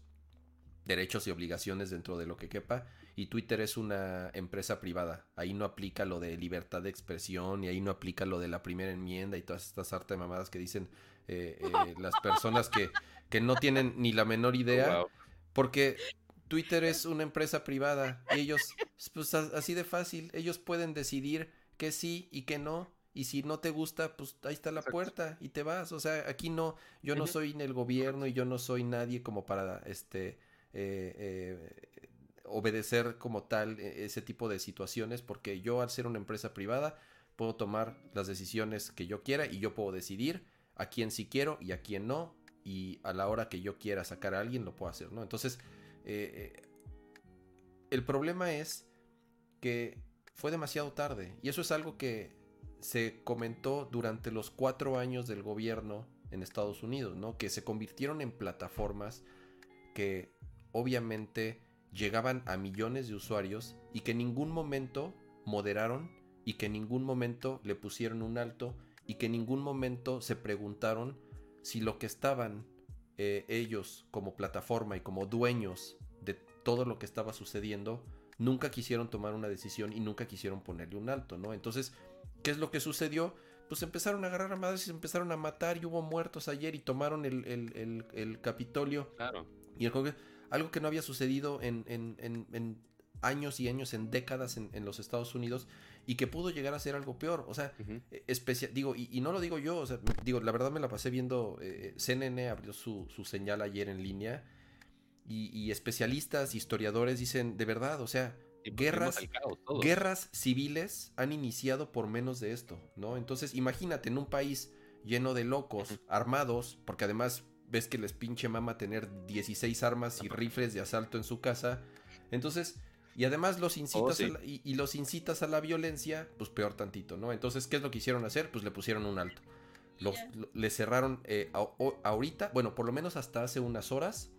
derechos y obligaciones dentro de lo que quepa. Y Twitter es una empresa privada. Ahí no aplica lo de libertad de expresión y ahí no aplica lo de la primera enmienda y todas estas harta de mamadas que dicen eh, eh, [laughs] las personas que, que, no tienen ni la menor idea. Porque Twitter es una empresa privada y ellos, pues así de fácil, ellos pueden decidir que sí y que no y si no te gusta, pues ahí está la puerta y te vas. O sea, aquí no, yo no soy en el gobierno y yo no soy nadie como para este eh, eh, obedecer como tal e, ese tipo de situaciones, porque yo al ser una empresa privada puedo tomar las decisiones que yo quiera y yo puedo decidir a quién sí quiero y a quién no, y a la hora que yo quiera sacar a alguien lo puedo hacer, ¿no? Entonces, eh, el problema es que fue demasiado tarde y eso es algo que se comentó durante los cuatro años del gobierno en Estados Unidos, ¿no? Que se convirtieron en plataformas que obviamente llegaban a millones de usuarios y que en ningún momento moderaron y que en ningún momento le pusieron un alto y que en ningún momento se preguntaron si lo que estaban eh, ellos como plataforma y como dueños de todo lo que estaba sucediendo nunca quisieron tomar una decisión y nunca quisieron ponerle un alto, ¿no? Entonces ¿Qué es lo que sucedió? Pues empezaron a agarrar a madres y se empezaron a matar y hubo muertos ayer y tomaron el, el, el, Capitolio. Claro. Y el algo que no había sucedido en, en, en, años y años, en décadas en, los Estados Unidos y que pudo llegar a ser algo peor. O sea, e, especial, digo, y, no lo digo yo, o sea, digo, la verdad me la pasé viendo, eh, CNN abrió su, su, señal ayer en línea y, y, especialistas, historiadores dicen, de verdad, o sea, guerras, guerras civiles han iniciado por menos de esto, ¿no? Entonces, imagínate en un país lleno de locos, armados, porque además ves que les pinche mama tener 16 armas y rifles de asalto en su casa. Entonces, y además los incitas oh, y, los incitas a la violencia, pues peor tantito, ¿no? Entonces, ¿qué es lo que hicieron hacer? Pues le pusieron un alto. Los, le cerraron eh, ahorita, bueno, por lo menos hasta hace unas horas,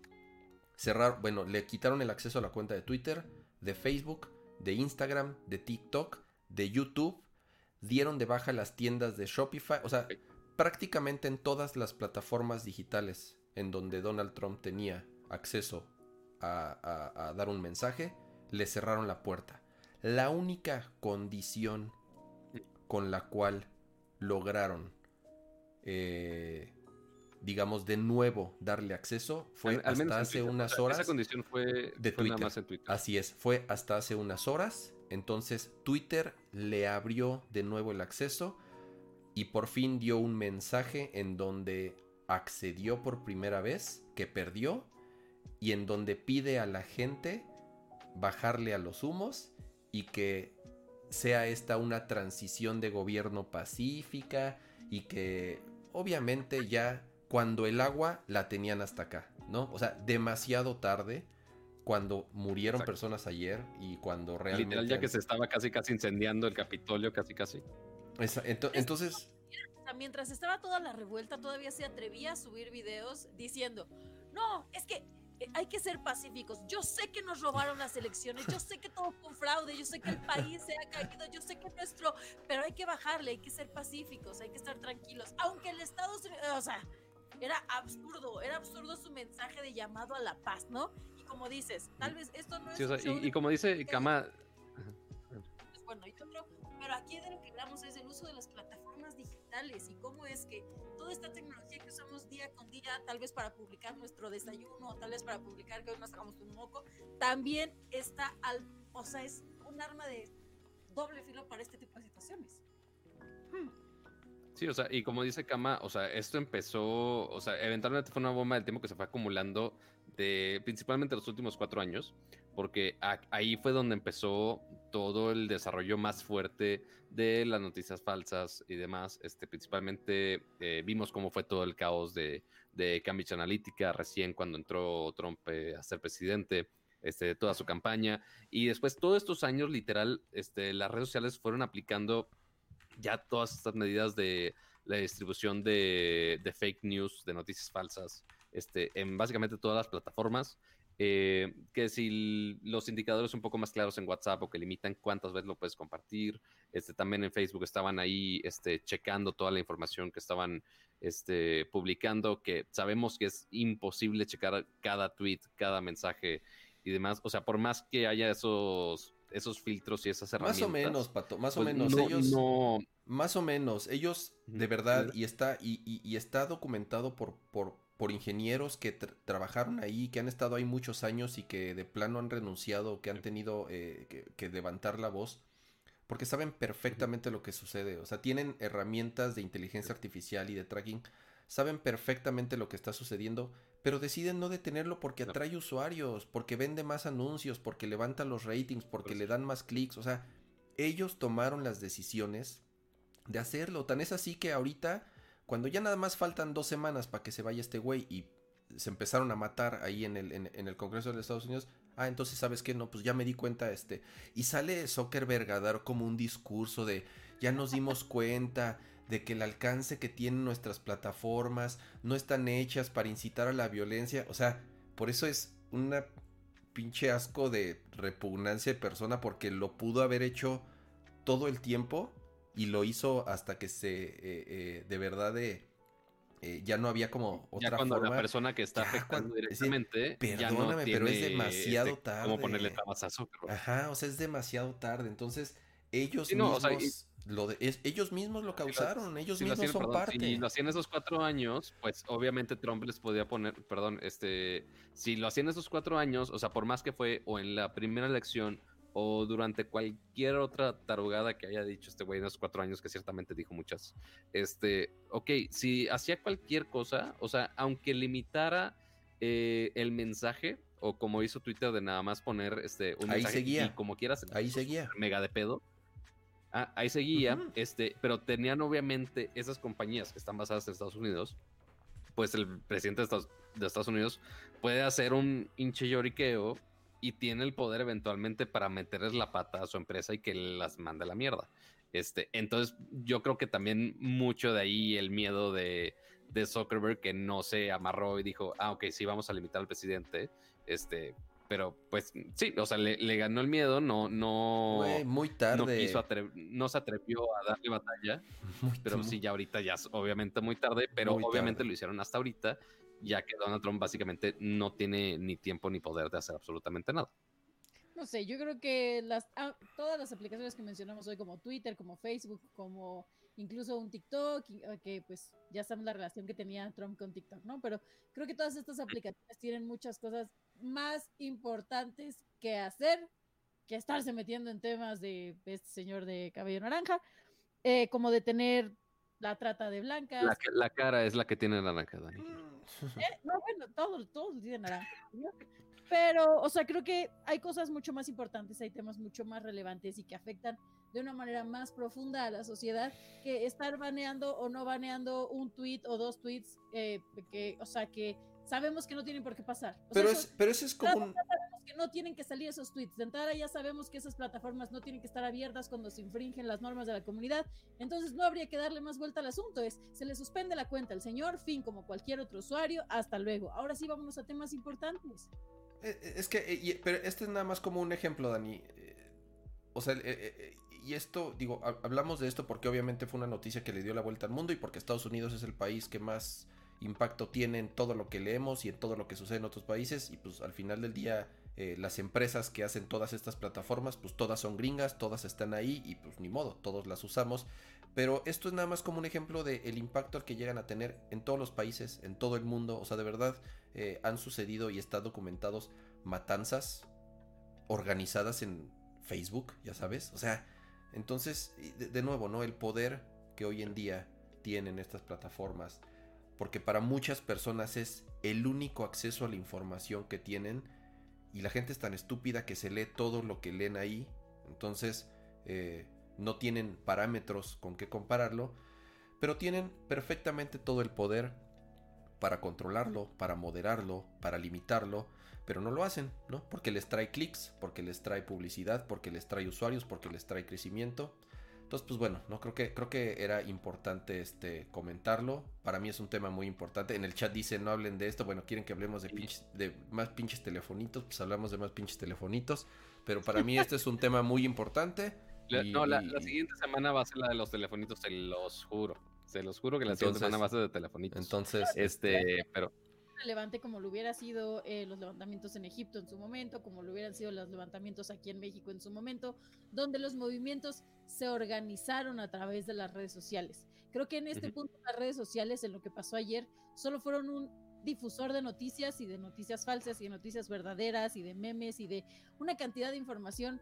cerraron, bueno, le quitaron el acceso a la cuenta de Twitter, de Facebook, de Instagram, de TikTok, de YouTube, dieron de baja las tiendas de Shopify, o sea, prácticamente en todas las plataformas digitales en donde Donald Trump tenía acceso a, dar un mensaje, le cerraron la puerta. La única condición con la cual lograron, eh, digamos, de nuevo darle acceso fue hasta hace unas horas. Esa condición fue, de Twitter. Así es, fue hasta hace unas horas. Entonces Twitter le abrió de nuevo el acceso y por fin dio un mensaje en donde accedió por primera vez, que perdió, y en donde pide a la gente bajarle a los humos y que sea esta una transición de gobierno pacífica y que obviamente ya cuando el agua la tenían hasta acá, ¿no? O sea, demasiado tarde cuando murieron personas ayer y cuando realmente... Literal, ya que se estaba casi casi incendiando el Capitolio, casi casi entonces... Mientras estaba toda la revuelta, todavía se atrevía a subir videos diciendo, no, es que eh, hay que ser pacíficos. Yo sé que nos robaron las elecciones, yo sé que todo fue un fraude, yo sé que el país se ha caído, yo sé que nuestro, pero hay que bajarle, hay que ser pacíficos, hay que estar tranquilos. Aunque el Estado, o sea, era absurdo, era absurdo su mensaje de llamado a la paz, ¿no? Y como dices, tal vez esto no es... y, como dice Kama... Bueno, y otro pero aquí de lo que hablamos es el uso de las plataformas digitales y cómo es que toda esta tecnología que usamos día con día, tal vez para publicar nuestro desayuno, tal vez para publicar que hoy nos hagamos un moco, también está al, o sea, es un arma de doble filo para este tipo de situaciones. Sí, o sea, y como dice Kama, o sea, esto empezó, o sea, eventualmente fue una bomba del tiempo que se fue acumulando de principalmente los últimos cuatro años, porque ahí fue donde empezó todo el desarrollo más fuerte de las noticias falsas y demás. Este, principalmente eh, vimos cómo fue todo el caos de, Cambridge Analytica recién cuando entró Trump eh, a ser presidente. Este, toda su campaña y después todos estos años literal este, las redes sociales fueron aplicando ya todas estas medidas de la distribución de, de fake news, de noticias falsas, este, en básicamente todas las plataformas eh, que si los indicadores un poco más claros en WhatsApp o que limitan cuántas veces lo puedes compartir. Este, también en Facebook estaban ahí este, checando toda la información que estaban este, publicando, que sabemos que es imposible checar cada tweet, cada mensaje y demás. O sea, por más que haya esos, esos filtros y esas herramientas. Más o menos, Pato, más o pues menos. ellos, Más o menos, ellos de verdad, y está, y, y está documentado por, por, por ingenieros que trabajaron ahí, que han estado ahí muchos años y que de plano han renunciado, que han tenido eh, que, levantar la voz, porque saben perfectamente lo que sucede. O sea, tienen herramientas de inteligencia artificial y de tracking, saben perfectamente lo que está sucediendo, pero deciden no detenerlo porque atrae usuarios, porque vende más anuncios, porque levanta los ratings, porque pues le dan más clics. O sea, ellos tomaron las decisiones de hacerlo. Tan es así que ahorita cuando ya nada más faltan dos semanas para que se vaya este güey y se empezaron a matar ahí en el, en, el Congreso de Estados Unidos, ah, entonces sabes qué, no, pues ya me di cuenta, este, y sale Zuckerberg a dar como un discurso de, ya nos dimos cuenta de que el alcance que tienen nuestras plataformas no están hechas para incitar a la violencia, o sea, por eso es una pinche asco de repugnancia de persona porque lo pudo haber hecho todo el tiempo y lo hizo hasta que se eh, eh, de verdad de eh, ya no había como otra ya cuando la persona que está afectando directamente perdóname pero es demasiado tarde como ponerle tabazazo ajá o sea es demasiado tarde. Entonces ellos mismos Lo de, es, ellos mismos lo causaron, ellos Si mismos hacían, son perdón, parte. si lo hacían esos cuatro años, pues obviamente Trump les podía poner, perdón, este, si lo hacían esos cuatro años, o sea, por más que fue o en la primera elección o durante cualquier otra tarugada que haya dicho este güey en esos cuatro años, que ciertamente dijo muchas, este, ok, si hacía cualquier cosa, o sea, aunque limitara eh, el mensaje, o como hizo Twitter de nada más poner este, un Ahí mensaje seguía. y como quieras, Ahí seguía. mega de pedo. Ah, ahí seguía, Ujú. este, pero tenían obviamente esas compañías que están basadas en Estados Unidos, pues el presidente de Estados, de Estados Unidos puede hacer un hinche lloriqueo y tiene el poder eventualmente para meterles la pata a su empresa y que las mande a la mierda. Este, entonces yo creo que también mucho de ahí el miedo de, de Zuckerberg que no se amarró y dijo, ah, ok, sí, vamos a limitar al presidente, este, pero pues sí, o sea, le, le ganó el miedo, no, no, Güey, muy no tarde. quiso atre- no se atrevió a darle batalla, [laughs] muy- pero sí, ya ahorita ya es obviamente muy tarde, pero Muy obviamente tarde. lo hicieron hasta ahorita, ya que Donald Trump básicamente no tiene ni tiempo ni poder de hacer absolutamente nada. No sé, yo creo que las, ah, todas las aplicaciones que mencionamos hoy, como Twitter, como Facebook, como incluso un TikTok, eh, que pues ya sabemos la relación que tenía Trump con TikTok, ¿no? Pero creo que todas estas aplicaciones tienen muchas cosas más importantes que hacer que estarse metiendo en temas de este señor de cabello naranja, eh, como de tener la trata de blancas. La, que- la cara es la que tiene naranja, Dani. Eh, no, bueno, todos, todos tienen naranja. ¿no? Pero, o sea, creo que hay cosas mucho más importantes, hay temas mucho más relevantes y que afectan de una manera más profunda a la sociedad que estar baneando o no baneando un tweet o dos tweets, eh, que, o sea, que sabemos que no tienen por qué pasar. O sea, Pero, eso- es, pero ese es como un... sabemos que no tienen que salir esos tweets. De entrada ya sabemos que esas plataformas no tienen que estar abiertas cuando se infringen las normas de la comunidad. Entonces no habría que darle más vuelta al asunto. Es, se le suspende la cuenta al señor, fin, como cualquier otro usuario. Hasta luego. Ahora sí vámonos a temas importantes. Eh, eh, Es que, eh, pero este es nada más como un ejemplo, Dani. O sea, y esto, digo, ha- hablamos de esto porque obviamente fue una noticia que le dio la vuelta al mundo y porque Estados Unidos es el país que más impacto tiene en todo lo que leemos y en todo lo que sucede en otros países. Y pues al final del día, eh, las empresas que hacen todas estas plataformas, pues todas son gringas, todas están ahí y pues ni modo, todos las usamos. Pero esto es nada más como un ejemplo del impacto al que llegan a tener en todos los países, en todo el mundo. O sea, de verdad, eh, han sucedido y están documentados matanzas organizadas en Facebook, ya sabes. O sea, entonces, de, de nuevo, ¿no? El poder que hoy en día tienen estas plataformas. Porque para muchas personas es el único acceso a la información que tienen. Y la gente es tan estúpida que se lee todo lo que leen ahí. Entonces, eh, no tienen parámetros con qué compararlo. Pero tienen perfectamente todo el poder para controlarlo, para moderarlo, para limitarlo, pero no lo hacen, ¿no? Porque les trae clics, porque les trae publicidad, porque les trae usuarios, porque les trae crecimiento. Entonces, pues bueno, no creo que creo que era importante este comentarlo. Para mí es un tema muy importante. En el chat dice no hablen de esto. Bueno, quieren que hablemos de, pinches- de más pinches telefonitos, pues hablamos de más pinches telefonitos. Pero para mí este es un tema muy importante. La- y- no, la, la siguiente semana va a ser la de los telefonitos, se los juro. Se los juro que la siguiente semana va a ser de telefonitos. Entonces, este, pero relevante como lo hubiera sido eh, los levantamientos en Egipto en su momento, como lo hubieran sido los levantamientos aquí en México en su momento, donde los movimientos se organizaron a través de las redes sociales. Creo que en este Ujú. punto las redes sociales, en lo que pasó ayer, solo fueron un difusor de noticias y de noticias falsas y de noticias verdaderas y de memes y de una cantidad de información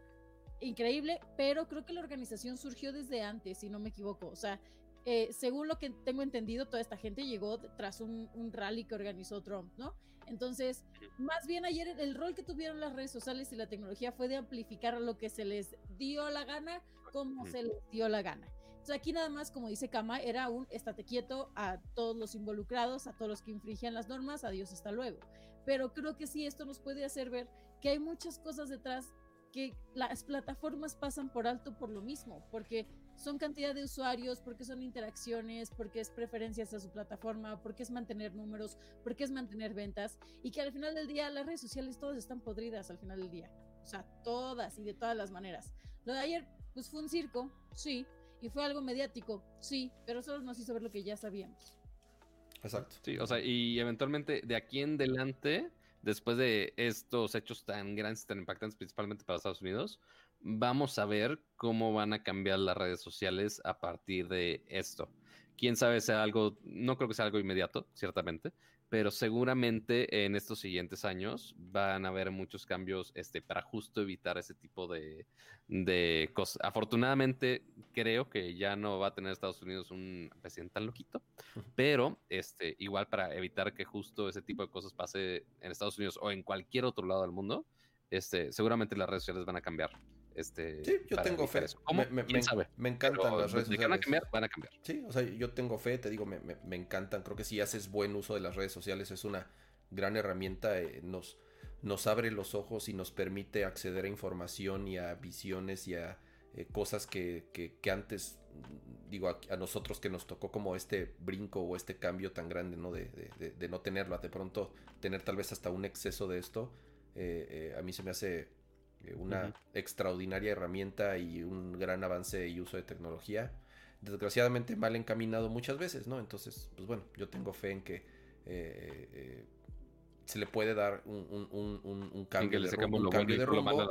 increíble, pero creo que la organización surgió desde antes, si no me equivoco. O sea, eh, según lo que tengo entendido, toda esta gente llegó tras un, un rally que organizó Trump, ¿no? Entonces, más bien ayer el, rol que tuvieron las redes sociales y la tecnología fue de amplificar lo que se les dio la gana, como se les dio la gana. Entonces aquí nada más, como dice Kama, era un estate quieto a todos los involucrados, a todos los que infringían las normas, adiós, hasta luego. Pero creo que sí, esto nos puede hacer ver que hay muchas cosas detrás que las plataformas pasan por alto por lo mismo, porque son cantidad de usuarios, porque son interacciones, porque es preferencias a su plataforma, porque es mantener números, porque es mantener ventas, y que al final del día las redes sociales todas están podridas al final del día. O sea, todas y de todas las maneras. Lo de ayer, pues fue un circo, sí, y fue algo mediático, sí, pero solo nos hizo ver lo que ya sabíamos. exacto. sí, o sea, y eventualmente de aquí en adelante, después de estos hechos tan grandes, tan impactantes, principalmente para Estados Unidos, vamos a ver cómo van a cambiar las redes sociales a partir de esto. Quién sabe sea algo, no creo que sea algo inmediato, ciertamente, pero seguramente en estos siguientes años van a haber muchos cambios este, para justo evitar ese tipo de, de cosas. Afortunadamente, creo que ya no va a tener Estados Unidos un presidente tan loquito, pero este, igual para evitar que justo ese tipo de cosas pase en Estados Unidos o en cualquier otro lado del mundo, este, seguramente las redes sociales van a cambiar. Este, sí, yo tengo fe. ¿Cómo? Me, ¿Quién sabe? Me encantan las redes sociales. Van a cambiar, van a cambiar. Sí, o sea, yo tengo fe, te digo, me, me, encantan. Creo que si haces buen uso de las redes sociales es una gran herramienta. Eh, nos, nos abre los ojos y nos permite acceder a información y a visiones y a eh, cosas que, que, que, antes, digo, a, nosotros que nos tocó como este brinco o este cambio tan grande, ¿no? De, de, de no tenerlo, de pronto tener tal vez hasta un exceso de esto, eh, a mí se me hace eh, una extraordinaria herramienta y un gran avance y uso de tecnología. Desgraciadamente mal encaminado muchas veces, ¿no? Entonces, pues bueno, yo tengo fe en que eh, eh, se le puede dar un, cambio de rumbo.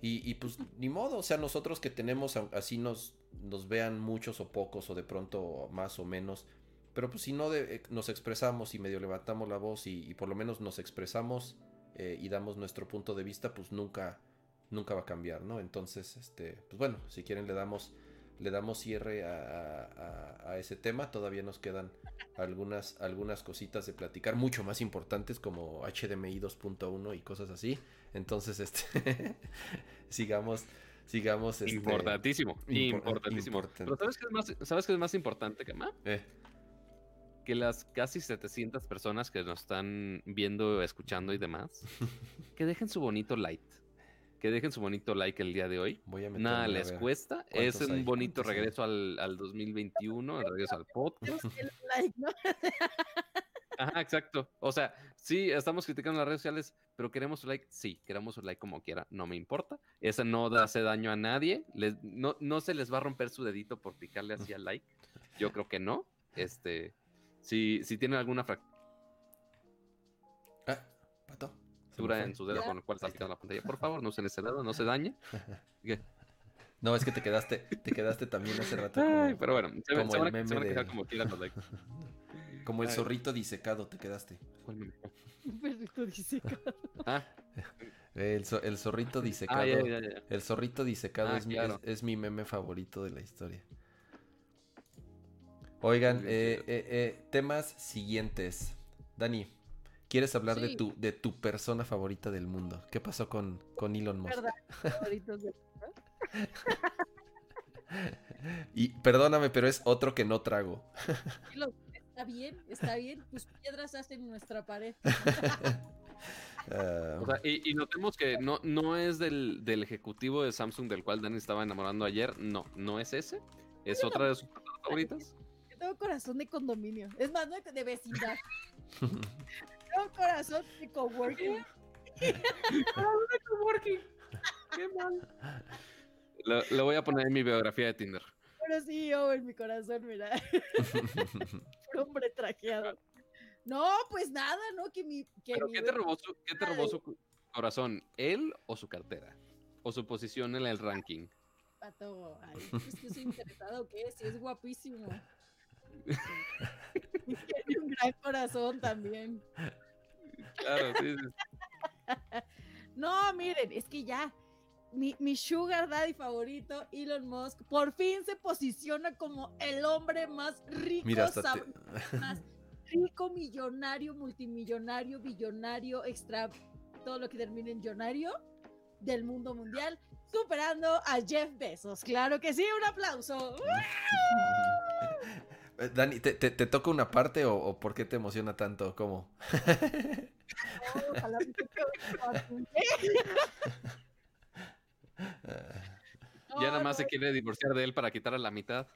Y, y, pues ni modo, o sea, nosotros que tenemos, así nos, nos vean muchos o pocos o de pronto más o menos, pero pues si no nos expresamos y medio levantamos la voz y, por lo menos nos expresamos y damos nuestro punto de vista, pues nunca nunca va a cambiar, ¿no? Entonces, este, pues bueno, si quieren le damos, le damos cierre a, ese tema. Todavía nos quedan algunas, algunas cositas de platicar, mucho más importantes como HDMI 2.1 y cosas así. Entonces, este, [laughs] sigamos, sigamos. Este, importantísimo, importantísimo. Pero ¿sabes qué, es más, ¿sabes qué es más importante que más? Eh. Que las casi 700 personas que nos están viendo, escuchando y demás, [laughs] que dejen su bonito like que dejen su bonito like el día de hoy. Voy a Nada les cuesta. Es un bonito regreso al, al, 2021, el regreso al podcast. [laughs] Ajá, exacto. O sea, sí, estamos criticando las redes sociales, pero queremos su like. Sí, queremos su like como quiera, no me importa. Ese no hace daño a nadie. no, no se les va a romper su dedito por picarle así al like. Yo creo que no. Este, si, si tienen alguna fractura. Ah, pato en su dedo con el cual está la pantalla. Por favor, no usen ese dedo, no se dañe. [laughs] No, es que te quedaste, te quedaste también hace rato. Como, pero bueno, se, como el meme de... como [laughs] Como el zorrito disecado te quedaste. ¿Cuál meme? Un perrito disecado. Ah. [laughs] El, el zorrito ah, disecado. El zorrito disecado ah, es, mi, es, mi meme favorito de la historia. Oigan, eh, eh, eh, temas siguientes. Dani, ¿Quieres hablar de, tu, de tu persona favorita del mundo? ¿Qué pasó con, con Elon Musk? [laughs] y perdóname, pero es otro que no trago. [laughs] está bien, está bien. Tus piedras hacen nuestra pared. Ah. o sea, y, notemos que no, no es del, del, ejecutivo de Samsung del cual Dani estaba enamorando ayer. No, no es ese. Es otra de sus favoritas. Yo tengo corazón de condominio. Es más, no de vecindad. [laughs] un corazón de coworking. [laughs] corazón de coworking. Qué mal. Lo, voy a poner en mi biografía de Tinder. Pero sí, yo en mi corazón, mira. [laughs] Hombre trajeado. No, pues nada, ¿no? Que mi. Que ¿Pero ¿qué, te robó su, ¿Qué te robó su corazón? ¿Él o su cartera? ¿O su posición en el ranking? Pato, ay, es que soy interesado, ¿qué? Sí, es guapísimo. Tiene un gran corazón también. Claro, sí, No, miren, es que ya. Mi, mi, sugar daddy favorito, Elon Musk, por fin se posiciona como el hombre más rico, más rico, millonario, multimillonario, billonario, extra, todo lo que termine en millonario del mundo mundial, superando a Jeff Bezos. Claro que sí, un aplauso. Eh, [laughs] Dani, ¿te, te, toca una parte o, por qué te emociona tanto? ¿Cómo? [laughs] ya nada más se quiere divorciar de él para quitarle la mitad.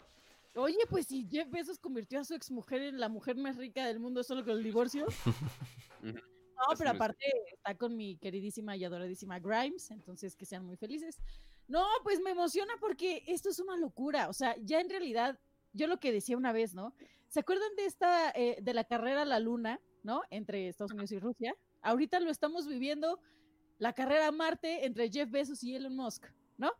Oye, pues si Jeff Bezos convirtió a su exmujer en la mujer más rica del mundo solo con el divorcio. [laughs] No, pero aparte está con mi queridísima y adoradísima Grimes, entonces que sean muy felices. No, pues me emociona porque esto es una locura. O sea, ya en realidad yo lo que decía una vez, ¿no? ¿Se acuerdan de esta, eh, de la carrera a la luna, ¿no? Entre Estados Unidos y Rusia. Ahorita lo estamos viviendo, la carrera a Marte entre Jeff Bezos y Elon Musk, ¿no?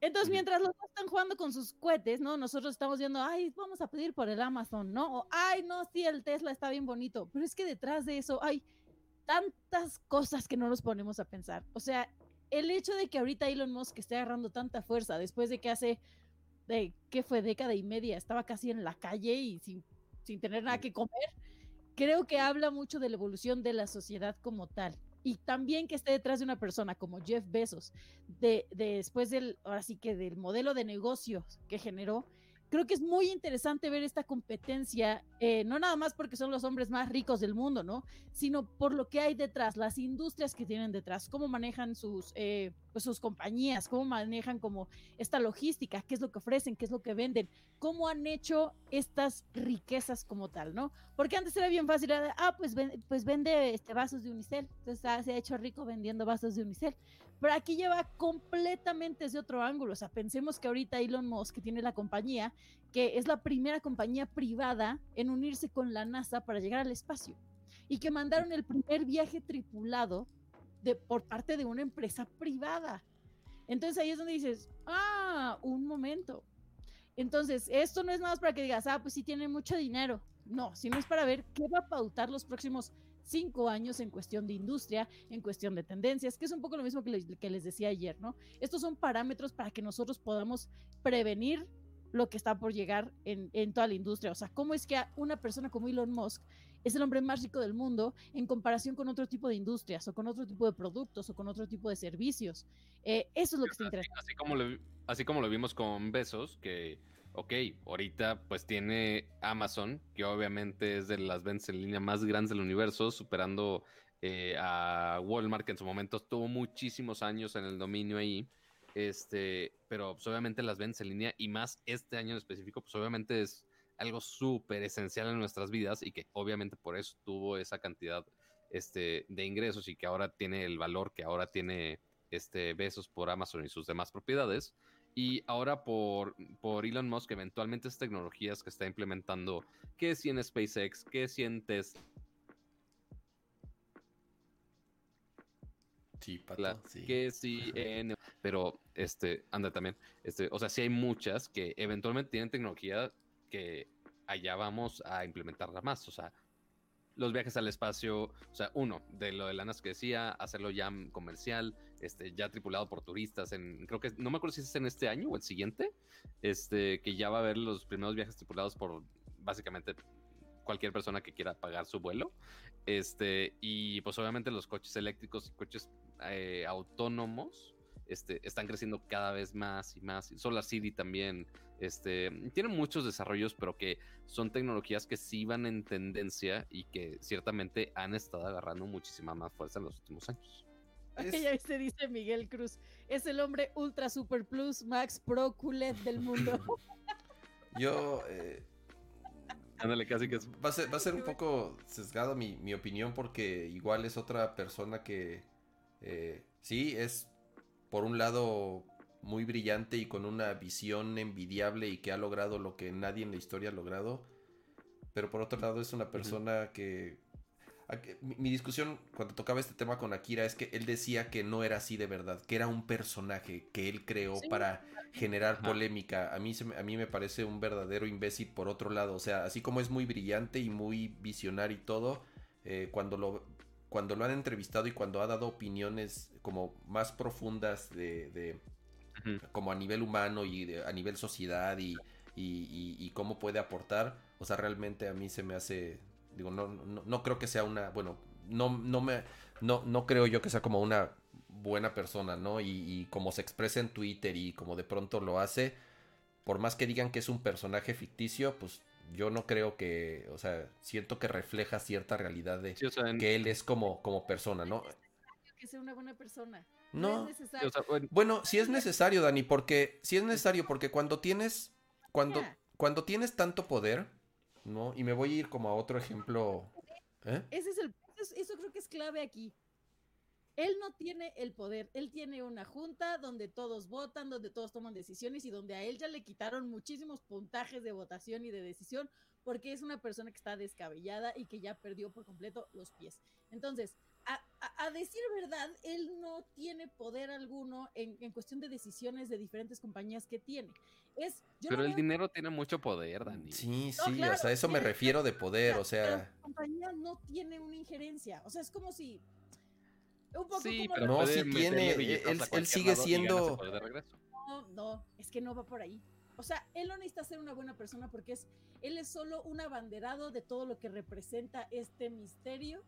Entonces, mientras los dos están jugando con sus cohetes, ¿no? Nosotros estamos viendo, ay, vamos a pedir por el Amazon, ¿no? O, ay, no, sí, el Tesla está bien bonito. Pero es que detrás de eso hay tantas cosas que no nos ponemos a pensar. O sea, el hecho de que ahorita Elon Musk esté agarrando tanta fuerza después de que hace, de, ¿qué fue? Década y media, estaba casi en la calle y sin, sin tener nada que comer, creo que habla mucho de la evolución de la sociedad como tal. Y también que esté detrás de una persona como Jeff Bezos, de, después del, ahora sí que del modelo de negocio que generó, creo que es muy interesante ver esta competencia, eh, no nada más porque son los hombres más ricos del mundo, ¿no? Sino por lo que hay detrás, las industrias que tienen detrás, cómo manejan sus, eh, pues sus compañías, cómo manejan como esta logística, qué es lo que ofrecen, qué es lo que venden, cómo han hecho estas riquezas como tal, ¿no? Porque antes era bien fácil, ah, pues, pues vende este, vasos de unicel, entonces ah, se ha hecho rico vendiendo vasos de unicel, pero aquí lleva completamente desde otro ángulo. O sea, pensemos que ahorita Elon Musk, que tiene la compañía, que es la primera compañía privada en unirse con la NASA para llegar al espacio. Y que mandaron el primer viaje tripulado de, por parte de una empresa privada. Entonces ahí es donde dices, ah, un momento. Entonces, esto no es nada más para que digas, ah, pues sí tiene mucho dinero. No, sino es para ver qué va a pautar los próximos cinco años en cuestión de industria, en cuestión de tendencias, que es un poco lo mismo que les, que les decía ayer, ¿no? Estos son parámetros para que nosotros podamos prevenir lo que está por llegar en, en, toda la industria. O sea, ¿cómo es que una persona como Elon Musk es el hombre más rico del mundo en comparación con otro tipo de industrias o con otro tipo de productos o con otro tipo de servicios? Eh, eso es lo que está interesante. Así como, lo, así como lo vimos con Besos, que ok, ahorita pues tiene Amazon, que obviamente es de las ventas en línea más grandes del universo, superando eh, a Walmart, que en su momento tuvo muchísimos años en el dominio ahí. Este, pero pues, obviamente las ventas en línea y más este año en específico, pues obviamente es algo súper esencial en nuestras vidas y que obviamente por eso tuvo esa cantidad este, de ingresos y que ahora tiene el valor que ahora tiene este, besos por Amazon y sus demás propiedades. Y ahora por, por Elon Musk, eventualmente estas tecnologías que está implementando, que si en SpaceX, que si en Tesla. Sí, Pato, sí. Que si en... [laughs] Pero, este, anda también, este, o sea, sí hay muchas que eventualmente tienen tecnología que allá vamos a implementarla más. O sea, los viajes al espacio, o sea, uno, de lo de Lanas que decía, hacerlo ya comercial, este, ya tripulado por turistas, en, creo que, no me acuerdo si es en este año o el siguiente, este, que ya va a haber los primeros viajes tripulados por básicamente cualquier persona que quiera pagar su vuelo, este, y pues obviamente los coches eléctricos y coches eh, autónomos, este, están creciendo cada vez más y más. Solar City también este, tiene muchos desarrollos, pero que son tecnologías que sí van en tendencia y que ciertamente han estado agarrando muchísima más fuerza en los últimos años. Es... Ya viste, dice Miguel Cruz, es el hombre ultra super plus max pro culet del mundo. [laughs] Yo... Eh... Ándale, casi que va, a ser, va a ser un poco sesgado mi, mi opinión porque igual es otra persona que eh, sí es por un lado muy brillante y con una visión envidiable y que ha logrado lo que nadie en la historia ha logrado. Pero por otro lado es una persona que... Mi, discusión cuando tocaba este tema con Akira es que él decía que no era así de verdad, que era un personaje que él creó para generar polémica. A mí, a mí me parece un verdadero imbécil por otro lado. O sea, así como es muy brillante y muy visionario y todo, eh, cuando lo cuando lo han entrevistado y cuando ha dado opiniones como más profundas de, como a nivel humano y a nivel sociedad y, y, cómo puede aportar, o sea, realmente a mí se me hace, digo, no, no, creo que sea una, bueno, no, no me, no, no creo yo que sea como una buena persona, ¿no? Y, y como se expresa en Twitter y como de pronto lo hace, por más que digan que es un personaje ficticio, pues yo no creo que, o sea, siento que refleja cierta realidad de que él es como, como persona, ¿no? Que sea una buena persona. No, es necesario. bueno, si es necesario, Dani, porque si es necesario, porque cuando tienes, cuando, cuando tienes tanto poder, ¿no? Y me voy a ir como a otro ejemplo. ¿eh? Ese es el, eso creo que es clave aquí. Él no tiene el poder, él tiene una junta donde todos votan, donde todos toman decisiones y donde a él ya le quitaron muchísimos puntajes de votación y de decisión porque es una persona que está descabellada y que ya perdió por completo los pies. Entonces, a decir verdad, él no tiene poder alguno en, en cuestión de decisiones de diferentes compañías que tiene. Es, yo Pero no el veo- dinero tiene mucho poder, Dani. Sí, No, sí, claro, o sea, eso me refiero de poder, o sea, la compañía no tiene una injerencia. O sea, es como si. Un poco Sí, como pero No, meterle tiene, billetes él- sigue siendo-. No, no, es que no va por ahí. O sea, él no necesita ser una buena persona porque es, él es solo un abanderado de todo lo que representa este misterio,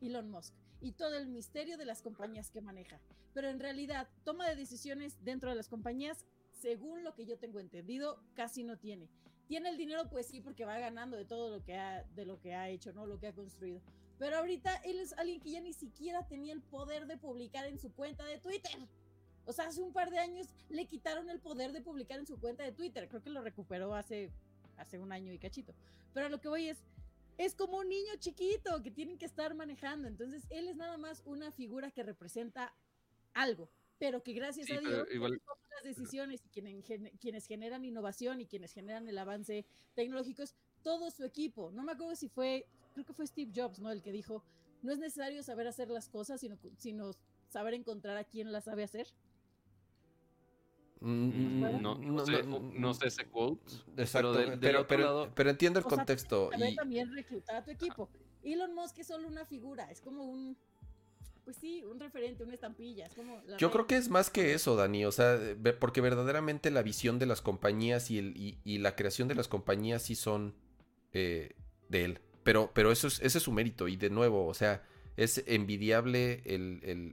Elon Musk, y todo el misterio de las compañías que maneja. Pero en realidad, toma de decisiones dentro de las compañías, según lo que yo tengo entendido, casi no tiene. Tiene el dinero, pues sí, porque va ganando de todo lo que ha, de lo que ha hecho, ¿no? Lo que ha construido. Pero ahorita él es alguien que ya ni siquiera tenía el poder de publicar en su cuenta de Twitter. O sea, hace un par de años le quitaron el poder de publicar en su cuenta de Twitter. Creo que lo recuperó hace, hace un año y cachito. Pero a lo que voy es, es como un niño chiquito que tienen que estar manejando. Entonces, él es nada más una figura que representa algo, pero que gracias Sí, a Dios igual- quienes toman las decisiones y gen- quienes generan innovación y quienes generan el avance tecnológico es todo su equipo. No me acuerdo si fue, creo que fue Steve Jobs, ¿no? El que dijo, no es necesario saber hacer las cosas, sino, sino saber encontrar a quien las sabe hacer. mm, Bueno, No, no, sé, no sé ese quote. Exacto, pero pero, otro pero, lado- pero entiendo el O sea, contexto saber y también reclutar a tu equipo. Elon Musk es solo una figura, es como un, pues sí, un referente, una estampilla, es como la yo creo que es más que eso, Dani, o sea, porque verdaderamente la visión de las compañías y, el, y, y la creación de las compañías sí son eh, de él, pero, pero eso es, ese es su mérito y de nuevo, o sea, es envidiable el, el-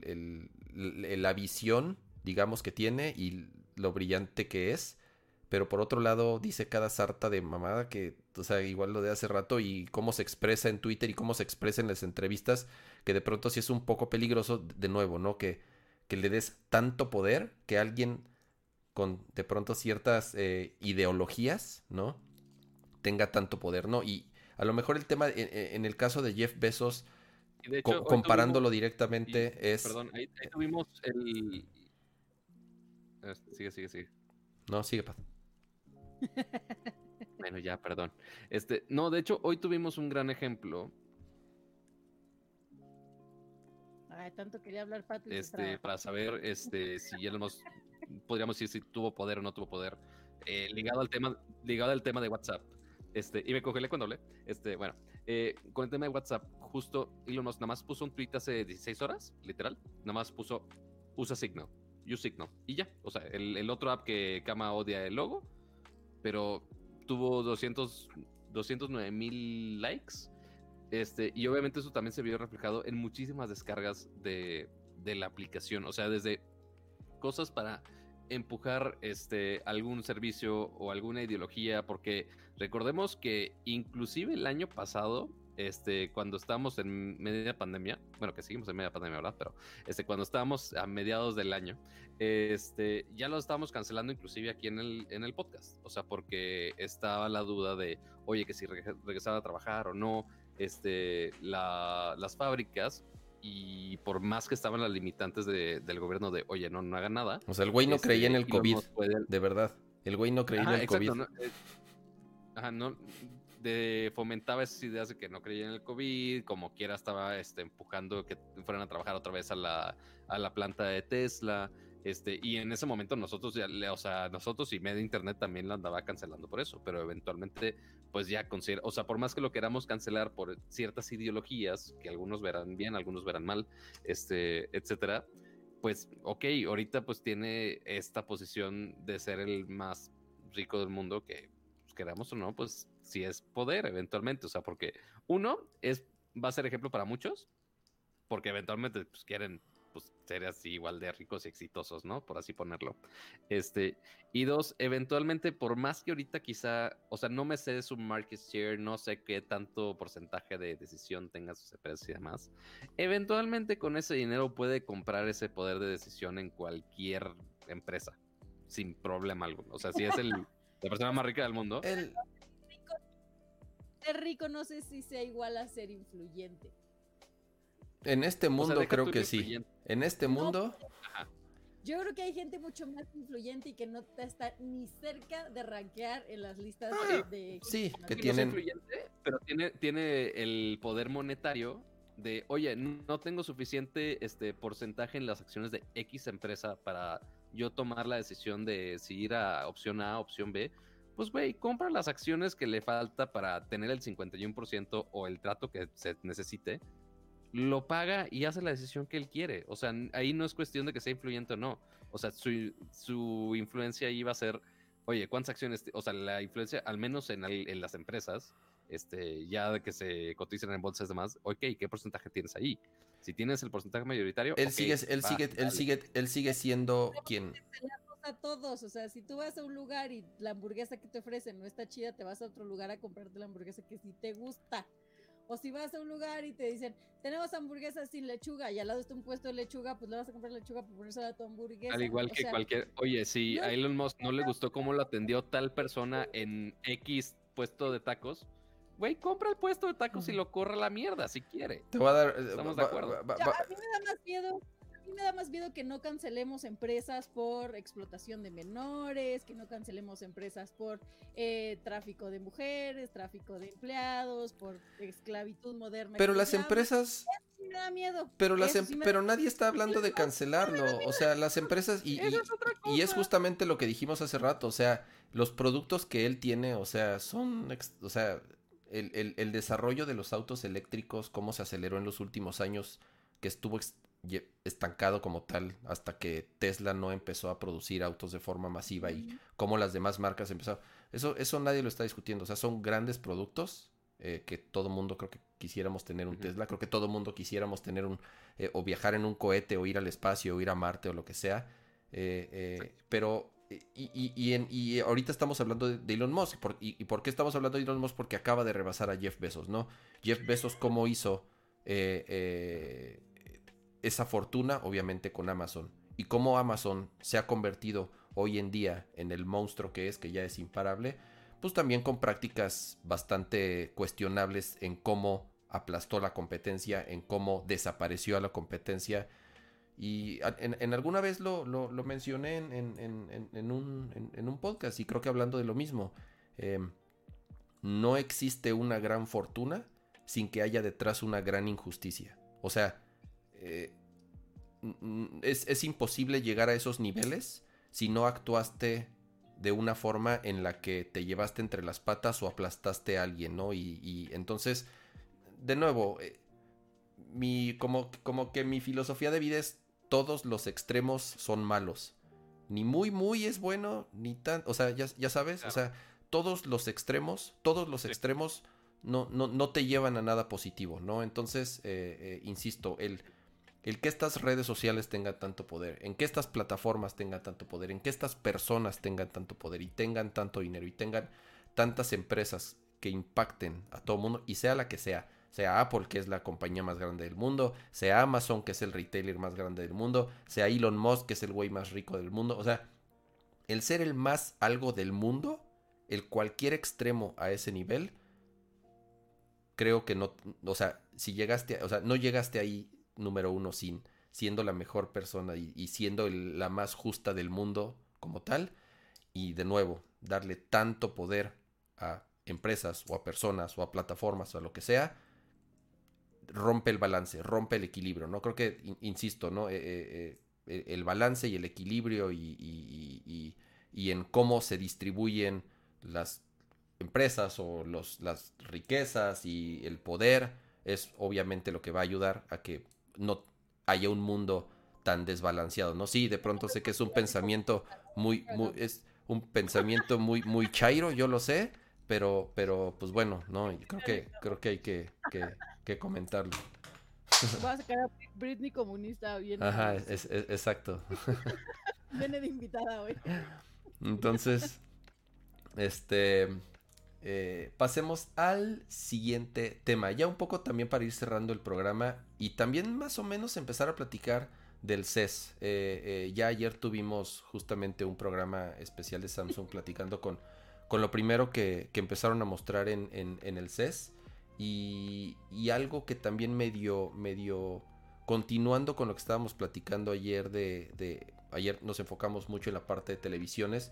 el- la visión, digamos, que tiene y lo brillante que es. Pero por otro lado, dice cada sarta de mamada que, o sea, igual lo de hace rato y cómo se expresa en Twitter y cómo se expresa en las entrevistas, que de pronto sí es un poco peligroso, de nuevo, ¿no? Que, que le des tanto poder que alguien con de pronto ciertas eh, ideologías, ¿no? Tenga tanto poder, ¿no? Y a lo mejor el tema, en, en el caso de Jeff Bezos, de hecho, comparándolo tuvimos- directamente, y- es... Perdón, ahí, ahí tuvimos el. Eh, Sigue, sigue, sigue. No, sigue, Paz. [laughs] Bueno, ya, perdón. Este, no, de hecho, hoy tuvimos un gran ejemplo Ay, tanto quería hablar Patrick. se este, para saber este, si Elon Musk, podríamos decir si tuvo poder o no tuvo poder, eh, ligado al tema, ligado al tema de WhatsApp. Este, y me congelé cuando hablé. Este, bueno, eh, con el tema de WhatsApp, justo Elon Musk nada más puso un tweet hace 16 horas, literal, nada más puso usa Signal, use Signal, y ya. O sea, el, el otro app que Kama odia el logo, pero tuvo 200, 209 mil likes. Este, y obviamente eso también se vio reflejado en muchísimas descargas de, de la aplicación. O sea, desde cosas para empujar este, algún servicio o alguna ideología, porque recordemos que inclusive el año pasado, este, cuando estábamos en media pandemia, bueno, que seguimos en media pandemia, ¿verdad? Pero este, cuando estábamos a mediados del año, este, ya lo estábamos cancelando inclusive aquí en el, en el podcast. O sea, porque estaba la duda de, oye, que si reg- regresaban a trabajar o no, este, la- las fábricas y por más que estaban las limitantes de- del gobierno de, oye, no, no hagan nada. O sea, el güey no este, creía en el COVID, puede- de verdad. El güey no creía Ajá, en el exacto, COVID. ¿no? Eh, ajá, no, de, fomentaba esas ideas de que no creía en el COVID, como quiera estaba este, empujando que fueran a trabajar otra vez a la, a la planta de Tesla. Este, y en ese momento nosotros ya, o sea, nosotros y media internet también la andaba cancelando por eso, pero eventualmente, pues ya considera, o sea, por más que lo queramos cancelar por ciertas ideologías, que algunos verán bien, algunos verán mal, este, etcétera, pues, ok, ahorita pues tiene esta posición de ser el más rico del mundo, que pues, queramos o no, pues sí es poder eventualmente, o sea, porque uno es, va a ser ejemplo para muchos, porque eventualmente pues, quieren pues, ser así igual de ricos y exitosos, ¿no? Por así ponerlo. Este, y dos, eventualmente, por más que ahorita quizá, o sea, no me sé su market share, no sé qué tanto porcentaje de decisión tenga sus empresas y demás, eventualmente con ese dinero puede comprar ese poder de decisión en cualquier empresa, sin problema alguno. O sea, si es el, [laughs] la persona más rica del mundo, El- Ser rico no sé si sea igual a ser influyente. En este o sea, mundo creo que sí. En este No, mundo, Yo creo que hay gente mucho más influyente y que no está ni cerca de rankear en las listas Ah, de... de sí, gente que Sí, no es tienen- influyente, pero tiene, tiene el poder monetario de, oye, no tengo suficiente este, porcentaje en las acciones de X empresa para yo tomar la decisión de si ir a opción A, opción B, pues güey, compra las acciones que le falta para tener el 51% o el trato que se necesite, lo paga y hace la decisión que él quiere. O sea, ahí no es cuestión de que sea influyente o no. O sea, su, su influencia ahí va a ser, oye, ¿cuántas acciones? O sea, la influencia, al menos en, en las empresas, este, ya de que se coticen en bolsas y demás, ok, ¿qué porcentaje tienes ahí? Si tienes el porcentaje mayoritario, él sigue, él sigue, él sigue, él sigue siendo quien a todos, o sea, si tú vas a un lugar y la hamburguesa que te ofrecen no está chida, te vas a otro lugar a comprarte la hamburguesa que sí te gusta. O si vas a un lugar y te dicen, tenemos hamburguesas sin lechuga y al lado está un puesto de lechuga, pues le vas a comprar lechuga por ponerse a tu hamburguesa. Al igual que cualquier, oye, si a Elon Musk no le gustó cómo lo atendió tal persona en X puesto de tacos, güey, compra el puesto de tacos y lo corre a la mierda si quiere. Te voy a dar. Eh, Estamos de acuerdo. a mí me da más miedo mí me da más miedo que no cancelemos empresas por explotación de menores, que no cancelemos empresas por eh, tráfico de mujeres, tráfico de empleados, por esclavitud moderna. Pero las empresas... me da miedo. Pero, las em, pero nadie está hablando de cancelarlo. O sea, las empresas... Y, y, es justamente lo que dijimos hace rato. O sea, los productos que él tiene, o sea, son... O sea, el, el, el desarrollo de los autos eléctricos, cómo se aceleró en los últimos años, que estuvo estancado como tal hasta que Tesla no empezó a producir autos de forma masiva y como las demás marcas empezaron. Eso, eso nadie lo está discutiendo. O sea, son grandes productos eh, que todo mundo creo que quisiéramos tener un Tesla. Creo que todo mundo quisiéramos tener un... Eh, o viajar en un cohete o ir al espacio o ir a Marte o lo que sea. Eh, pero... Y, y, ahorita estamos hablando de, Elon Musk. y, por qué estamos hablando de Elon Musk? Porque acaba de rebasar a Jeff Bezos, ¿no? Jeff Bezos, ¿cómo hizo? eh, esa fortuna, obviamente, con Amazon. Y cómo Amazon se ha convertido hoy en día en el monstruo que es, que ya es imparable, pues también con prácticas bastante cuestionables en cómo aplastó la competencia, en cómo desapareció a la competencia. Y en, alguna vez lo, mencioné en, un, podcast y creo que hablando de lo mismo. Em, no existe una gran fortuna sin que haya detrás una gran injusticia. O sea, eh, es, imposible llegar a esos niveles si no actuaste de una forma en la que te llevaste entre las patas o aplastaste a alguien, ¿no? Y, entonces, de nuevo, eh, mi, como, como que mi filosofía de vida es todos los extremos son malos. Ni muy, muy es bueno, ni tan, o sea, ya, sabes, o sea, todos los extremos, todos los extremos no, no, no, te llevan a nada positivo, ¿no? Entonces, eh, insisto, el el que estas redes sociales tengan tanto poder, en que estas plataformas tengan tanto poder, en que estas personas tengan tanto poder y tengan tanto dinero y tengan tantas empresas que impacten a todo mundo y sea la que sea, sea Apple que es la compañía más grande del mundo, sea Amazon que es el retailer más grande del mundo, sea Elon Musk que es el güey más rico del mundo, o sea, el ser el más algo del mundo, el cualquier extremo a ese nivel, creo que no, o sea, si llegaste, o sea, no llegaste ahí número uno sin siendo la mejor persona y, siendo la más justa del mundo como tal. Y de nuevo, darle tanto poder a empresas o a personas o a plataformas o a lo que sea, rompe el balance, rompe el equilibrio, ¿no? Creo que, insisto, ¿no? Eh, eh, eh, el balance y el equilibrio y, y, en cómo se distribuyen las empresas o los, las riquezas y el poder es obviamente lo que va a ayudar a que no haya un mundo tan desbalanceado, ¿no? Sí, de pronto sé que es un pensamiento muy, muy, es un pensamiento muy, muy chairo, yo lo sé, pero, pero, pues bueno, no, creo que, creo que hay que, que, comentarlo. Voy a sacar a Britney comunista bien. Ajá, es, exacto. [laughs] Viene de invitada hoy. Entonces, este, eh, pasemos al siguiente tema. Ya un poco también para ir cerrando el programa y también más o menos empezar a platicar del CES. Eh, eh, ya ayer tuvimos justamente un programa especial de Samsung platicando con, con lo primero que, empezaron a mostrar en, el CES. Y, algo que también medio, medio continuando con lo que estábamos platicando ayer de, de ayer nos enfocamos mucho en la parte de televisiones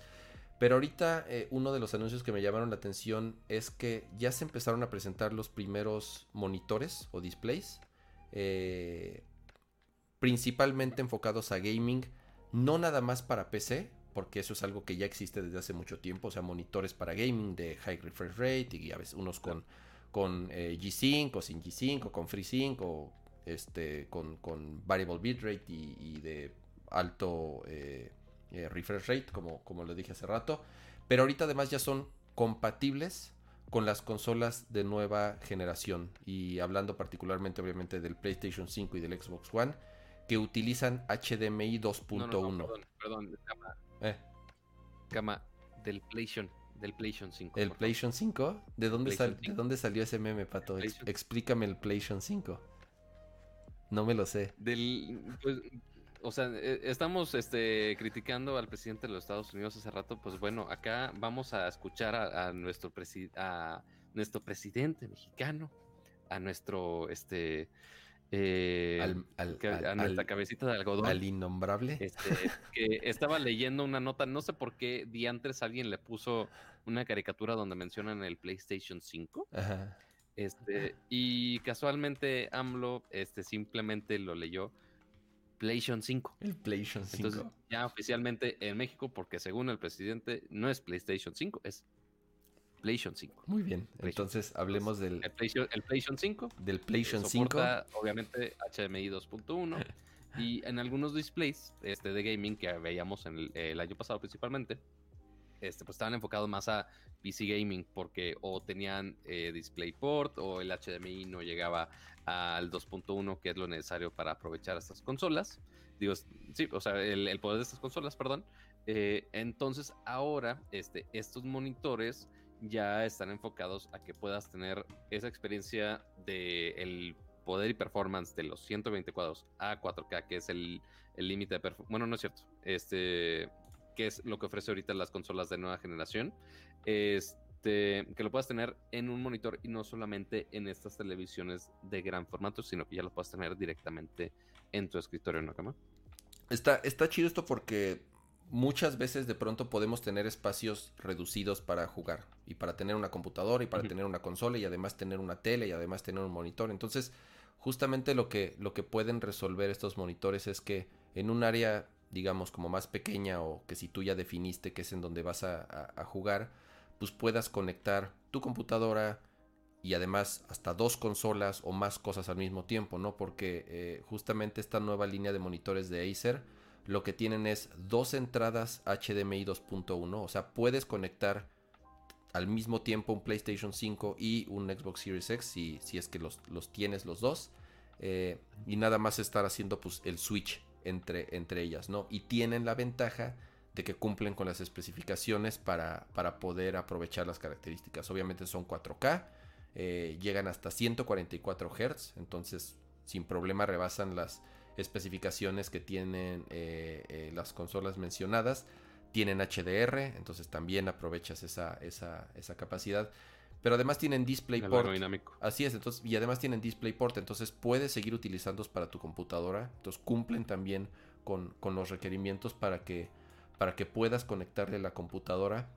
pero ahorita eh, uno de los anuncios que me llamaron la atención es que ya se empezaron a presentar los primeros monitores o displays eh, principalmente enfocados a gaming, no nada más para PC, porque eso es algo que ya existe desde hace mucho tiempo, o sea, monitores para gaming de high refresh rate y a veces unos con, con eh, G-Sync o sin G-Sync o con FreeSync o este, con, con variable bitrate y, y de alto eh, refresh rate, como, como lo dije hace rato. Pero ahorita además ya son compatibles con las consolas de nueva generación. Y hablando particularmente obviamente del PlayStation 5 y del Xbox One, que utilizan HDMI 2.1. No, no, no, perdón, perdón, cama, Eh, cama, del PlayStation, del PlayStation 5. ¿El. PlayStation 5? ¿De dónde, ¿De 5. dónde salió ese meme, Pato? Ex- PlayStation. explícame el PlayStation 5. No me lo sé. Del, pues, o sea, eh, estamos este, criticando al presidente de los Estados Unidos hace rato. Pues bueno, acá vamos a escuchar a, a nuestro, presi- a nuestro presidente mexicano, a nuestro, este, eh, Al, al- que- al- a nuestra cabecita de algodón. al innombrable. este, que [laughs] estaba leyendo una nota, no sé por qué diantres alguien le puso una caricatura donde mencionan el PlayStation 5. Ajá. Este, y casualmente AMLO este, simplemente lo leyó PlayStation 5. El PlayStation 5. Entonces, ya oficialmente en México, porque según el presidente, no es PlayStation 5, es PlayStation 5. Muy bien. Entonces hablemos del, El PlayStation, el PlayStation 5 del PlayStation 5. soporta, obviamente, HDMI 2.1 [laughs] y en algunos displays este, de gaming que veíamos en el, el año pasado principalmente, este, pues estaban enfocados más a PC gaming porque o tenían eh, DisplayPort o el HDMI no llegaba al 2.1 que es lo necesario para aprovechar estas consolas. Digo, sí, o sea, el, poder de estas consolas, perdón. Eh, entonces ahora este, estos monitores ya están enfocados a que puedas tener esa experiencia de el poder y performance de los 120 cuadros a 4K, que es el límite de performance. Bueno, no es cierto. Este, que es lo que ofrece ahorita las consolas de nueva generación. Este, que lo puedas tener en un monitor y no solamente en estas televisiones de gran formato, sino que ya lo puedas tener directamente en tu escritorio en la cama. Está, está chido esto porque muchas veces de pronto podemos tener espacios reducidos para jugar y para tener una computadora y para tener una consola y además tener una tele y además tener un monitor. Entonces, justamente lo que, lo que pueden resolver estos monitores es que en un área, digamos, como más pequeña o que si tú ya definiste que es en donde vas a, jugar, pues puedas conectar tu computadora y además hasta dos consolas o más cosas al mismo tiempo, ¿no? Porque eh, justamente esta nueva línea de monitores de Acer lo que tienen es dos entradas HDMI 2.1, o sea, puedes conectar al mismo tiempo un PlayStation 5 y un Xbox Series X si, si es que los, los tienes los dos. eh, y nada más estar haciendo pues el switch entre, entre ellas, ¿no? Y tienen la ventaja de que cumplen con las especificaciones para, para poder aprovechar las características. Obviamente son 4K, eh, llegan hasta 144 Hz, entonces sin problema rebasan las especificaciones que tienen eh, eh, las consolas mencionadas. Tienen HDR, entonces también aprovechas esa, esa, esa capacidad. Pero además tienen DisplayPort. dinámico. Así es, entonces, y además tienen DisplayPort, entonces puedes seguir utilizándolos para tu computadora. Entonces cumplen también con, con los requerimientos para que, para que puedas conectarle la computadora.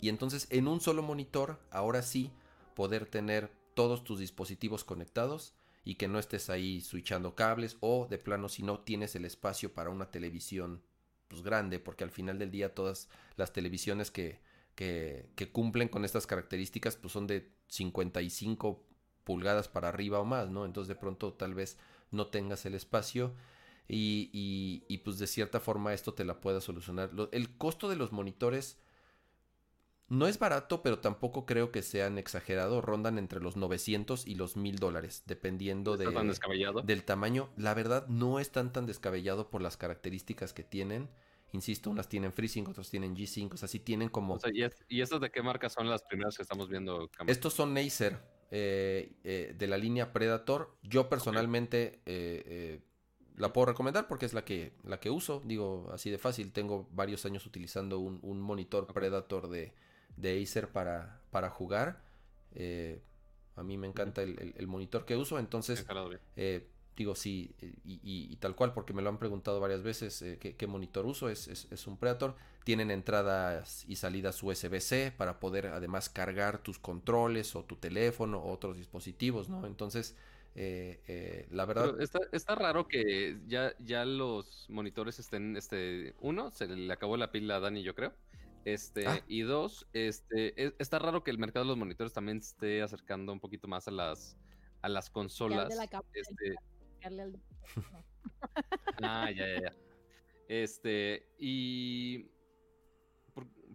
Y entonces en un solo monitor, ahora sí, poder tener todos tus dispositivos conectados y que no estés ahí switchando cables o de plano si no tienes el espacio para una televisión pues grande, porque al final del día todas las televisiones que, que, que cumplen con estas características pues son de 55 pulgadas para arriba o más, ¿no? Entonces de pronto tal vez no tengas el espacio y, y- y, pues de cierta forma esto te la pueda solucionar. Lo- el costo de los monitores no es barato, pero tampoco creo que sean exagerados. Rondan entre los 900 y los 1000 dólares, dependiendo del tamaño. La verdad no es tan tan descabellado por las características que tienen. Insisto, unas tienen FreeSync, otras tienen G5, o sea, sí tienen como... O sea, ¿y, es- ¿y estas de qué marca son las primeras que estamos viendo? Cama? Estos son Acer eh, eh, de la línea Predator. Yo personalmente eh, eh, la puedo recomendar porque es la que, la que uso. Digo, así de fácil. Tengo varios años utilizando un, un monitor. Predator de, de Acer para, para jugar. A mí me encanta el, el- el monitor que uso. Entonces, digo, sí, y, y- y tal cual, porque me lo han preguntado varias veces eh, ¿qué, qué monitor uso. Es, es- es un Predator. Tienen entradas y salidas USB-C para poder además cargar tus controles o tu teléfono o otros dispositivos, ¿no? Entonces, Eh, eh, la verdad. está, está, raro que ya, ya los monitores estén, este, uno, se le acabó la pila a Dani, yo creo. Este, ah. y dos, este, e, está raro que el mercado de los monitores también esté acercando un poquito más a las, a las consolas. [laughs] ah, ya, ya, ya. Este, y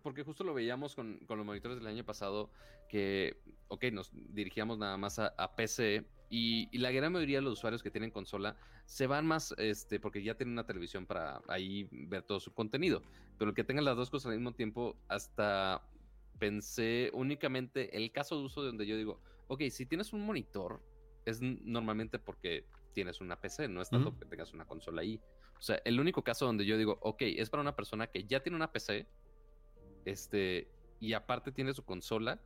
porque justo lo veíamos con, los monitores del año pasado, que, ok, nos dirigíamos nada más a, PC y, la gran mayoría de los usuarios que tienen consola se van más, este, porque ya tienen una televisión para ahí ver todo su contenido. Pero el que tengan las dos cosas al mismo tiempo, hasta pensé únicamente el caso de uso de donde yo digo, ok, si tienes un monitor, es normalmente porque tienes una PC, no es tanto que tengas una consola ahí. O sea, el único caso donde yo digo, ok, es para una persona que ya tiene una PC este, y aparte tiene su consola.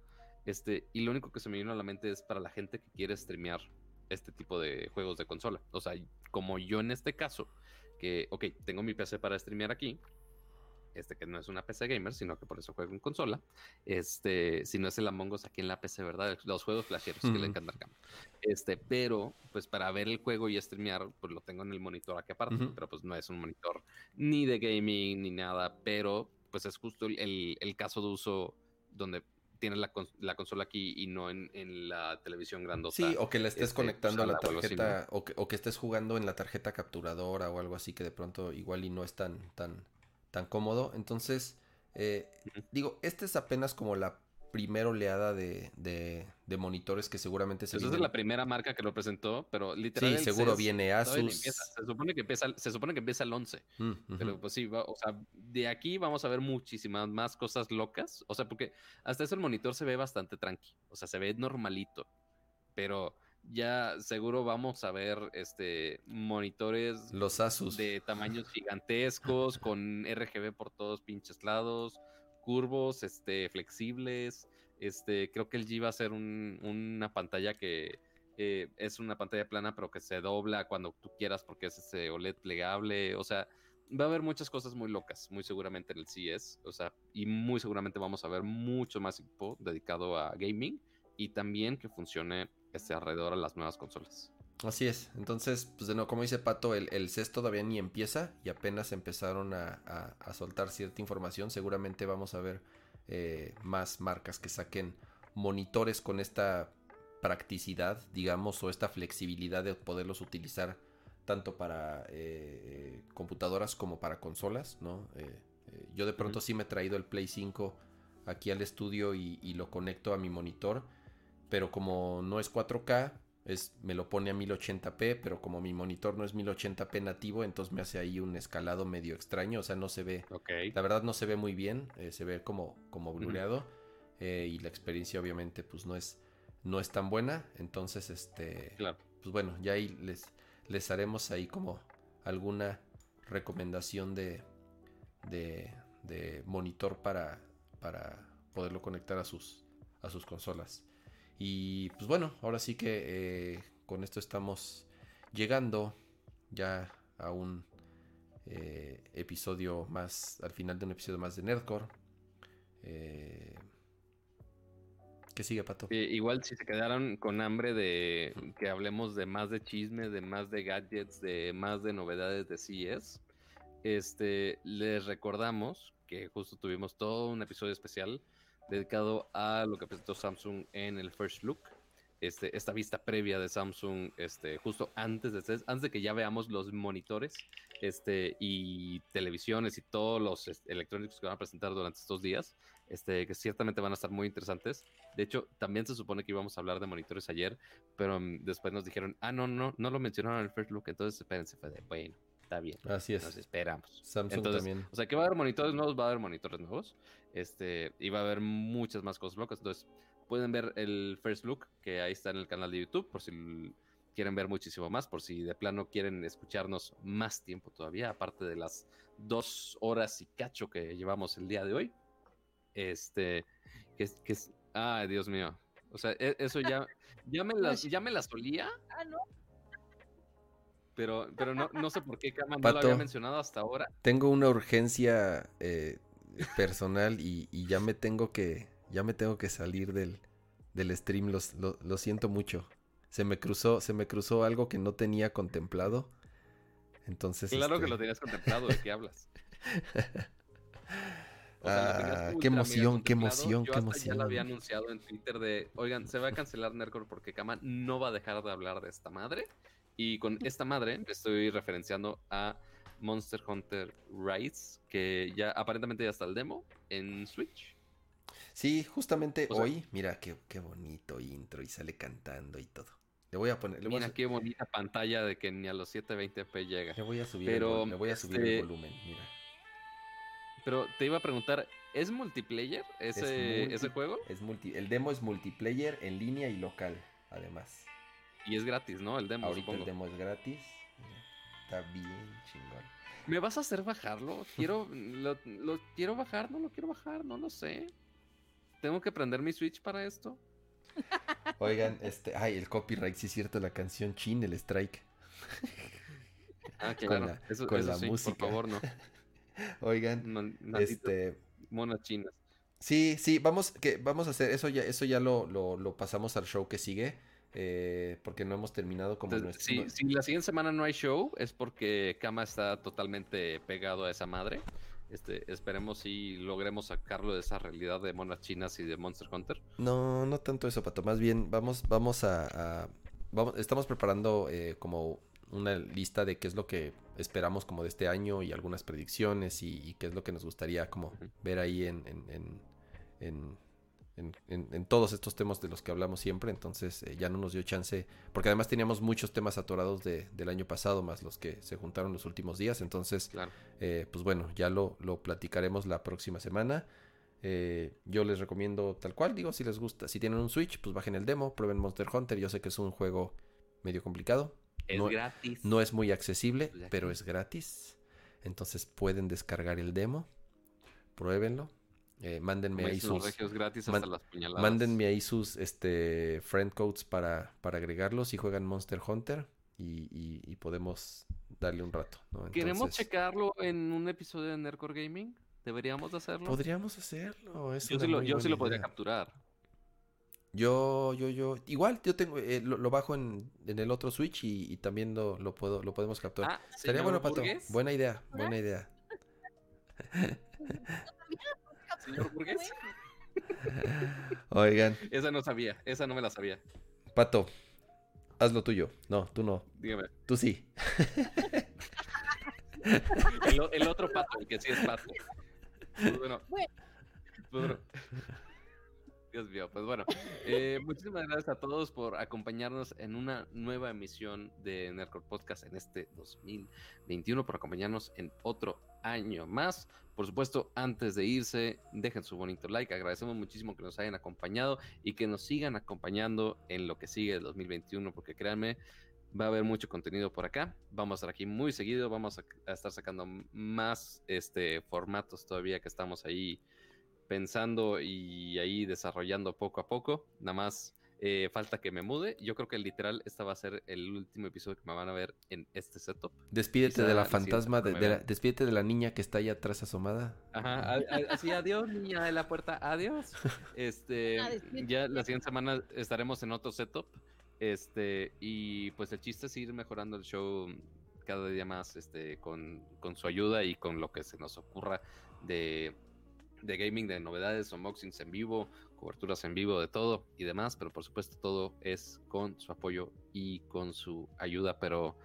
Este, y lo único que se me vino a la mente es para la gente que quiere streamear este tipo de juegos de consola. O sea, como yo en este caso, que, ok, tengo mi PC para streamear aquí, este que no es una PC gamer, sino que por eso juego en consola, este, si no es el Among Us aquí en la PC, ¿verdad? Los juegos flasheros que le encantan Este, pero, pues para ver el juego y streamear, pues lo tengo en el monitor aquí aparte, pero pues no es un monitor ni de gaming ni nada, pero pues es justo el, caso de uso donde tienes la, consola aquí y no en, la televisión grandota. Sí, o que la estés este, conectando a la tarjeta, o, que, estés jugando en la tarjeta capturadora o algo así que de pronto igual y no es tan, tan, tan cómodo. Entonces, eh, digo, esta es apenas como la primera oleada de, de, monitores que seguramente se Esa es la primera marca que lo presentó, pero literalmente. Sí, seguro viene Asus. Se supone que empieza, se supone que empieza el 11. Mm, pero pues sí, o sea, de aquí vamos a ver muchísimas más cosas locas. O sea, porque hasta eso el monitor se ve bastante tranqui. O sea, se ve normalito. Pero ya seguro vamos a ver este monitores los Asus de tamaños gigantescos [laughs] con RGB por todos pinches lados curvos, este, flexibles. Este, creo que el G va a ser una pantalla que eh, es una pantalla plana, pero que se dobla cuando tú quieras porque es ese OLED plegable. O sea, va a haber muchas cosas muy locas, muy seguramente en el CES. O sea, y muy seguramente vamos a ver mucho más equipo dedicado a gaming y también que funcione este alrededor a las nuevas consolas. Así es. Entonces, pues de nuevo, como dice Pato, el, el CES todavía ni empieza y apenas empezaron a, soltar cierta información. Seguramente vamos a ver eh, más marcas que saquen monitores con esta practicidad, digamos, o esta flexibilidad de poderlos utilizar tanto para eh, computadoras como para consolas, ¿no? Eh, yo de pronto sí me he traído el Play 5 aquí al estudio y, y lo conecto a mi monitor, pero como no es 4K, es, me lo pone a 1080p, pero como mi monitor no es 1080p nativo, entonces me hace ahí un escalado medio extraño, o sea, no se ve, la verdad no se ve muy bien, eh, se ve como, como blureado eh, y la experiencia obviamente pues no es, no es tan buena, entonces este, pues bueno, ya ahí les, les haremos ahí como alguna recomendación de, de, de monitor para, para poderlo conectar a sus, a sus consolas. Y pues bueno, ahora sí que eh, con esto estamos llegando ya a un eh, episodio más, al final de un episodio más de Nerdcore. Eh, ¿Qué sigue, Pato? igual si se quedaron con hambre de que hablemos de más de chisme, de más de gadgets, de más de novedades de CES, este, les recordamos que justo tuvimos todo un episodio especial dedicado a lo que presentó Samsung en el First Look. Este, esta vista previa de Samsung, este, justo antes de, antes de que ya veamos los monitores este, y televisiones y todos los este, electrónicos que van a presentar durante estos días, este, que ciertamente van a estar muy interesantes. De hecho, también se supone que íbamos a hablar de monitores ayer, pero mm, después nos dijeron, ah, no, no, no lo mencionaron en el First Look, entonces espérense, fue de, bueno, está bien. Así es. Nos esperamos. Samsung también. O sea, que va a haber monitores nuevos, va a haber monitores nuevos. Este, y va a haber muchas más cosas locas. Entonces, pueden ver el first look que ahí está en el canal de YouTube por si quieren ver muchísimo más, por si de plano quieren escucharnos más tiempo todavía, aparte de las dos horas y cacho que llevamos el día de hoy. Este, que, es, ay, Dios mío. O sea, e, eso ya, ya me las, ya me las olía. Ah, no pero, pero no, no sé por qué Kama no lo había mencionado hasta ahora. Tengo una urgencia eh, personal y, ya me tengo que ya me tengo que salir del, del stream. Los, lo, siento mucho. Se me cruzó, se me cruzó algo que no tenía contemplado. Entonces. Claro que este, lo tenías contemplado, ¿de qué hablas? [laughs] O sea, Ah, qué emoción, qué emoción, Yo qué hasta Ya lo había emoción. anunciado en Twitter de, oigan, se va a cancelar Nerdcore porque Kama no va a dejar de hablar de esta madre. Y con esta madre estoy referenciando a Monster Hunter Rise, que ya aparentemente ya está el demo en Switch. Sí, justamente O sea- hoy, mira qué, qué bonito intro y sale cantando y todo. Le voy a poner, le voy, Mira a, qué bonita pantalla de que ni a los 720p llega. le voy a subir, pero, el, vol- le voy a subir este, el volumen, mira. Pero te iba a preguntar, ¿es multiplayer ese, multi- ese juego? Es multi, el demo es multiplayer en línea y local, además. Y es gratis, ¿no? El demo, Ahorita supongo. el demo es gratis. Está bien chingón. ¿Me vas a hacer bajarlo? Quiero, lo, lo quiero bajar, no lo quiero bajar, no lo sé. ¿Tengo que prender mi Switch para esto? [laughs] Oigan, este, ay, el copyright, sí es cierto, la canción Chin, el strike. [laughs] Ah, Con claro. la- eso, con eso la sí, música. por favor, no. [laughs] Oigan, este, monas chinas. sí, sí, vamos, que vamos a hacer, eso ya, eso ya lo, lo, lo pasamos al show que sigue, eh, porque no hemos terminado como Entonces, nuestro... si, si la siguiente semana no hay show, es porque Kama está totalmente pegado a esa madre. Este, esperemos si logremos sacarlo de esa realidad de monas chinas y de Monster Hunter. No, no tanto eso, Pato. Más bien, vamos, vamos a, a- vamos, estamos preparando eh, como una lista de qué es lo que esperamos como de este año y algunas predicciones y, y qué es lo que nos gustaría como ver ahí en, en, en, en- en- en- en todos estos temas de los que hablamos siempre. Entonces eh, ya no nos dio chance, porque además teníamos muchos temas atorados de- del año pasado, más los que se juntaron los últimos días. Entonces Claro. eh, pues bueno, ya lo, lo platicaremos la próxima semana. Eh, yo les recomiendo tal cual, digo, si les gusta, si tienen un Switch, pues bajen el demo, prueben Monster Hunter. Yo sé que es un juego medio complicado, Es No- gratis. no es muy accesible, Pues pero es gratis. Entonces pueden descargar el demo, pruébenlo. Eh, mándenme ahí sus, regios gratis man- hasta las puñaladas. mándenme ahí sus este, friend codes para, para agregarlos y juegan Monster Hunter y, y- y podemos darle un rato. ¿no? ¿Queremos checarlo en un episodio de Nerdcore Gaming? ¿Deberíamos hacerlo? Podríamos hacerlo. es yo sí lo, yo sí lo podría capturar. Yo, yo, yo. Igual yo tengo, eh, lo, lo bajo en, en el otro Switch y, y también lo, lo puedo, lo podemos capturar. Ah, señor bueno, Pato. Burgués. Buena idea, buena idea. [laughs] [laughs] Señor Burgués. Oigan, Esa no sabía, esa no me la sabía. Pato, haz lo tuyo. No, tú no. Dígame. Tú sí. El, otro pato, el que sí es pato. Bueno. Bueno. Bueno. Dios pues bueno. eh, muchísimas gracias a todos por acompañarnos en una nueva emisión de Nerdcore Podcast en este 2021, por acompañarnos en otro año más. Por supuesto, antes de irse, dejen su bonito like. Agradecemos muchísimo que nos hayan acompañado y que nos sigan acompañando en lo que sigue el 2021, porque créanme, va a haber mucho contenido por acá. Vamos a estar aquí muy seguido. Vamos a, estar sacando más este, formatos todavía que estamos ahí pensando y ahí desarrollando poco a poco. Nada más eh, falta que me mude. Yo creo que literal este va a ser el último episodio que me van a ver en este setup. Despídete Quizá de la fantasma, de, la- despídete de la niña que está ahí atrás asomada. Ajá, a- a- así adiós, niña de la puerta, adiós. Este, Ah, ya la siguiente semana estaremos en otro setup. Este, y pues el chiste es ir mejorando el show cada día más, este, con, con su ayuda y con lo que se nos ocurra de, de gaming, de novedades, unboxings en vivo, coberturas en vivo, de todo y demás, pero por supuesto todo es con su apoyo y con su ayuda, pero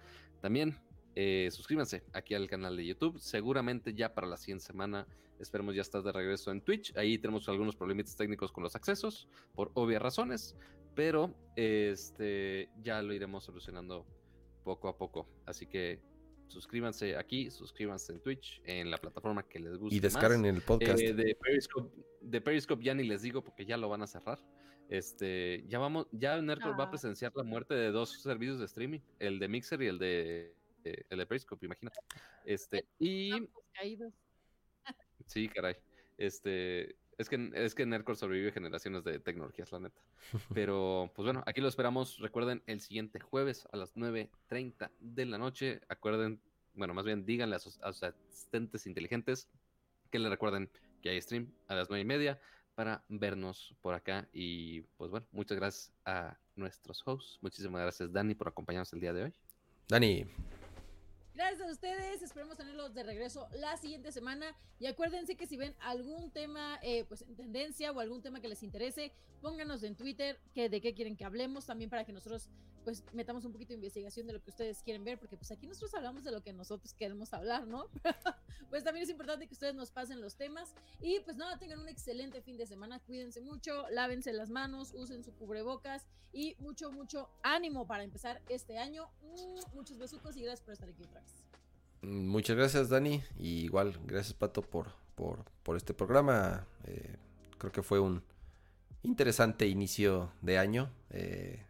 también eh, suscríbanse aquí al canal de YouTube, seguramente ya para la siguiente semana esperemos ya estar de regreso en Twitch, ahí tenemos algunos problemitas técnicos con los accesos, por obvias razones, pero este ya lo iremos solucionando poco a poco, así que suscríbanse aquí, suscríbanse en Twitch, en la plataforma que les guste Y más. descarguen el podcast. Eh, de, Periscope, de Periscope ya ni les digo porque ya lo van a cerrar. Este, ya vamos, ya Nerdcore va a Ah. presenciar la muerte de dos servicios de streaming, el de Mixer y el de eh, el de Periscope, imagínate. Este, y caídos. sí, caray. Este, es que es que Nerdcore sobrevive generaciones de tecnologías, la neta. [laughs] Pero pues bueno, aquí lo esperamos. Recuerden el siguiente jueves a las 9:30 de la noche. Acuerden, bueno, más bien díganle a sus, a sus asistentes inteligentes que le recuerden que hay stream a las nueve y media. para vernos por acá. Y pues bueno, muchas gracias a nuestros hosts. Muchísimas gracias, Dani, por acompañarnos el día de hoy. Dani. Gracias a ustedes, esperemos tenerlos de regreso la siguiente semana. Y acuérdense que si ven algún tema eh, pues en tendencia o algún tema que les interese, pónganos en Twitter que de qué quieren que hablemos también para que nosotros pues metamos un poquito de investigación de lo que ustedes quieren ver, porque pues aquí nosotros hablamos de lo que nosotros queremos hablar, ¿no? [laughs] pues también es importante que ustedes nos pasen los temas y pues nada, tengan un excelente fin de semana, cuídense mucho, lávense las manos, usen su cubrebocas y mucho, mucho ánimo para empezar este año. Mm, muchos besucos y gracias por estar aquí otra vez. Mm, muchas gracias, Dani. Y igual, gracias, Pato, por, por, por este programa. Eh, creo que fue un interesante inicio de año. Eh,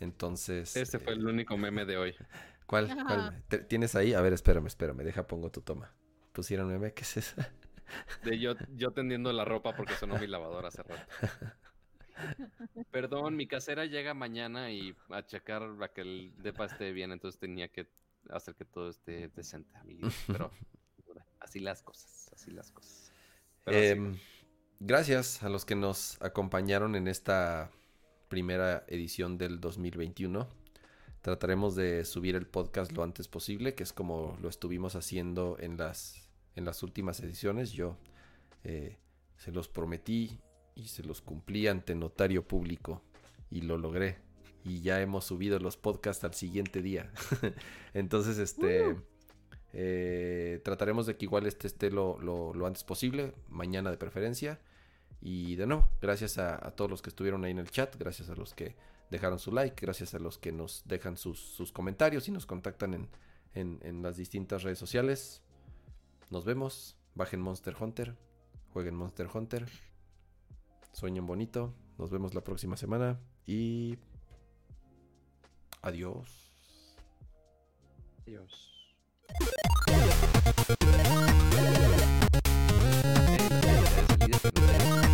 entonces. Este fue el eh, único meme de hoy. [laughs] ¿Cuál? cuál? ¿Tienes ahí? A ver, espérame, espérame. Deja, pongo tu toma. ¿Pusieron meme? ¿Qué es eso? [laughs] De yo, yo tendiendo la ropa porque sonó mi lavadora hace rato. [laughs] Perdón, mi casera llega mañana y a checar a que el depa esté bien, entonces tenía que hacer que todo esté decente. Pero así las cosas, así las cosas. Eh, gracias a los que nos acompañaron en esta primera edición del 2021. Trataremos de subir el podcast lo antes posible, que es como lo estuvimos haciendo en las, en las últimas ediciones. Yo eh, se los prometí y se los cumplí ante notario público y lo logré. Y ya hemos subido los podcasts al siguiente día. [laughs] Entonces, este... Eh, trataremos de que igual este esté lo, lo, lo antes posible, mañana de preferencia. Y de nuevo, gracias a, todos los que estuvieron ahí en el chat, gracias a los que dejaron su like, gracias a los que nos dejan sus, sus comentarios y nos contactan en, en, en, las distintas redes sociales. Nos vemos, bajen Monster Hunter, jueguen Monster Hunter, sueñen bonito, nos vemos la próxima semana y adiós. Adiós. Thank you.